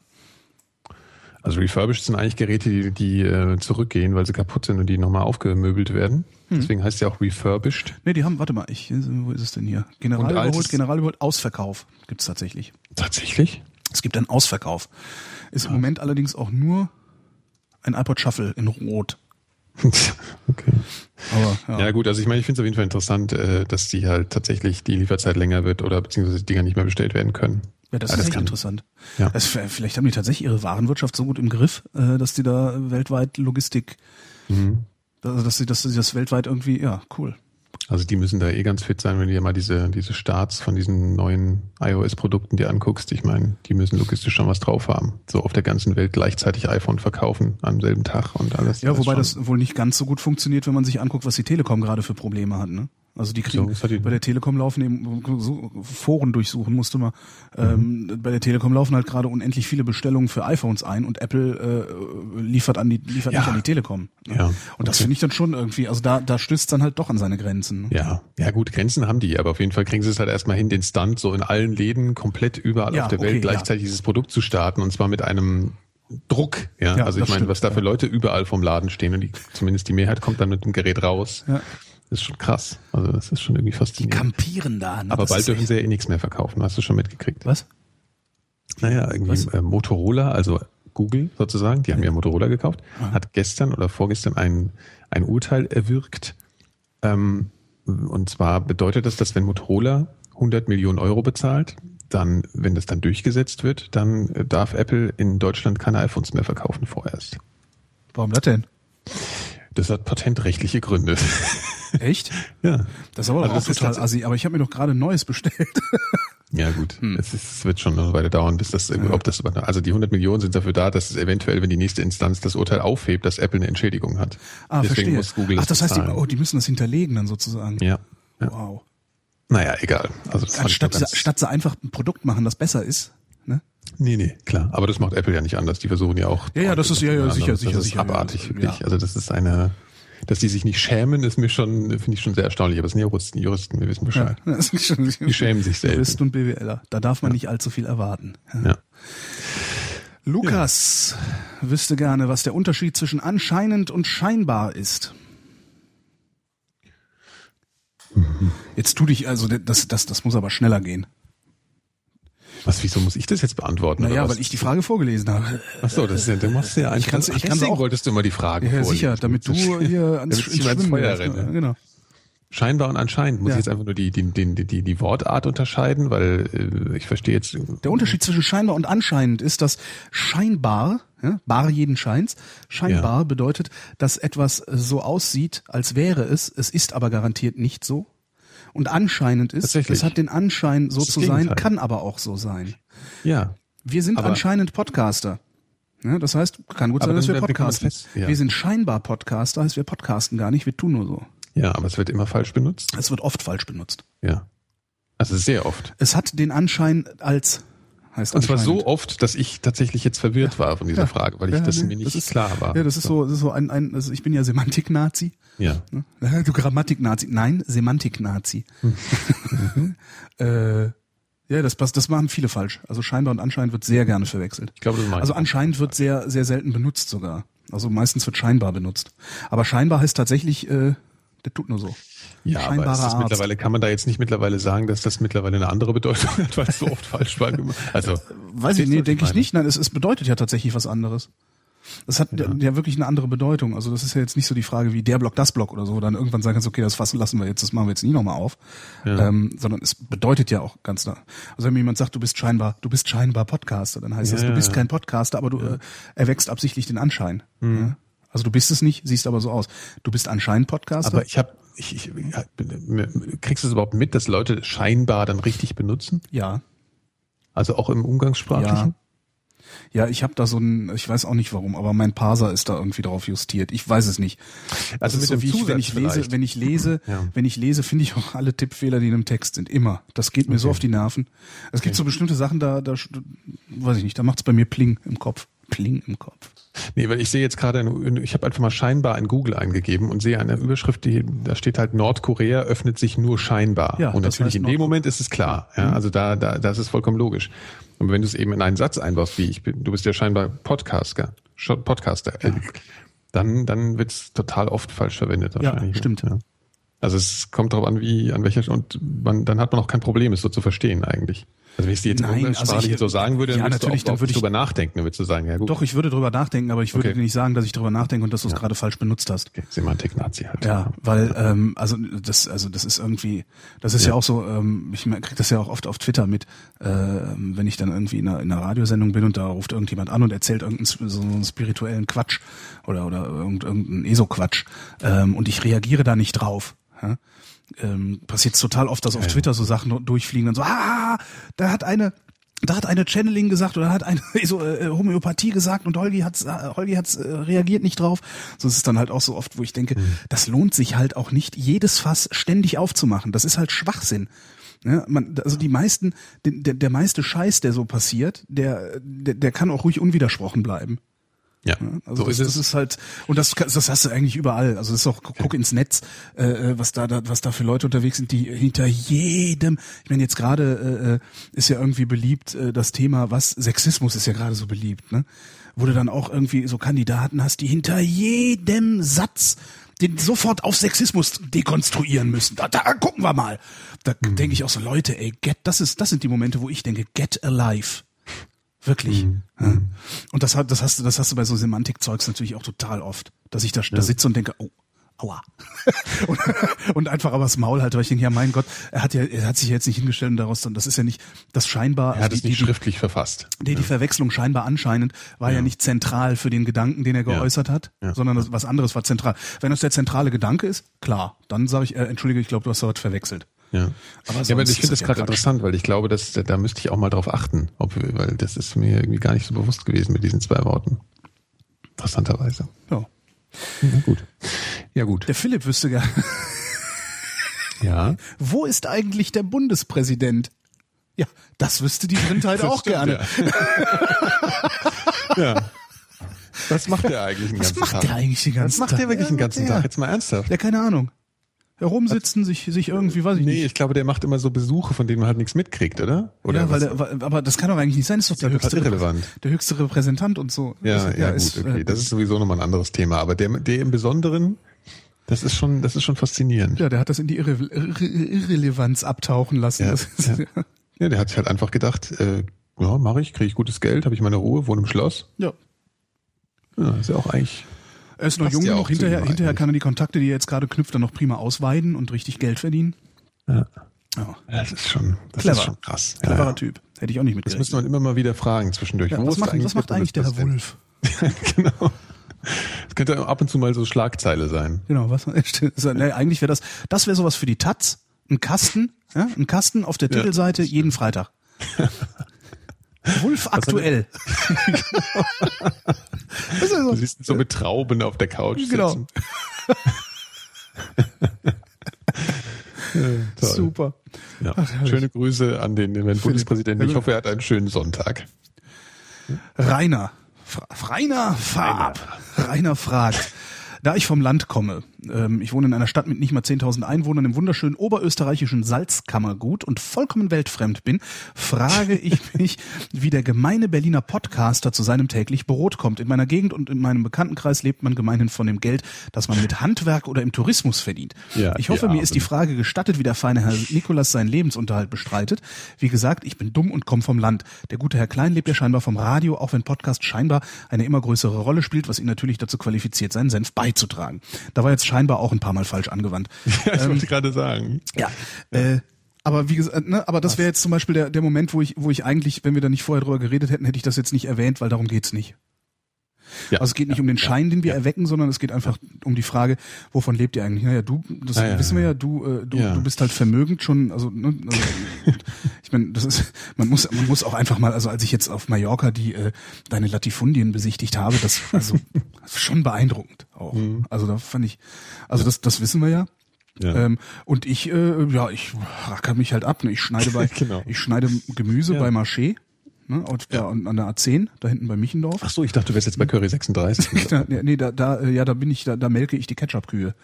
Also refurbished sind eigentlich Geräte, die, die äh, zurückgehen, weil sie kaputt sind und die nochmal aufgemöbelt werden. Hm. Deswegen heißt es ja auch refurbished. Nee, die haben, warte mal, ich, wo ist es denn hier? General überholt, General überholt, Ausverkauf gibt's tatsächlich. Tatsächlich? Es gibt einen Ausverkauf. Ist ja. im Moment allerdings auch nur ein iPod Shuffle in Rot. <laughs> okay. Aber, ja. ja gut, also ich meine, ich finde es auf jeden Fall interessant, äh, dass die halt tatsächlich die Lieferzeit länger wird oder beziehungsweise die Dinger nicht mehr bestellt werden können. Ja, das ja, ist das echt interessant. Ja. Das, vielleicht haben die tatsächlich ihre Warenwirtschaft so gut im Griff, äh, dass die da weltweit Logistik, mhm. also dass sie, dass sie das weltweit irgendwie, ja, cool. Also die müssen da eh ganz fit sein, wenn du dir mal diese, diese Starts von diesen neuen iOS-Produkten dir anguckst. Ich meine, die müssen logistisch schon was drauf haben. So auf der ganzen Welt gleichzeitig iPhone verkaufen am selben Tag und alles. Ja, wobei das wohl nicht ganz so gut funktioniert, wenn man sich anguckt, was die Telekom gerade für Probleme hat, ne? Also die kriegen so, bei der Telekom laufen eben so, Foren durchsuchen musste mal. Mhm. Ähm, bei der Telekom laufen halt gerade unendlich viele Bestellungen für iPhones ein und Apple äh, liefert an die liefert ja. nicht an die Telekom. Ne? Ja. Und das okay. finde ich dann schon irgendwie, also da da stößt dann halt doch an seine Grenzen. Ne? Ja, ja gut, Grenzen haben die, aber auf jeden Fall kriegen sie es halt erstmal hin, den Stunt so in allen Läden komplett überall ja, auf der Welt okay, gleichzeitig ja. dieses Produkt zu starten und zwar mit einem Druck, ja. ja also ich meine, was da für Leute überall vom Laden stehen und die, zumindest die Mehrheit kommt dann mit dem Gerät raus. Ja. Das ist schon krass. Also das ist schon irgendwie faszinierend. Die kampieren da. Ne? Aber das bald dürfen sie ja eh nichts mehr verkaufen. Hast du schon mitgekriegt? Was? Naja, irgendwie äh, Motorola, also Google sozusagen, die haben ja Motorola gekauft, Aha. hat gestern oder vorgestern ein, ein Urteil erwirkt. Ähm, und zwar bedeutet das, dass wenn Motorola 100 Millionen Euro bezahlt, dann, wenn das dann durchgesetzt wird, dann darf Apple in Deutschland keine iPhones mehr verkaufen vorerst. Warum das denn? Das hat patentrechtliche Gründe. <laughs> Echt? ja. Das ist aber also auch total assi, aber ich habe mir doch gerade ein neues bestellt. ja gut, hm. es, ist, es, wird schon eine Weile dauern, bis das überhaupt das, also die 100 Millionen sind dafür da, dass es eventuell, wenn die nächste Instanz das Urteil aufhebt, dass Apple eine Entschädigung hat. Ah, Deswegen verstehe. muss Google Ach, das heißt, die, oh, die müssen das hinterlegen dann sozusagen. Ja. ja. Wow. Naja, egal. Also statt, statt sie einfach ein Produkt machen, das besser ist, ne? Nee, nee, klar. Aber das macht Apple ja nicht anders. Die versuchen ja auch. Ja, ja, das ist ja, ja sicher, sicher, das sicher. Ist abartig, wirklich. Ja. Also das ist eine, dass die sich nicht schämen, ist mir schon, finde ich schon sehr erstaunlich. Aber es sind Juristen, Juristen, wir wissen Bescheid. <laughs> Ja, schon, die schämen sich selbst. Juristen und BWLer. Da darf man ja. nicht allzu viel erwarten. Ja. Lukas wüsste gerne, was der Unterschied zwischen anscheinend und scheinbar ist. Mhm. Jetzt tu dich, also das, das, das muss aber schneller gehen. Was, wieso muss ich das jetzt beantworten? Naja, weil ich die Frage vorgelesen habe. Ach so, das ist ja, du machst ja eigentlich. Ich kann's, ich kann's auch, wolltest du immer die Fragen Ja, sicher, damit du hier <laughs> ans, damit ins Feuer renne. Genau. Scheinbar und anscheinend muss ja. ich jetzt einfach nur die, die, die, die, die Wortart unterscheiden, weil äh, ich verstehe jetzt. Der Unterschied zwischen scheinbar und anscheinend ist, dass scheinbar, ja, bar jeden Scheins, scheinbar ja. bedeutet, dass etwas so aussieht, als wäre es, es ist aber garantiert nicht so und anscheinend ist. Es hat den Anschein, so zu sein, kann aber auch so sein. Ja. Wir sind anscheinend Podcaster. Ja, das heißt, kann gut Aber sein, dass wir podcasten. fest- ja. Wir sind scheinbar Podcaster, heißt wir podcasten gar nicht, wir tun nur so. Ja, aber es wird immer falsch benutzt. Es wird oft falsch benutzt. Ja. Also sehr oft. Es hat den Anschein als heißt Und zwar so oft, dass ich tatsächlich jetzt verwirrt war von dieser Ja. Frage, weil ich Ja, das nee, mir nicht das ist- klar war. Ja, das ist so, das ist so ein, ein also ich bin ja Semantik-Nazi. Ja. Ne? Du Grammatik-Nazi. Nein, Semantik-Nazi. Hm. <laughs> äh, ja, das passt, das machen viele falsch. Also scheinbar und anscheinend wird sehr gerne verwechselt. Ich glaube, das Also anscheinend wird sehr, sehr selten benutzt sogar. Also meistens wird scheinbar benutzt. Aber scheinbar heißt tatsächlich, äh, der tut nur so. Ja, aber scheinbarer ist das mittlerweile, kann man da jetzt nicht mittlerweile sagen, dass das mittlerweile eine andere Bedeutung hat, weil es so oft falsch war. Also, Weiß ich, du, nee, denke ich nicht. Nein, es, es bedeutet ja tatsächlich was anderes. Das hat ja. ja wirklich eine andere Bedeutung. Also das ist ja jetzt nicht so die Frage wie der Block, das Block oder so, wo dann irgendwann sagen kannst, okay, das fassen lassen wir jetzt, das machen wir jetzt nie nochmal auf. Ja. Ähm, sondern es bedeutet ja auch ganz nah. Also wenn mir jemand sagt, du bist scheinbar, du bist scheinbar Podcaster, dann heißt das, Ja, du bist kein Podcaster, aber du äh, erwächst absichtlich den Anschein. Ja? Also du bist es nicht, siehst aber so aus. Du bist anscheinend Podcaster. Aber ich habe, ich, ich, ja, kriegst du es überhaupt mit, dass Leute scheinbar dann richtig benutzen? ja. Also auch im Umgangssprachlichen? Ja, ich habe da so ein, ich weiß auch nicht warum, aber mein Parser ist da irgendwie drauf justiert. Ich weiß es nicht. Also Das mit ist dem so, wie ich, wenn ich Zusatz lese, vielleicht. wenn ich lese, <laughs> Ja. wenn ich lese, finde ich auch alle Tippfehler, die in einem Text sind. Immer. Das geht mir so auf die Nerven. Es gibt so bestimmte Sachen, da, da, weiß ich nicht, da macht's bei mir Pling im Kopf. Pling im Kopf. Nee, weil ich sehe jetzt gerade, eine- ich habe einfach mal scheinbar in Google eingegeben und sehe eine Überschrift, die, da steht halt Nordkorea öffnet sich nur scheinbar. Ja, und natürlich in dem. Moment ist es klar. Ja, also da, da, das ist vollkommen logisch. Und wenn du es eben in einen Satz einbaust, wie ich bin, du bist ja scheinbar Podcaster, Podcaster, äh, dann, dann wird es total oft falsch verwendet. Ja, wahrscheinlich, ne? stimmt. Ja. Also es kommt darauf an, wie, an welcher, und man, dann hat man auch kein Problem, es so zu verstehen eigentlich. Also wenn ich dir jetzt Nein, also ich- jetzt so sagen würde, dann ja, natürlich, du dann auch, würde ich- drüber nachdenken, dann würdest du sagen, ja gut, Doch, ich würde drüber nachdenken, aber ich würde Okay. dir nicht sagen, dass ich drüber nachdenke und dass du es gerade falsch benutzt hast. okay, Semantik-Nazi halt. Ja, weil ähm, also das also das ist irgendwie das ist ja, auch so ähm, ich krieg das ja auch oft auf Twitter mit ähm, wenn ich dann irgendwie in einer, in einer Radiosendung bin und da ruft irgendjemand an und erzählt irgendeinen so einen spirituellen Quatsch oder oder irgend- irgendeinen ESO-Quatsch ähm, und ich reagiere da nicht drauf. Ja? Ähm, passiert total oft, dass auf Twitter so Sachen durchfliegen dann so ah da hat eine da hat eine Channeling gesagt oder hat eine <laughs> so, äh, Homöopathie gesagt und Holgi hat's, äh, Holgi hat's äh, reagiert nicht drauf. So ist es dann halt auch so oft, wo ich denke, das lohnt sich halt auch nicht, jedes Fass ständig aufzumachen. Das ist halt Schwachsinn. Ja, man, also die meisten, der, der, der meiste Scheiß, der so passiert, der, der, der kann auch ruhig unwidersprochen bleiben. Ja, Also so das, ist das es. ist halt und das das hast du eigentlich überall. Also das ist auch guck ins Netz, äh, was da, da was da für Leute unterwegs sind, die hinter jedem. Ich meine jetzt gerade äh, ist ja irgendwie beliebt äh, das Thema, was Sexismus ist ja gerade so beliebt, ne? Wo du dann auch irgendwie so Kandidaten hast, die hinter jedem Satz den sofort auf Sexismus dekonstruieren müssen. Da, da gucken wir mal. Da Mhm. denke ich auch so Leute, ey, get, das ist das sind die Momente, wo ich denke, get alive. Wirklich. Mhm. Ja. Und das, das hast du, das hast du bei so Semantikzeugs natürlich auch total oft, dass ich da, da sitze und denke, oh, aua. <laughs> und, und einfach aber das Maul halte, weil ich denke, ja, mein Gott, er hat ja, er hat sich jetzt nicht hingestellt und daraus, dann, das ist ja nicht, das scheinbar, Er hat es die, nicht die, schriftlich verfasst. die, die Verwechslung scheinbar anscheinend war ja. nicht zentral für den Gedanken, den er geäußert hat, Ja. sondern das, was anderes war zentral. Wenn das der zentrale Gedanke ist, klar, dann sage ich, äh, entschuldige, ich glaube, du hast da was verwechselt. Ja. Aber ja, aber ich finde das gerade interessant, weil ich glaube, dass da müsste ich auch mal drauf achten, ob, weil das ist mir irgendwie gar nicht so bewusst gewesen mit diesen zwei Worten. Interessanterweise. Ja. Ja, gut. Ja, gut. Der Philipp wüsste gerne, Ja. wo ist eigentlich der Bundespräsident? Ja, das wüsste die Blindheit <laughs> auch stimmt, gerne. Ja. <laughs> ja. Was macht der eigentlich den Was ganzen macht Tag? der eigentlich den ganzen Was macht Tag? der wirklich den ganzen. Tag? Jetzt mal ernsthaft. Ja, keine Ahnung. Herumsitzen, sich, sich irgendwie, weiß ich Nee, nicht. ich glaube, der macht immer so Besuche, von denen man halt nichts mitkriegt, oder? Oder ja, weil der, weil- aber das kann doch eigentlich nicht sein. Das ist doch der ja höchste, irrelevant. der höchste Repräsentant und so. ja, Das- ja, ist, gut, okay. äh, Das ist sowieso nochmal ein anderes Thema. Aber der, der im Besonderen, das ist schon, das ist schon faszinierend. ja, der hat das in die Irre Irre Irrelevanz abtauchen lassen. Ja, ist, ja. Ja, der hat sich halt einfach gedacht, äh, ja, mache ich, kriege ich gutes Geld, habe ich meine Ruhe, wohne im Schloss. ja. Ja, ist ja auch eigentlich. Er ist noch jung genug. Hinterher, hinterher eigentlich. kann er die Kontakte, die er jetzt gerade knüpft, dann noch prima ausweiden und richtig Geld verdienen. Ja. Ja. Das ist schon, das Clever. ist schon krass. Cleverer ja. Typ. Hätte ich auch nicht Das mitgerechnet. müsste man immer mal wieder fragen zwischendurch. ja, Wo was, ist macht, was macht eigentlich der Herr? Wolf? <laughs> genau. Das könnte ab und zu mal so Schlagzeile sein. Genau, was? <laughs> So, nee, eigentlich wäre das, das wäre sowas für die Taz. Ein Kasten, ja, ein Kasten auf der Ja, Titelseite jeden Freitag. <laughs> Wulf aktuell. <laughs> also, du siehst so mit Trauben auf der Couch genau. sitzen. <laughs> ja, Super. Ja. Ach, Schöne Grüße an den, den Bundespräsidenten. Ich hoffe, er hat einen schönen Sonntag. Rainer. Rainer Farb. Rainer fragt. Da ich vom Land komme, ähm, ich wohne in einer Stadt mit nicht mal 10.000 Einwohnern im wunderschönen oberösterreichischen Salzkammergut und vollkommen weltfremd bin, frage <laughs> ich mich, wie der gemeine Berliner Podcaster zu seinem täglich Brot kommt. In meiner Gegend und in meinem Bekanntenkreis lebt man gemeinhin von dem Geld, das man mit Handwerk oder im Tourismus verdient. Ja, ich hoffe, mir ist die Frage gestattet, wie der feine Herr Nikolas seinen Lebensunterhalt bestreitet. Wie gesagt, ich bin dumm und komme vom Land. Der gute Herr Klein lebt ja scheinbar vom Radio, auch wenn Podcast scheinbar eine immer größere Rolle spielt, was ihn natürlich dazu qualifiziert, seinen Senf beizutragen. Da war jetzt scheinbar auch ein paar Mal falsch angewandt. <laughs> Ja, ich ähm, wollte gerade sagen. Ja. Äh, aber wie gesagt, ne, aber das wäre jetzt zum Beispiel der, der Moment, wo ich, wo ich eigentlich, wenn wir da nicht vorher drüber geredet hätten, hätte ich das jetzt nicht erwähnt, weil darum geht's nicht. Ja, also es geht nicht ja, um den Schein, den wir ja. erwecken, sondern es geht einfach um die Frage, wovon lebt ihr eigentlich? Naja, du, das ah, wissen wir ja, du, äh, du, du bist halt vermögend schon, also, ne, also ich meine, das ist, man muss, man muss auch einfach mal, also als ich jetzt auf Mallorca die äh, deine Latifundien besichtigt habe, das also <laughs> schon beeindruckend auch. Mhm. Also da fand ich, also das, das wissen wir ja. Ja. Ähm, und ich, äh, ja, ich racker mich halt ab. Ne? Ich schneide bei, <laughs> genau. ich schneide Gemüse ja. bei Marché ne, und ja. an der A10, da hinten bei Michendorf. Ach so, ich dachte, du wärst jetzt bei Curry 36. <laughs> da, nee, da, da, äh, ja, da bin ich, da, da melke ich die Ketchup-Kühe.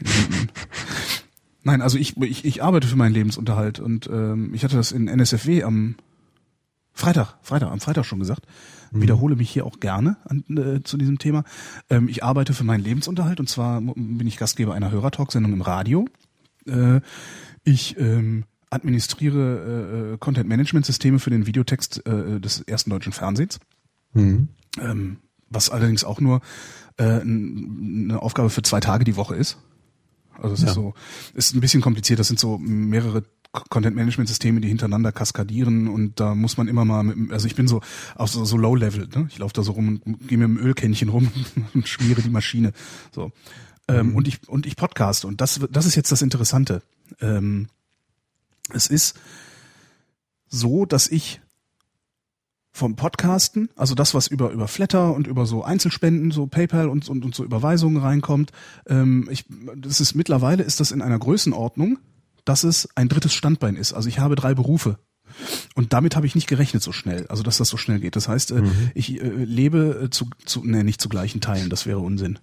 <laughs> Nein, also ich, ich, ich arbeite für meinen Lebensunterhalt und ähm, ich hatte das in NSFW am Freitag, Freitag, am Freitag schon gesagt. Mhm. Wiederhole mich hier auch gerne an, äh, zu diesem Thema. Ähm, ich arbeite für meinen Lebensunterhalt und zwar bin ich Gastgeber einer Hörertalk-Sendung im Radio. Äh, ich ähm, administriere äh, Content-Management-Systeme für den Videotext äh, des ersten deutschen Fernsehens. Mhm. Ähm, was allerdings auch nur äh, eine Aufgabe für zwei Tage die Woche ist. Also es ja. ist so, ist ein bisschen kompliziert. Das sind so mehrere Content-Management-Systeme, die hintereinander kaskadieren und da muss man immer mal, mit, also ich bin so auch so, so Low-Level, ne? Ich laufe da so rum und gehe mit dem Ölkännchen rum <laughs> und schmiere die Maschine. So. Ähm, mhm. und ich und ich podcaste und das das ist jetzt das Interessante. Ähm, es ist so, dass ich vom Podcasten, also das, was über über Flatter und über so Einzelspenden, so PayPal und, und, und so Überweisungen reinkommt, ähm, ich, das ist mittlerweile ist das in einer Größenordnung, dass es ein drittes Standbein ist. Also ich habe drei Berufe. Und damit habe ich nicht gerechnet so schnell, also dass das so schnell geht. Das heißt, äh, mhm. ich äh, lebe äh, zu, zu, nee, nicht zu gleichen Teilen, das wäre Unsinn.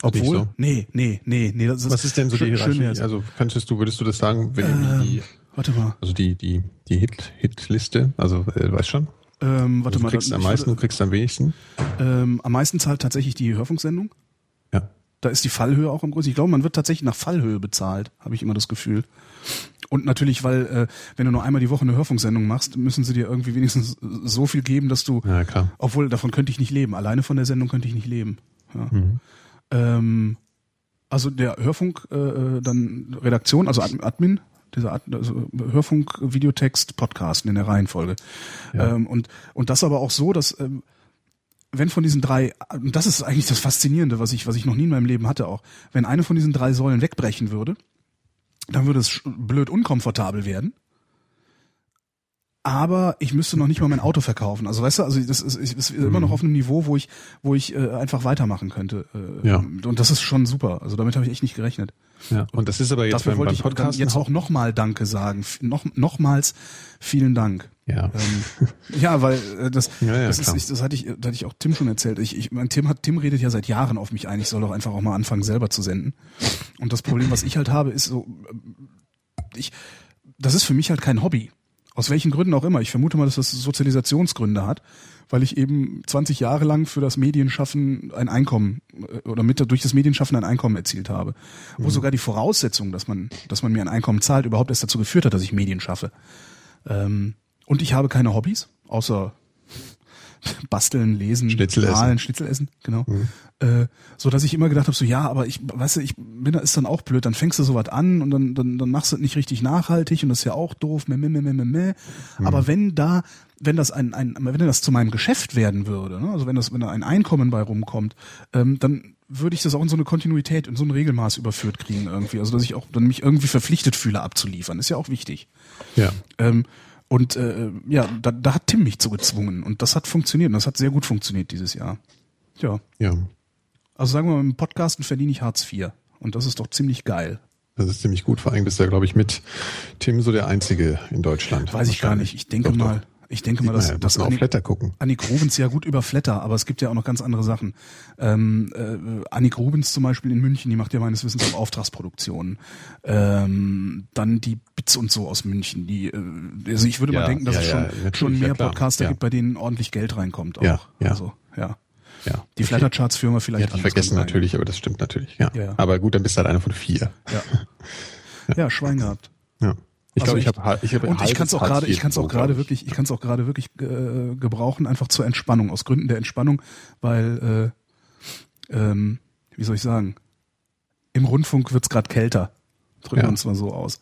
Obwohl, so. nee, nee, nee, nee. Das ist Was ist denn so die Hierarchie? Also könntest du, würdest du das sagen, wenn ähm, die, warte mal. Also die, die, die Hit, Hitliste, also äh, weißt schon? Ähm, warte also mal. Du kriegst am meisten, du kriegst am wenigsten? Ähm, am meisten zahlt tatsächlich die Hörfunksendung. Ja. Da ist die Fallhöhe auch am größten. Ich glaube, man wird tatsächlich nach Fallhöhe bezahlt, habe ich immer das Gefühl. Und natürlich, weil äh, wenn du nur einmal die Woche eine Hörfunksendung machst, müssen sie dir irgendwie wenigstens so viel geben, dass du, ja, klar. obwohl davon könnte ich nicht leben. Alleine von der Sendung könnte ich nicht leben. Ja. Mhm. Ähm, also der Hörfunk, äh, äh dann Redaktion, also Admin, dieser Ad, also Hörfunk, Videotext, Podcast in der Reihenfolge. Ja. Ähm, und, und das aber auch so, dass ähm, wenn von diesen drei, und das ist eigentlich das Faszinierende, was ich, was ich noch nie in meinem Leben hatte auch, wenn eine von diesen drei Säulen wegbrechen würde, dann würde es blöd unkomfortabel werden aber ich müsste noch nicht mal mein Auto verkaufen. Also weißt du, also das ist, ist immer noch mhm. auf einem Niveau, wo ich, wo ich äh, einfach weitermachen könnte. Äh, ja. Und das ist schon super. Also damit habe ich echt nicht gerechnet. Ja. Und das ist aber jetzt Dafür beim, beim Podcast ich jetzt auch nochmal Danke sagen. Noch, nochmals vielen Dank. Ja. Ähm, ja, weil äh, das, <laughs> ja, ja, das ist, ich, das hatte ich, das hatte ich auch Tim schon erzählt. Ich, ich, mein Tim hat, Tim redet ja seit Jahren auf mich ein. Ich soll doch einfach auch mal anfangen, selber zu senden. Und das Problem, was ich halt habe, ist so, äh, ich, das ist für mich halt kein Hobby. Aus welchen Gründen auch immer. Ich vermute mal, dass das Sozialisationsgründe hat, weil ich eben 20 Jahre lang für das Medienschaffen ein Einkommen äh, oder mit durch das Medienschaffen ein Einkommen erzielt habe. Mhm. Wo sogar die Voraussetzung, dass man, dass man mir ein Einkommen zahlt, überhaupt erst dazu geführt hat, dass ich Medien schaffe. Ähm, und ich habe keine Hobbys, außer basteln, lesen, Schnitzel malen, Schnitzel essen, genau. Mhm. Äh, so dass ich immer gedacht habe, so ja, aber ich, weißt du, ich bin da ist dann auch blöd, dann fängst du sowas an und dann, dann, dann machst du es nicht richtig nachhaltig und das ist ja auch doof, meh, meh, meh, meh, meh. Mhm. Aber wenn da, wenn das ein, ein, wenn das zu meinem Geschäft werden würde, ne? also wenn das, wenn da ein Einkommen bei rumkommt, ähm, dann würde ich das auch in so eine Kontinuität, in so ein Regelmaß überführt kriegen irgendwie. Also dass ich auch dann mich irgendwie verpflichtet fühle abzuliefern, ist ja auch wichtig. Ja. Ähm, Und äh, ja, da, da hat Tim mich zu gezwungen und das hat funktioniert und das hat sehr gut funktioniert dieses Jahr. Ja. Ja. Also sagen wir mal, im Podcasten verdiene ich Hartz IV und das ist doch ziemlich geil. Das ist ziemlich gut. Vor allem bist du ja, glaube ich, mit Tim so der Einzige in Deutschland. Weiß ich gar nicht. Ich denke Doch, doch. Mal, ich denke mal, dass, Ja, dass man auf Flatter gucken. Annik Rubens ja gut über Flatter, aber es gibt ja auch noch ganz andere Sachen. Ähm, äh, Annik Rubens zum Beispiel in München, die macht ja meines Wissens auch Auftragsproduktionen. Ähm, dann die Bits und so aus München. Die, äh, also ich würde mal Ja, denken, dass ja, es ja, schon, schon mehr ja. Podcaster Ja. gibt, bei denen ordentlich Geld reinkommt. Auch. Ja, ja. Also, ja. Ja. Die Flattercharts-Firma Die vielleicht. hatte ich vergessen natürlich, aber das stimmt natürlich. Ja. Ja, ja. Aber gut, dann bist du halt einer von vier. Ja. <laughs> ja, Schwein gehabt. Ja. Ich Also glaube, ich, ich- habe ich hab Und ich kann es auch gerade, ich kann es auch gerade wirklich, ich kann es auch gerade wirklich äh, gebrauchen, einfach zur Entspannung, aus Gründen der Entspannung, weil, äh, ähm, wie soll ich sagen, im Rundfunk wird's gerade kälter. Drücken wir Ja. uns mal so aus.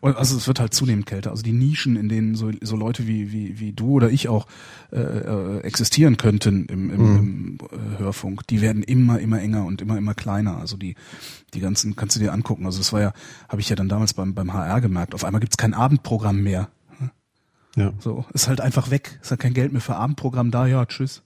Und also es wird halt zunehmend kälter. Also die Nischen, in denen so, so Leute wie, wie, wie du oder ich auch äh, äh, existieren könnten im, im, Mhm. im äh, Hörfunk, die werden immer, immer enger und immer, immer kleiner. Also die, die ganzen kannst du dir angucken. Also das war ja, habe ich ja dann damals beim, beim HR gemerkt. Auf einmal gibt's kein Abendprogramm mehr. Ja. So, ist halt einfach weg. Ist halt kein Geld mehr für Abendprogramm da, ja, tschüss.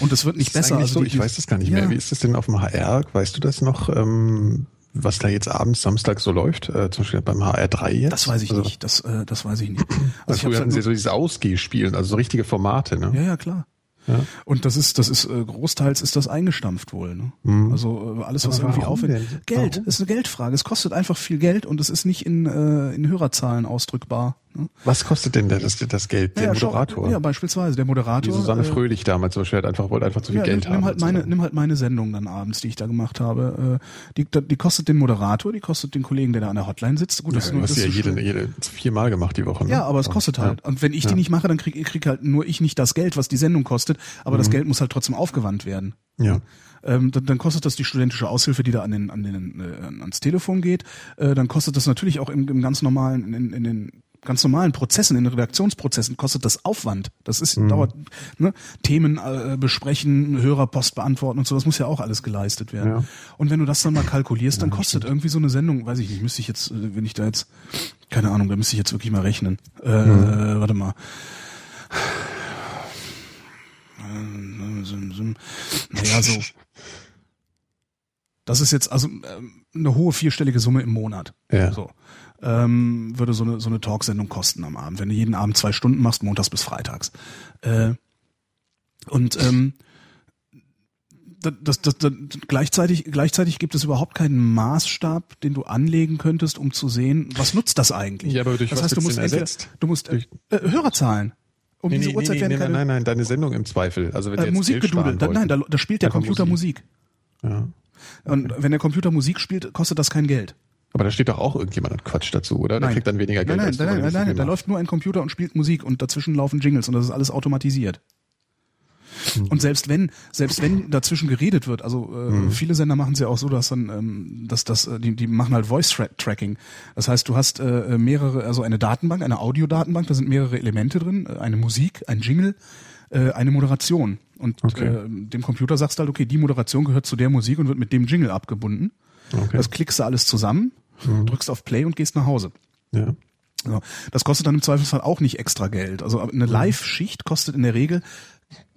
Und es wird nicht besser. Also so? die- ich weiß das gar nicht ja. mehr. Wie ist das denn auf dem HR? Weißt du das noch? Ähm, was da jetzt abends, Samstag so läuft? Äh, zum Beispiel beim HR3 jetzt? Das weiß ich also, nicht. Das, äh, das weiß ich nicht. <clears throat> Also Also ich früher hatten halt sie so dieses Ausgehspielen, also so richtige Formate, ne? ja, ja, klar. Ja. Und das ist, das ist äh, großteils ist das eingestampft wohl. Ne? Also äh, alles, was Aber irgendwie aufwendig. Geld Warum? ist eine Geldfrage. Es kostet einfach viel Geld und es ist nicht in, äh, in Hörerzahlen ausdrückbar. Ne? Was kostet denn das, das Geld, der ja, schau- Moderator? Ja, beispielsweise der Moderator. Wie Susanne äh, Fröhlich damals zum Beispiel hat einfach, wollte einfach zu viel ja, Geld nimm, haben. nimm halt meine, nimm halt meine Sendung dann abends, die ich da gemacht habe. Äh, die, die kostet den Moderator, die kostet den Kollegen, der da an der Hotline sitzt. Gut, das ist du nur hast das ja ist so jede, jede viermal gemacht die Woche. Ne? Ja, aber es kostet halt. Und wenn ich die nicht mache, dann krieg, krieg halt nur ich nicht das Geld, was die Sendung kostet, aber Mhm. das Geld muss halt trotzdem aufgewandt werden. Ja. Ähm, dann, dann kostet das die studentische Aushilfe, die da an den, an den, äh, ans Telefon geht. Äh, dann kostet das natürlich auch im, im ganz normalen, in, in den ganz normalen Prozessen, in den Redaktionsprozessen kostet das Aufwand. Das ist Mhm. dauert ne? Themen äh, besprechen, Hörerpost beantworten und so. Das muss ja auch alles geleistet werden. Ja. Und wenn du das dann mal kalkulierst, dann kostet irgendwie so eine Sendung, weiß ich nicht, müsste ich jetzt, äh, wenn ich da jetzt, keine Ahnung, da müsste ich jetzt wirklich mal rechnen. Äh, Warte mal. Naja, so. Das ist jetzt also ähm, eine hohe vierstellige Summe im Monat. Ja. So. Ähm, würde so eine, so eine Talksendung kosten am Abend, wenn du jeden Abend zwei Stunden machst, montags bis freitags. Äh, und ähm, das, das, das, gleichzeitig, gleichzeitig gibt es überhaupt keinen Maßstab, den du anlegen könntest, um zu sehen, was nutzt das eigentlich? Ja, aber durch das was heißt, du musst entweder, ersetzt? du musst äh, äh, Hörerzahlen. Um Nee, diese nee, Uhrzeit nee, werden nee, keine nein, nein, deine Sendung im Zweifel. Also wenn äh, Musik gedudelt. Da, nein, da, da spielt der Computer Musik. Ja. Und wenn der Computer Musik spielt, kostet das kein Geld. Aber da steht doch auch irgendjemand und Quatsch dazu, oder? Der kriegt dann weniger Geld. Nein, nein, nein, nein, nein, nein, da läuft nur ein Computer und spielt Musik und dazwischen laufen Jingles und das ist alles automatisiert. Hm. Und selbst wenn, selbst wenn dazwischen geredet wird, also äh, Hm. viele Sender machen es ja auch so, dass dann, ähm, dass das, äh, die, die machen halt Voice Tra- Tracking. Das heißt, du hast äh, mehrere, also eine Datenbank, eine Audiodatenbank, da sind mehrere Elemente drin, äh, eine Musik, ein Jingle, äh, eine Moderation. Und Okay. äh, dem Computer sagst du halt, okay, die Moderation gehört zu der Musik und wird mit dem Jingle abgebunden. Okay. Das klickst du alles zusammen, drückst auf Play und gehst nach Hause. Ja. So. Das kostet dann im Zweifelsfall auch nicht extra Geld. Also eine Mhm. Live-Schicht kostet in der Regel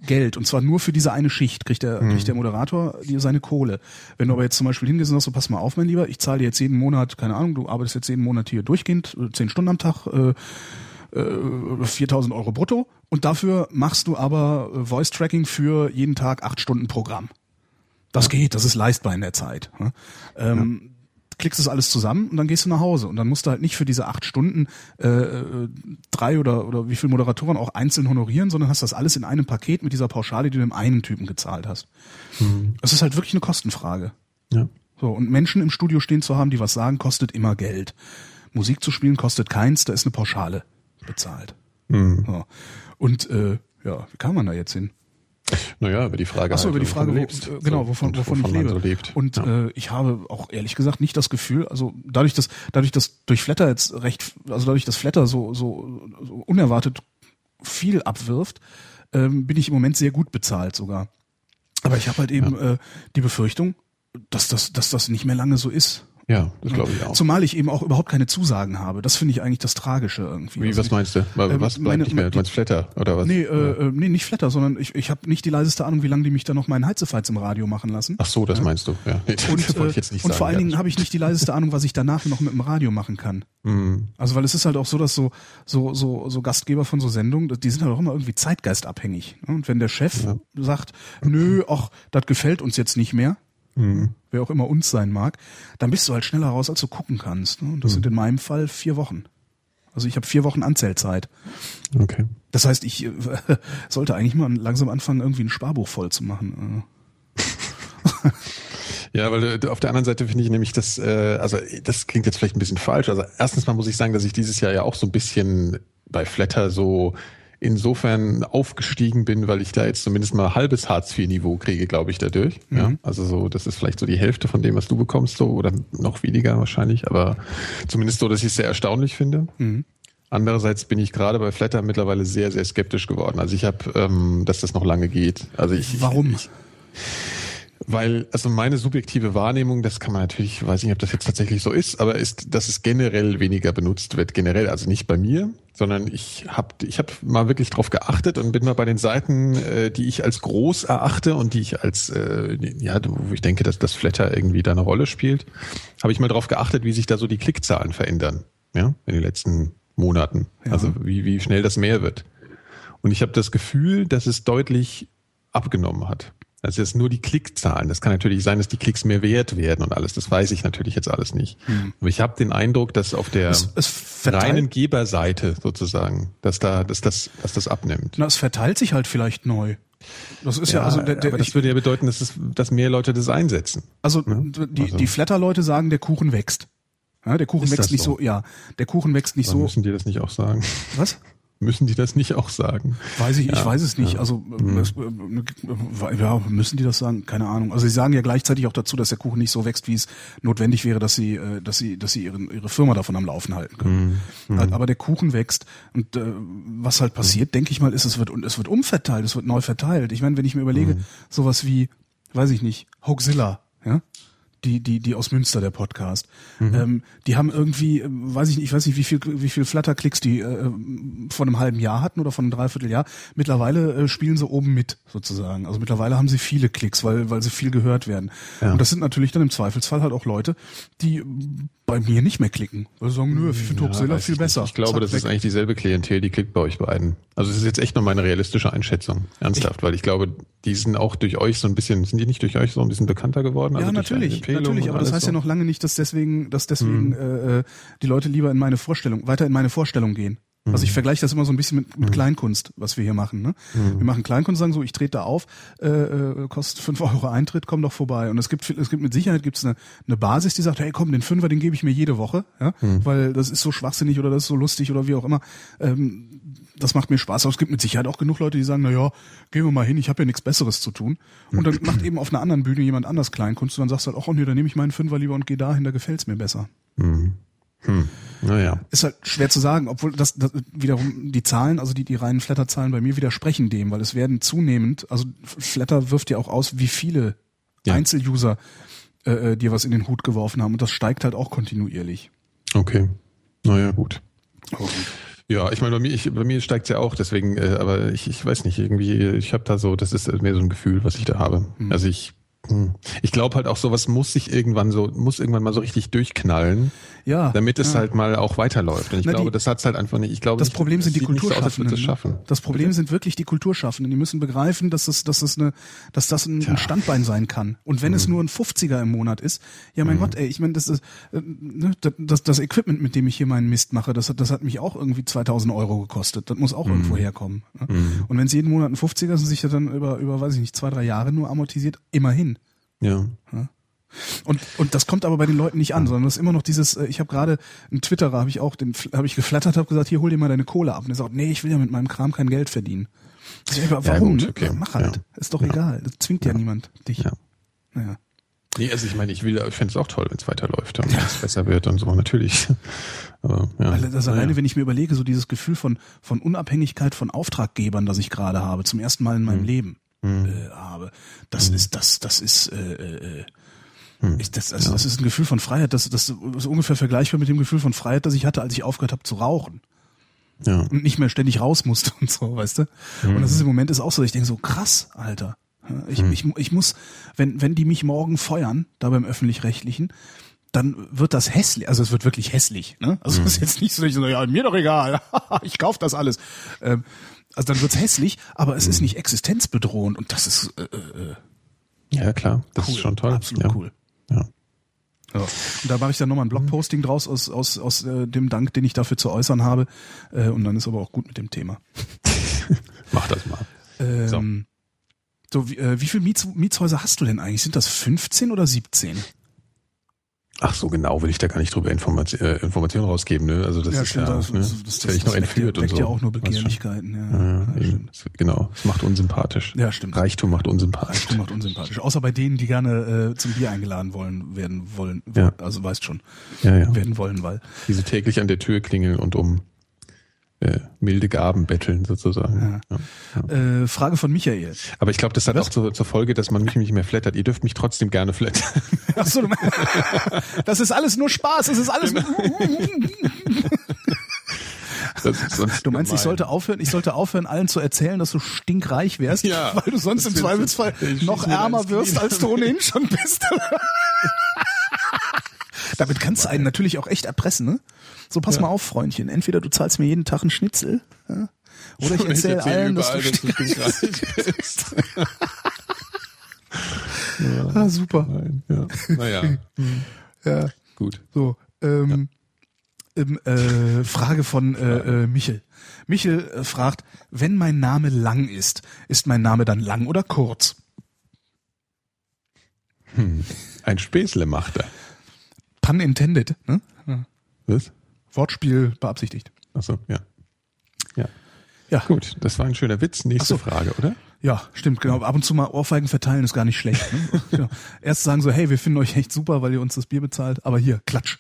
Geld und zwar nur für diese eine Schicht kriegt der, Mhm. kriegt der Moderator dir seine Kohle. Wenn du aber jetzt zum Beispiel hingehst und sagst, so, pass mal auf, mein Lieber, ich zahle dir jetzt jeden Monat, keine Ahnung, du arbeitest jetzt jeden Monat hier durchgehend, äh, zehn Stunden am Tag, äh, äh, 4000 Euro brutto und dafür machst du aber äh, Voice Tracking für jeden Tag acht Stunden Programm. Das geht, das ist leistbar in der Zeit. ne? Ähm, Klickst das alles zusammen und dann gehst du nach Hause und dann musst du halt nicht für diese acht Stunden äh, äh, drei oder oder wie viele Moderatoren auch einzeln honorieren, sondern hast das alles in einem Paket mit dieser Pauschale, die du dem einen Typen gezahlt hast. Es ist halt wirklich eine Kostenfrage. ja. So, und Menschen im Studio stehen zu haben, die was sagen, kostet immer Geld. Musik zu spielen kostet keins, da ist eine Pauschale bezahlt. Mhm. So. Und äh, ja, wie kam man da jetzt hin? Naja, über die Frage. Achso, halt, über die wovon Frage, wo, lebst. äh, genau, wovon, und wovon, ich lebe. So lebt. Und ja. äh, ich habe auch ehrlich gesagt nicht das Gefühl, also dadurch, dass dadurch, dass durch Flatter jetzt recht, also dadurch, dass Flatter so so, so unerwartet viel abwirft, ähm, bin ich im Moment sehr gut bezahlt sogar. Aber ich habe halt eben äh, die Befürchtung, dass das, dass das nicht mehr lange so ist. Ja, das glaube ich auch. Zumal ich eben auch überhaupt keine Zusagen habe. Das finde ich eigentlich das Tragische irgendwie. Wie, Also was ich- meinst du? Was Ähm, bleibt meine- nicht mehr? die- Du meinst Flatter oder was? Nee, äh, äh, nee, nicht Flatter, sondern ich, ich habe nicht die leiseste Ahnung, wie lange die mich da noch meinen Heizefeiz im Radio machen lassen. Ach so, das meinst du. Ja. <laughs> Nee, Und, äh, und sagen. vor allen Dingen ja. habe ich nicht die leiseste Ahnung, was ich danach noch mit dem Radio machen kann. Mhm. Also weil es ist halt auch so, dass so so so so Gastgeber von so Sendungen, die sind halt auch immer irgendwie zeitgeistabhängig. ne? Und wenn der Chef sagt, nö, ach, das gefällt uns jetzt nicht mehr, Mhm. wer auch immer uns sein mag, dann bist du halt schneller raus, als du gucken kannst. Ne? Und das sind in meinem Fall vier Wochen. Also ich habe vier Wochen Anzählzeit. Okay. Das heißt, ich äh, <laughs> sollte eigentlich mal langsam anfangen, irgendwie ein Sparbuch voll zu machen. <laughs> Ja, weil äh, auf der anderen Seite finde ich nämlich, dass, äh, also das klingt jetzt vielleicht ein bisschen falsch. Also erstens mal muss ich sagen, dass ich dieses Jahr ja auch so ein bisschen bei Flatter so insofern aufgestiegen bin, weil ich da jetzt zumindest mal halbes Hartz-IV-Niveau kriege, glaube ich, dadurch. Ja, also so, das ist vielleicht so die Hälfte von dem, was du bekommst, so oder noch weniger wahrscheinlich, aber zumindest so, dass ich es sehr erstaunlich finde. Andererseits bin ich gerade bei Flatter mittlerweile sehr, sehr skeptisch geworden. Also ich habe, ähm, dass das noch lange geht. Also ich, Warum? Ich, weil, also meine subjektive Wahrnehmung, das kann man natürlich, weiß nicht, ob das jetzt tatsächlich so ist, aber ist, dass es generell weniger benutzt wird. Generell, also nicht bei mir, sondern ich habe ich hab mal wirklich drauf geachtet und bin mal bei den Seiten, äh, die ich als groß erachte und die ich als, äh, ja, wo ich denke, dass das Flatter irgendwie da eine Rolle spielt, habe ich mal drauf geachtet, wie sich da so die Klickzahlen verändern, ja, in den letzten Monaten. Ja. Also wie, wie schnell das mehr wird. Und ich habe das Gefühl, dass es deutlich abgenommen hat. Das ist nur die Klickzahlen. Das kann natürlich sein, dass die Klicks mehr wert werden und alles. Das weiß ich natürlich jetzt alles nicht. Aber ich habe den Eindruck, dass auf der Es, es, reinen Geberseite sozusagen, dass da, dass das, dass das abnimmt. na, es verteilt sich halt vielleicht neu. Das ist ja, Ja, also der, der, aber das ich, würde ja bedeuten, dass, es, dass mehr Leute das einsetzen. also Ja, die, also- die Flatter-Leute sagen, der Kuchen wächst. Ja, der Kuchen Ist wächst nicht so? so, ja, der Kuchen wächst nicht Aber so. müssen die das nicht auch sagen? Was? Müssen die das nicht auch sagen? Weiß ich, ich Ja, weiß es nicht. ja. Also äh, es, äh, ja, müssen die das sagen? Keine Ahnung. Also sie sagen ja gleichzeitig auch dazu, dass der Kuchen nicht so wächst, wie es notwendig wäre, dass sie, äh, dass sie, dass sie ihren, ihre Firma davon am Laufen halten können. Halt, Aber der Kuchen wächst und äh, was halt passiert, denke ich mal, ist es wird und es wird umverteilt, es wird neu verteilt. Ich meine, wenn ich mir überlege, sowas wie, weiß ich nicht, Hoaxilla, ja, die, die, die aus Münster, der Podcast. Ähm, die haben irgendwie, äh, weiß ich nicht, ich weiß nicht, wie viel, wie viel Flatterklicks die äh, vor einem halben Jahr hatten oder vor einem Dreivierteljahr. Mittlerweile äh, spielen sie oben mit, sozusagen. Also mittlerweile haben sie viele Klicks, weil, weil sie viel gehört werden. Ja. Und das sind natürlich dann im Zweifelsfall halt auch Leute, die bei mir nicht mehr klicken. Weil sagen, nö, ich finde Hoaxilla weiß viel ich besser. Ich glaube, Zack, das ist weg. eigentlich dieselbe Klientel, die klickt bei euch beiden. Also es ist jetzt echt nur meine realistische Einschätzung. Ernsthaft, weil ich glaube, die sind auch durch euch so ein bisschen, sind die nicht durch euch so ein bisschen bekannter geworden? Ja, Also natürlich, natürlich, aber das heißt ja so? noch lange nicht, dass deswegen, dass deswegen äh, äh, die Leute lieber in meine Vorstellung, weiter in meine Vorstellung gehen. Also ich vergleiche das immer so ein bisschen mit, mit Kleinkunst, was wir hier machen. Ne? Wir machen Kleinkunst, sagen so, ich trete da auf, äh, äh, kostet fünf <laughs> Euro Eintritt, komm doch vorbei. Und es gibt, viel- es gibt mit Sicherheit gibt's eine, eine Basis, die sagt, hey komm, den Fünfer, den gebe ich mir jede Woche, ja? weil das ist so schwachsinnig oder das ist so lustig oder wie auch immer. Ähm, das macht mir Spaß, aber es gibt mit Sicherheit auch genug Leute, die sagen, na ja, gehen wir mal hin, ich habe ja nichts Besseres zu tun. Und dann macht eben auf einer anderen Bühne jemand anders Kleinkunst und dann sagst du halt, oh nee, dann nehme ich meinen Fünfer lieber und gehe dahin, da gefällt's mir besser. Naja. Ist halt schwer zu sagen, obwohl das, das wiederum die Zahlen, also die, die reinen Flatter-Zahlen bei mir widersprechen dem, weil es werden zunehmend, also Flatter wirft ja auch aus, wie viele Ja. Einzeluser äh, äh, dir was in den Hut geworfen haben und das steigt halt auch kontinuierlich. Okay. Naja, gut. Gut. Ja, ich meine, bei mir, ich, bei mir steigt ja auch, deswegen, äh, aber ich, ich weiß nicht, irgendwie, ich habe da so, das ist mehr so ein Gefühl, was ich da habe. Hm. Also ich, hm, ich glaube halt auch, sowas muss sich irgendwann so, muss irgendwann mal so richtig durchknallen, Ja. damit es ja. halt mal auch weiterläuft. Und ich Na, glaube, die- das hat's halt einfach nicht. Ich glaube, Das nicht, Problem es sind die nicht so aus, Kulturschaffenden. es schaffen. Das Problem sind wirklich die Kulturschaffenden. Die müssen begreifen, dass das, dass das eine, dass das ein, ein Standbein sein kann. Und wenn es Mhm. nur ein 50er im Monat ist, ja mein Gott, ey, ich meine, das ist äh, ne, das, das, das Equipment, mit dem ich hier meinen Mist mache, das hat, das hat mich auch irgendwie 2000 Euro gekostet. Das muss auch Mhm. irgendwo herkommen. Ne? Und wenn es jeden Monat ein 50er sind, sich das dann über, über, weiß ich nicht, zwei, drei Jahre nur amortisiert, immerhin. Ja. Und, und das kommt aber bei den Leuten nicht an, sondern das ist immer noch dieses, äh, ich habe gerade einen Twitterer, habe ich auch, den habe ich geflattert, habe gesagt, hier hol dir mal deine Kohle ab. Und er sagt, nee, ich will ja mit meinem Kram kein Geld verdienen. Aber warum? gut, ne? okay. Mach halt. Ja. Ist doch egal. Das zwingt ja, niemand dich. Ja. Naja. Nee, also ich meine, ich will, ich fände es auch toll, wenn es weiterläuft und wenn es besser wird und so, natürlich. <laughs> Aber, ja. Weil das alleine, wenn ich mir überlege, so dieses Gefühl von, von Unabhängigkeit von Auftraggebern, das ich gerade habe, zum ersten Mal in Mhm. meinem Leben äh, habe, das ist, das, das ist, äh, äh, Hm. Ich, das, also, ja. das ist ein Gefühl von Freiheit, das, das ist ungefähr vergleichbar mit dem Gefühl von Freiheit, das ich hatte, als ich aufgehört habe zu rauchen. Ja. Und nicht mehr ständig raus musste <laughs> und so, weißt du? Hm. Und das ist im Moment ist auch so, ich denke so, krass, Alter. Ich, hm. ich, ich muss, wenn, wenn die mich morgen feuern, da beim Öffentlich-Rechtlichen, dann wird das hässlich, also es wird wirklich hässlich. Ne? Also es ist jetzt nicht so, ich so, ja, mir doch egal, <laughs> ich kauf das alles. Ähm, also dann wird's hässlich, aber es ist nicht existenzbedrohend und das ist äh, äh, ja klar, das cool, ist schon toll. Absolut ja. cool. Ja. Ja. Und da mache ich dann nochmal ein Blogposting draus aus, aus, aus äh, dem Dank, den ich dafür zu äußern habe. Äh, und dann ist aber auch gut mit dem Thema. <laughs> Mach das mal. Ähm, so. so wie, äh, wie viele Miets, Mietshäuser hast du denn eigentlich? Sind das 15 oder 17? Ach so, genau, will ich da gar nicht drüber Information, äh, Informationen rausgeben, ne? Also das ja, ist stimmt, ja, das, ne? das, das, das, ich noch entführt und so. ja auch nur Begehrlichkeiten, ja. ja, ja genau, es macht unsympathisch. Ja, stimmt. Reichtum macht unsympathisch. Reichtum macht unsympathisch. Außer bei denen, die gerne äh, zum Bier eingeladen wollen, werden wollen, ja. also weißt schon, ja, ja. werden wollen, weil. Diese täglich an der Tür klingeln und um äh, milde Gaben betteln sozusagen. Ja. Ja. Äh, Frage von Michael. Aber ich glaube, das hat Was? auch zur, zur, Folge, dass man mich nicht mehr flattert. Ihr dürft mich trotzdem gerne flattern. <laughs> Ach so, das ist alles nur Spaß. Es ist alles. Nur du meinst, gemein. ich sollte aufhören, ich sollte aufhören, allen zu erzählen, dass du stinkreich wärst, ja, weil du sonst im Zweifelsfall noch ärmer wirst, als du ohnehin schon bist. <laughs> Damit kannst du einen natürlich auch echt erpressen, ne? So, pass ja. mal auf, Freundchen. Entweder du zahlst mir jeden Tag einen Schnitzel, ja? oder ich <laughs> erzähle erzähl allen, dass du, dass du bist. ja. Ah, super. Nein, ja. Naja. <laughs> ja. Gut. So, ähm, ähm, äh, Frage von äh, äh, Michel. Michel äh, fragt, wenn mein Name lang ist, ist mein Name dann lang oder kurz? Hm. Ein Späßle macht er. Pun intended, ne? Was? Wortspiel beabsichtigt. Ach so, ja. Ja. Ja. Gut, das war ein schöner Witz. Nächste so. Frage, oder? Ja, stimmt, genau. Ab und zu mal Ohrfeigen verteilen ist gar nicht schlecht. Ne? <laughs> genau. Erst sagen so, hey, wir finden euch echt super, weil ihr uns das Bier bezahlt, aber hier, klatsch.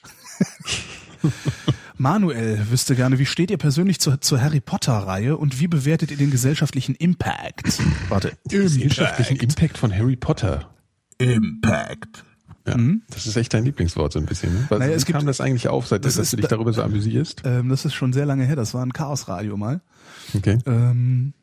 <laughs> Manuel wüsste gerne, wie steht ihr persönlich zur, zur Harry Potter-Reihe und wie bewertet ihr den gesellschaftlichen Impact? <clears throat> Warte, den gesellschaftlichen Impact von Harry Potter. Impact. Ja, mhm. Das ist echt dein Lieblingswort so ein bisschen. Ne? Was, naja, es wie kam das eigentlich auf, seit dass du dich darüber so amüsierst? Ähm, das ist schon sehr lange her. Das war ein Chaosradio mal. Okay. Ähm,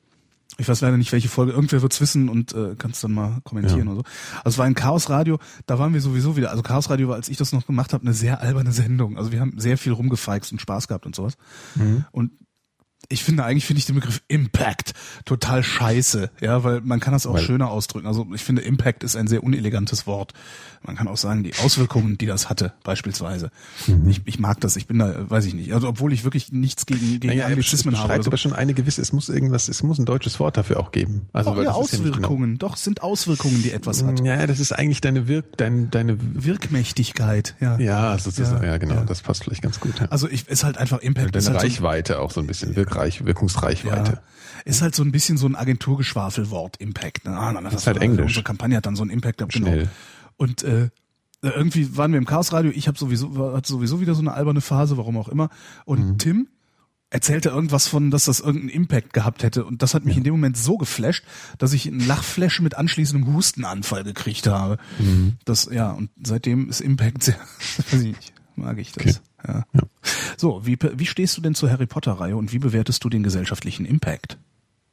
ich weiß leider nicht, welche Folge. Irgendwer wird's wissen und äh, kannst dann mal kommentieren ja. oder so. Also es war ein Chaosradio. Da waren wir sowieso wieder. Also Chaosradio war, als ich das noch gemacht habe, eine sehr alberne Sendung. Also wir haben sehr viel rumgefeixt und Spaß gehabt und sowas. Mhm. Und ich finde eigentlich finde ich den Begriff Impact total scheiße, ja, weil man kann das auch weil schöner ausdrücken. Also ich finde Impact ist ein sehr unelegantes Wort. Man kann auch sagen, die Auswirkungen, die das hatte, beispielsweise. Mhm. Ich, ich mag das, ich bin da, weiß ich nicht. Also obwohl ich wirklich nichts gegen, gegen naja, Anglizismen habe. So. aber schon eine gewisse, es muss irgendwas, es muss ein deutsches Wort dafür auch geben. Also, doch, ja, Auswirkungen, ja genau. doch, sind Auswirkungen, die etwas hat. Ja, das ist eigentlich deine Wirk, dein, deine Wirkmächtigkeit, ja. Ja, sozusagen, ja, ja genau, ja. das passt vielleicht ganz gut. Ja. Also ich, ist halt einfach Impact. Deine halt Reichweite so, auch so ein bisschen, Wirkreich, Wirkungsreichweite. Ja. Ist halt so ein bisschen so ein Agenturgeschwafelwort, Impact. Ne? Ah, das ist halt Englisch. Unsere Kampagne hat dann so einen Impact gehabt, genau. Und äh, äh, irgendwie waren wir im Chaosradio, ich habe sowieso hatte sowieso wieder so eine alberne Phase, warum auch immer. Und mhm. Tim erzählte irgendwas von, dass das irgendeinen Impact gehabt hätte. Und das hat mich ja. in dem Moment so geflasht, dass ich einen Lachflash mit anschließendem Hustenanfall gekriegt habe. Mhm. Das, ja, und seitdem ist Impact sehr, weiß ich nicht, mag ich das. Okay. Ja. ja. So, wie, wie stehst du denn zur Harry Potter-Reihe und wie bewertest du den gesellschaftlichen Impact?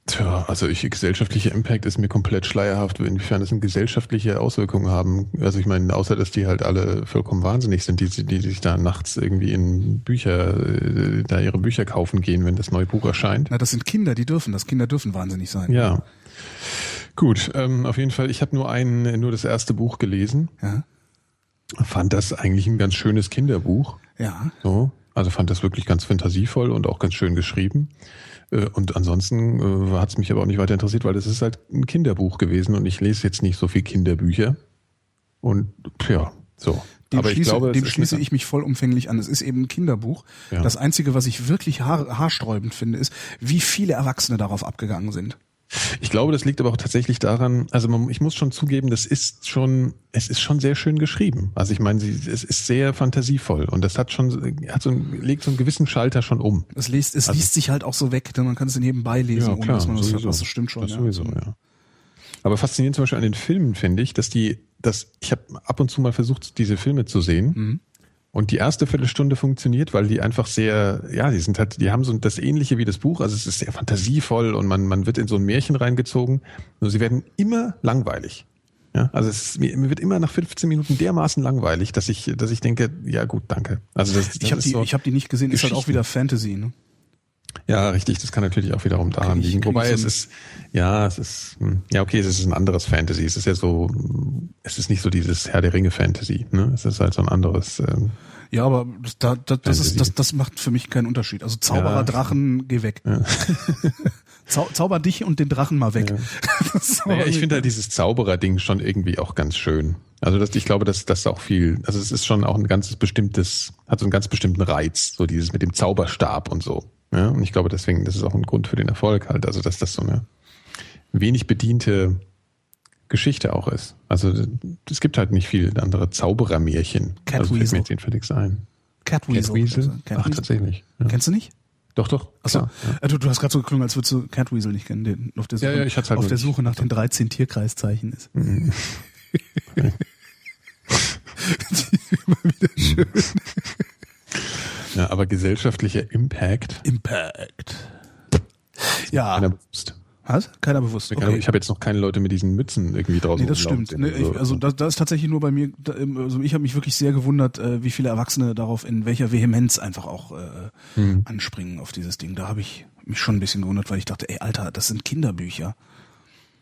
Tja, also ich, gesellschaftlicher Impact ist mir komplett schleierhaft, inwiefern es gesellschaftliche Auswirkungen haben. Also ich meine, außer dass die halt alle vollkommen wahnsinnig sind, die, die sich da nachts irgendwie in Bücher, äh, da ihre Bücher kaufen gehen, wenn das neue Buch erscheint. Na, das sind Kinder, die dürfen das. Kinder dürfen wahnsinnig sein. Ja. Gut, ähm, auf jeden Fall, ich habe nur ein, nur das erste Buch gelesen. Ja. Fand das eigentlich ein ganz schönes Kinderbuch. Ja. So. Also fand das wirklich ganz fantasievoll und auch ganz schön geschrieben. Äh, und ansonsten äh, hat es mich aber auch nicht weiter interessiert, weil das ist halt ein Kinderbuch gewesen und ich lese jetzt nicht so viel Kinderbücher. Und ja, so. Dem aber schließe, ich glaube, dem schließe ich mich vollumfänglich an. Es ist eben ein Kinderbuch. Ja. Das Einzige, was ich wirklich haar, haarsträubend finde, ist, wie viele Erwachsene darauf abgegangen sind. Ich glaube, das liegt aber auch tatsächlich daran, also man, ich muss schon zugeben, das ist schon, es ist schon sehr schön geschrieben. Also ich meine, sie, es ist sehr fantasievoll und das hat schon, hat so ein, legt so einen gewissen Schalter schon um. Es liest, es also, liest sich halt auch so weg, denn man kann es nebenbei lesen, ja, klar, ohne dass man sowieso. das, das stimmt schon. Das ja. sowieso, ja. Aber faszinierend zum Beispiel an den Filmen finde ich, dass die, dass ich habe ab und zu mal versucht, diese Filme zu sehen. Mhm. Und die erste Viertelstunde funktioniert, weil die einfach sehr, ja, die sind halt, die haben so das Ähnliche wie das Buch, also es ist sehr fantasievoll und man, man wird in so ein Märchen reingezogen. Nur sie werden immer langweilig. Ja, also es ist, mir, mir wird immer nach 15 Minuten dermaßen langweilig, dass ich, dass ich denke, ja gut, danke. Also das, das Ich habe die, so ich hab die nicht gesehen, ist halt auch wieder Fantasy, ne? Ja, richtig, das kann natürlich auch wiederum daran ich- liegen. Wobei es ist, ja, es ist, hm, ja, okay, es ist ein anderes Fantasy. Es ist ja so, es ist nicht so dieses Herr der Ringe Fantasy, ne? Es ist halt so ein anderes, ähm, Ja, aber das, da, da, das, ist, das, das macht für mich keinen Unterschied. Also Zauberer, Ja. Drachen, geh weg. <laughs> Zau zauber dich und den Drachen mal weg. <laughs> Ist Naja, ich finde halt dieses Zauberer-Ding schon irgendwie auch ganz schön. Also das, ich glaube, dass das auch viel, also es ist schon auch ein ganz bestimmtes, hat so einen ganz bestimmten Reiz, so dieses mit dem Zauberstab und so. Ja? Und ich glaube deswegen, das ist auch ein Grund für den Erfolg halt, also dass das so eine wenig bediente Geschichte auch ist. Also es gibt halt nicht viel andere Zauberermärchen. Cat also fällt Weasel. mir jetzt jedenfalls ein. Catweasel. Catweasel? Cat Ach, Weasel. tatsächlich. Ja. Kennst du nicht? Doch, doch. Achso, klar, ja. äh, du, du hast gerade so geklungen, als würdest du Catweasel nicht kennen, den auf der Suche, Ja, ja, halt auf der. Suche nach den 13 Tierkreiszeichen ist. <laughs> Immer wieder schön. <laughs> ja, aber gesellschaftlicher Impact. Impact. Ja, Keiner bewusst. was? Keiner bewusst. Okay. Ich habe jetzt noch keine Leute mit diesen Mützen irgendwie draußen. Nee, das stimmt. sehen Ne, oder ich, so. also das, das ist tatsächlich nur bei mir, da, ähm, also ich habe mich wirklich sehr gewundert, äh, wie viele Erwachsene darauf in welcher Vehemenz einfach auch äh, Hm. anspringen auf dieses Ding. Da habe ich mich schon ein bisschen gewundert, weil ich dachte, ey Alter, das sind Kinderbücher.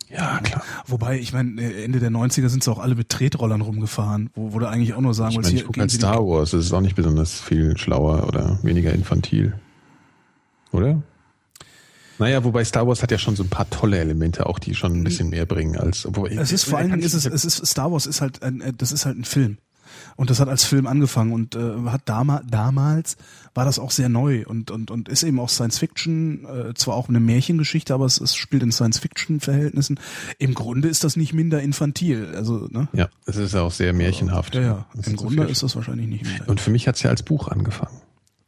Ja, klar. Wobei, ich meine, äh, Ende der 90er sind sie auch alle mit Tretrollern rumgefahren, wo, wo du eigentlich auch nur sagen Ich wolltest, meine, ich hier gucke gehen halt Star Wars. Das ist auch nicht besonders viel schlauer oder weniger infantil. Oder? Naja, wobei Star Wars hat ja schon so ein paar tolle Elemente, auch die schon ein bisschen mehr bringen als. Obwohl, Es ist vor allen Dingen, ist es, es ist Star Wars ist halt ein, äh, das ist halt ein Film. Und das hat als Film angefangen und äh, hat damals, damals war das auch sehr neu und, und, und ist eben auch Science Fiction, äh, zwar auch eine Märchengeschichte, aber es, es spielt in Science Fiction Verhältnissen. Im Grunde ist das nicht minder infantil. Also, ne? Ja, es ist auch sehr märchenhaft. Ja, ja. Im so Grunde viel- ist das wahrscheinlich nicht minder. Und für mich hat's ja als Buch angefangen.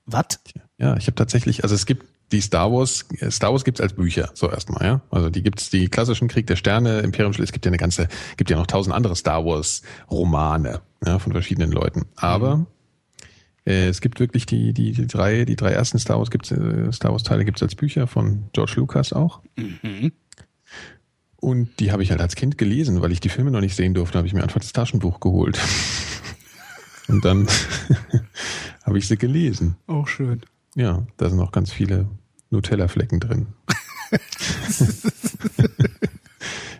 Was? Ja, ich habe tatsächlich, also es gibt die Star Wars, äh, Star Wars gibt's als Bücher, so erstmal, ja. Also die gibt's, die klassischen Krieg der Sterne, Imperium, es gibt ja eine ganze, gibt ja noch tausend andere Star Wars Romane, ja, von verschiedenen Leuten. Aber äh, es gibt wirklich die, die, die drei, die drei ersten Star Wars gibt's, äh, Star Wars Teile gibt's als Bücher von George Lucas auch. Und die habe ich halt als Kind gelesen, weil ich die Filme noch nicht sehen durfte, habe ich mir einfach das Taschenbuch geholt. <laughs> Und dann <laughs> habe ich sie gelesen. Auch schön. Ja, da sind auch ganz viele Nutella-Flecken drin. <laughs>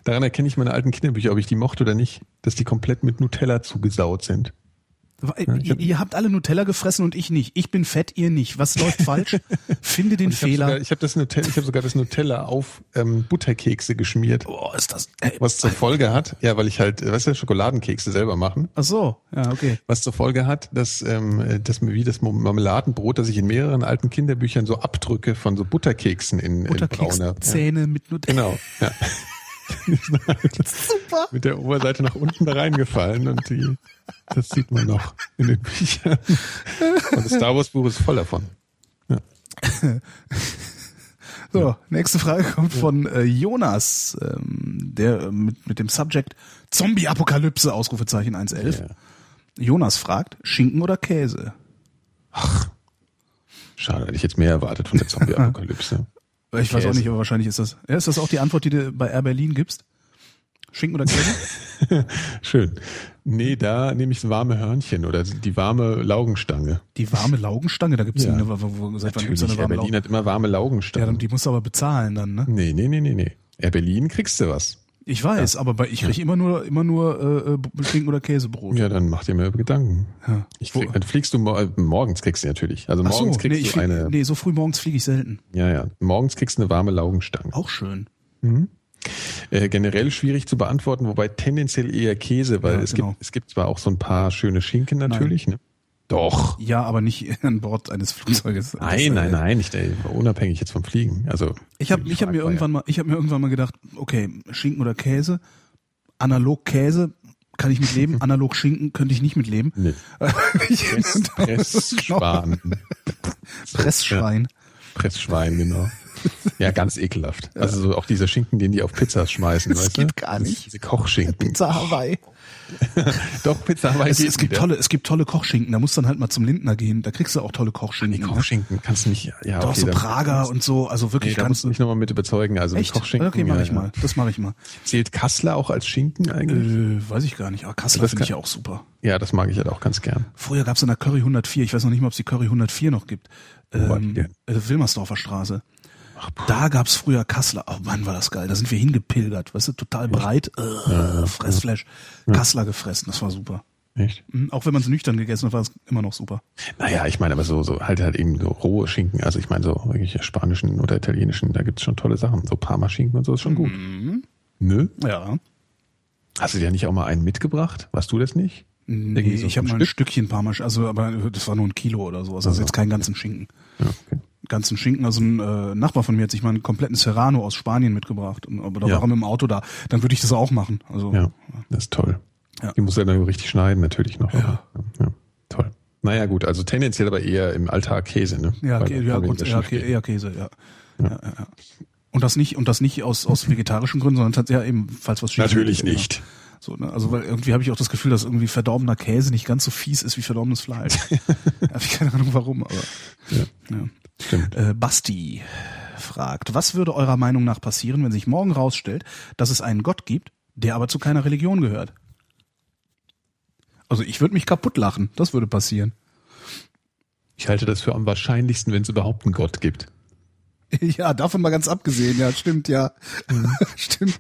Daran erkenne ich meine alten Kinderbücher, ob ich die mochte oder nicht, dass die komplett mit Nutella zugesaut sind. Ihr, ihr habt alle Nutella gefressen und ich nicht. Ich bin fett, ihr nicht. Was läuft falsch? <laughs> Finde den Ich habe Fehler. sogar, ich hab das Nutella, ich hab sogar das Nutella auf ähm, Butterkekse geschmiert, Boah, ist das. Ey, was zur Folge hat, ja, weil ich halt, äh, weißt du, Schokoladenkekse selber machen, ach so, ja, okay. was zur Folge hat, dass, ähm, dass mir wie das Marmeladenbrot, das ich in mehreren alten Kinderbüchern so abdrücke von so Butterkeksen in, in brauner. Ja. Butterkekszähne mit Nutella. Genau, ja. <laughs> <laughs> Super. Mit der Oberseite nach unten da reingefallen und die, das sieht man noch in den Büchern. Und das Star Wars Buch ist voll davon. <laughs> So, nächste Frage kommt von äh, Jonas, ähm, der äh, mit, mit dem Subject Zombie-Apokalypse, Ausrufezeichen 111. Ja. Jonas fragt, Schinken oder Käse? Schade, hätte ich jetzt mehr erwartet von der <laughs> Zombie-Apokalypse. Ich weiß auch Käse. nicht, aber wahrscheinlich ist das. Ja, ist das auch die Antwort, die du bei Air Berlin gibst? Schinken oder Käse? <laughs> Schön. Nee, da nehme ich das warme Hörnchen oder die warme Laugenstange. Die warme Laugenstange, da gibt's Ja. eine, wo, seit wann gibt's eine Air warme Berlin Laugenstange? hat immer warme Ja, Laugenstangen. dann, die musst du aber bezahlen dann, ne? nee, nee, nee, nee, nee. Air Berlin kriegst du was. Ich weiß, aber bei, ich krieg immer nur, immer nur äh, äh, Schinken oder Käsebrot. Ja, dann mach dir mal Gedanken. Ja. Ich krieg, dann fliegst du äh, morgens kriegst du natürlich. Also Ach so, morgens kriegst nee, du flieg, eine. nee, so früh morgens fliege ich selten. Ja, ja. Morgens kriegst du eine warme Laugenstange. Auch schön. Äh, generell schwierig zu beantworten, wobei tendenziell eher Käse, weil Ja, es genau. gibt es gibt zwar auch so ein paar schöne Schinken natürlich, ne? Doch. Ja, aber nicht <laughs> an Bord eines Flugzeuges. Das, Nein, äh, nein, nein, nicht ey, unabhängig jetzt vom Fliegen. Also Ich habe ich hab mir irgendwann mal, ich habe mir irgendwann mal gedacht, okay, Schinken oder Käse, analog Käse kann ich mit leben, <laughs> analog Schinken könnte ich nicht mit leben. Nee. <laughs> Ich- Press, Pressschwan. Pressschwein. Pressschwein, genau. Ja, ganz ekelhaft. Also so auch dieser Schinken, den die auf Pizzas schmeißen, Das weißt geht gar nicht. Diese Kochschinken. Pizza Hawaii. <laughs> Doch, Pizza Hawaii Es, es gibt wieder. tolle, es gibt tolle Kochschinken. Da musst du dann halt mal zum Lindner gehen. Da kriegst du auch tolle Kochschinken. Nee, ne? Kochschinken kannst du nicht, ja, Doch okay, so da- Prager und so. Also Nee, wirklich da ganz. musst du mich nochmal mit überzeugen. Also Echt? Kochschinken. Okay, mache ja, ich mal. Das mache ich mal. Zählt Kassler auch als Schinken eigentlich? Äh, weiß ich gar nicht. Aber Kassler finde ich ja auch super. Ja, das mag ich halt auch ganz gern. Früher gab es in der Curry 104, ich weiß noch nicht mal, ob es die Curry 104 noch gibt, ähm, denn? äh, Wilmersdorfer Straße. Da gab's früher Kassler. Oh Mann, war das geil. Da sind wir hingepilgert, weißt du, total breit. Äh, Fressflash. Kassler gefressen, das war super. Echt? Mhm, Auch wenn man es nüchtern gegessen hat, war es immer noch super. Naja, ich meine aber so, so halt halt eben so rohe Schinken. Also ich meine so wirklich spanischen oder italienischen, da gibt's schon tolle Sachen. So Parma-Schinken und so ist schon gut. Mhm. Nö? Ja. Hast du dir nicht auch mal einen mitgebracht? Warst du das nicht? Nee, so ich habe mal ein Stück? Stückchen Parmasch, also aber das war nur ein Kilo oder sowas. Also jetzt keinen ganzen Schinken. Ja, okay. Ganzen Schinken, also ein äh, Nachbar von mir hat sich mal einen kompletten Serrano aus Spanien mitgebracht. Und, aber da Ja. war er mit dem Auto da. Dann würde ich das auch machen. Also ja das ist toll. Ja. Die muss er dann richtig schneiden, natürlich noch. Ja. ja. Toll. Naja, gut, also tendenziell aber eher im Alltag Käse, ne? Ja, Weil ja, gut, gehen. eher Käse, ja. Ja. Ja. Und das nicht, und das nicht aus, aus vegetarischen Gründen, sondern tatsächlich ja eben, falls was schief Natürlich geht, nicht. So, ne? Also weil irgendwie habe ich auch das Gefühl, dass irgendwie verdorbener Käse nicht ganz so fies ist wie verdorbenes Fleisch. <laughs> habe ich keine Ahnung warum, aber Ja. ja. Stimmt. Äh, Basti fragt, was würde eurer Meinung nach passieren, wenn sich morgen rausstellt, dass es einen Gott gibt, der aber zu keiner Religion gehört? Also ich würde mich kaputt lachen, das würde passieren. Ich halte das für am wahrscheinlichsten, wenn es überhaupt einen Gott gibt. <laughs> Ja, davon mal ganz abgesehen, ja, stimmt, ja. <laughs> stimmt.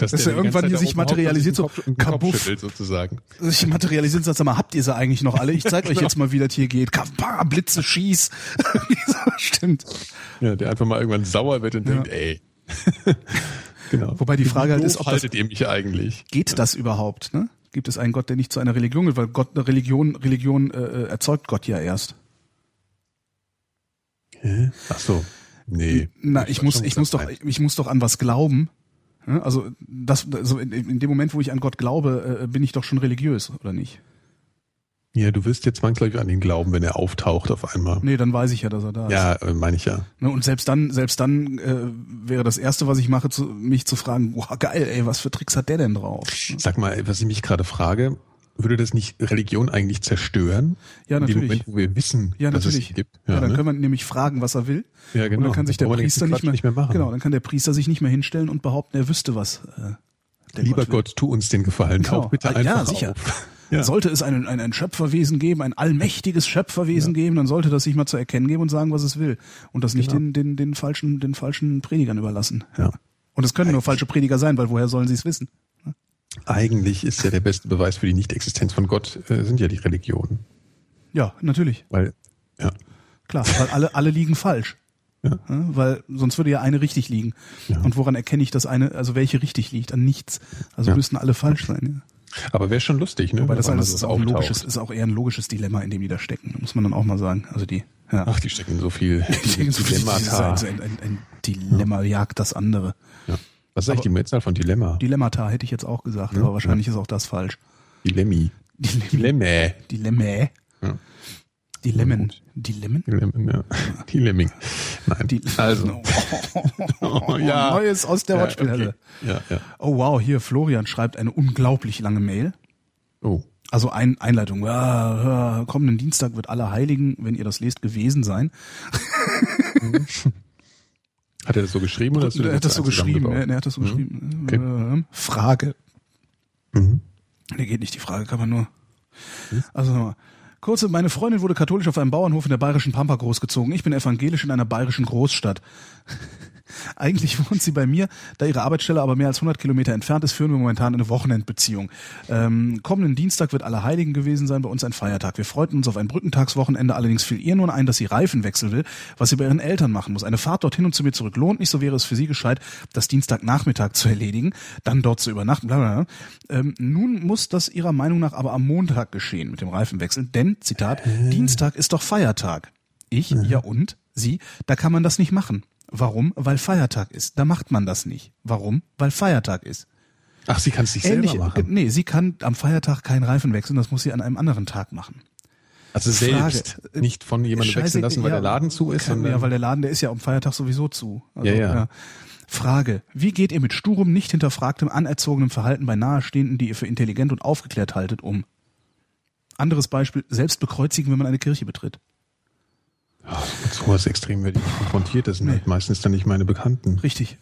Dass Dass er ganze irgendwann hier sich materialisiert, so kabuff. sozusagen. sich materialisieren, sagt, sag mal, habt ihr sie eigentlich noch alle? Ich zeig <laughs> euch jetzt mal, wie das hier geht. Kappa, Blitze, schieß. <laughs> Stimmt. Ja, der einfach mal irgendwann sauer wird und Ja. denkt, ey. <laughs> genau. Wobei die Frage halt ist, ob das- haltet ihr mich eigentlich? Geht das überhaupt? Ne? Gibt es einen Gott, der nicht zu einer Religion gehört? Weil Gott, eine Religion, Religion äh, erzeugt Gott ja erst. Hä? Ach so. Nee. Na, ich muss, ich muss doch, ich muss doch an was glauben. Ja, Also das, also in, in dem Moment, wo ich an Gott glaube, äh, bin ich doch schon religiös, oder nicht? Ja, du wirst jetzt zwangsläufig an ihn glauben, wenn er auftaucht auf einmal. Nee, dann weiß ich ja, dass er da ist. Ja, äh, meine ich ja. Ne, und selbst dann, selbst dann äh, wäre das erste, was ich mache, zu, mich zu fragen, wow, geil, ey, was für Tricks hat der denn drauf? Sag mal, was ich mich gerade frage, würde das nicht Religion eigentlich zerstören? Ja, In dem natürlich. Moment, wo wir wissen, Ja, dass natürlich. es gibt. Ja, dann ne? können wir nämlich fragen, was er will. Ja, genau. Und dann kann sich der den Priester nicht mehr, nicht mehr machen. Genau, dann kann der Priester sich nicht mehr hinstellen und behaupten, er wüsste was. Äh, Lieber will. Gott, tu uns den Gefallen. Genau. Bitte Ah, einfach ja, sicher. auf. <laughs> Ja. Sollte es ein, ein, ein Schöpferwesen geben, ein allmächtiges Schöpferwesen geben, dann sollte das sich mal zu erkennen geben und sagen, was es will. Und das nicht Genau. den, den, den, falschen, den falschen Predigern überlassen. Ja. Und es können nur falsche Prediger sein, weil woher sollen sie es wissen? Eigentlich ist ja der beste Beweis für die Nichtexistenz von Gott, äh, sind ja die Religionen. Ja, natürlich. Weil, ja, Klar, weil alle, alle liegen falsch. Ja. weil sonst würde ja eine richtig liegen. Ja. Und woran erkenne ich, dass eine, also welche richtig liegt? An nichts. Also Ja. müssten alle falsch sein. Ja. aber wäre schon lustig, ne? Wobei wenn das alles ist auch, ein logisches, ist auch eher ein logisches Dilemma, in dem die da stecken. Muss man dann auch mal sagen. Also die, ja. Ach, die stecken so viel <laughs> Ich denke, so Dilemmata. dieses- ein, ein, ein Dilemma jagt das andere. Ja. Was ist eigentlich die Mehrzahl von Dilemma? Dilemmata hätte ich jetzt auch gesagt, aber wahrscheinlich ist auch das falsch. Dilemmi. Dilemma. Dilemma. Ja. Dilemmen. Dilemmen? Dilemmen, ja. <laughs> Dilemming. Nein. Die, also. <laughs> oh, <laughs> ja. Neues aus der Ja, Wortspielhölle. okay. Ja, ja. Oh wow, hier Florian schreibt eine unglaublich lange Mail. Oh. Also ein, Einleitung. Ja, ja, kommenden Dienstag wird aller Heiligen, wenn ihr das lest, gewesen sein. Hat er das so geschrieben oder hast du er hat das so geschrieben. Er, er hat das so geschrieben. Okay. Ähm, Frage. Mhm. Nee, geht nicht, die Frage kann man nur. Also nochmal. Kurze, meine Freundin wurde katholisch auf einem Bauernhof in der bayerischen Pampa großgezogen. Ich bin evangelisch in einer bayerischen Großstadt. Eigentlich wohnt sie bei mir, da ihre Arbeitsstelle aber mehr als 100 Kilometer entfernt ist, führen wir momentan eine Wochenendbeziehung. Ähm, kommenden Dienstag wird Allerheiligen gewesen sein, bei uns ein Feiertag. Wir freuten uns auf ein Brückentagswochenende, allerdings fiel ihr nun ein, dass sie Reifen wechseln will, was sie bei ihren Eltern machen muss. Eine Fahrt dorthin und zu mir zurück lohnt nicht, so wäre es für sie gescheit, das Dienstagnachmittag zu erledigen, dann dort zu übernachten, bla bla bla. Ähm, nun muss das ihrer Meinung nach aber am Montag geschehen mit dem Reifenwechsel, denn, Zitat, Dienstag ist doch Feiertag. Ich, ja und? Sie, da kann man das nicht machen. Warum? Weil Feiertag ist. Da macht man das nicht. Warum? Weil Feiertag ist. Ach, sie kann es sich Ähnlich, selber machen. nee, sie kann am Feiertag keinen Reifen wechseln, das muss sie an einem anderen Tag machen. Also selbst, Frage. nicht von jemandem Scheiße, wechseln lassen, weil ja, der Laden zu ist, kann- Ja, weil der Laden, der ist ja am Feiertag sowieso zu. Also, Ja, ja. Frage. Wie geht ihr mit sturem, nicht hinterfragtem, anerzogenem Verhalten bei Nahestehenden, die ihr für intelligent und aufgeklärt haltet, um? Anderes Beispiel, selbst bekreuzigen, wenn man eine Kirche betritt. Mit sowas extrem werde ich konfrontiert. Das sind halt meistens dann nicht meine Bekannten. Richtig.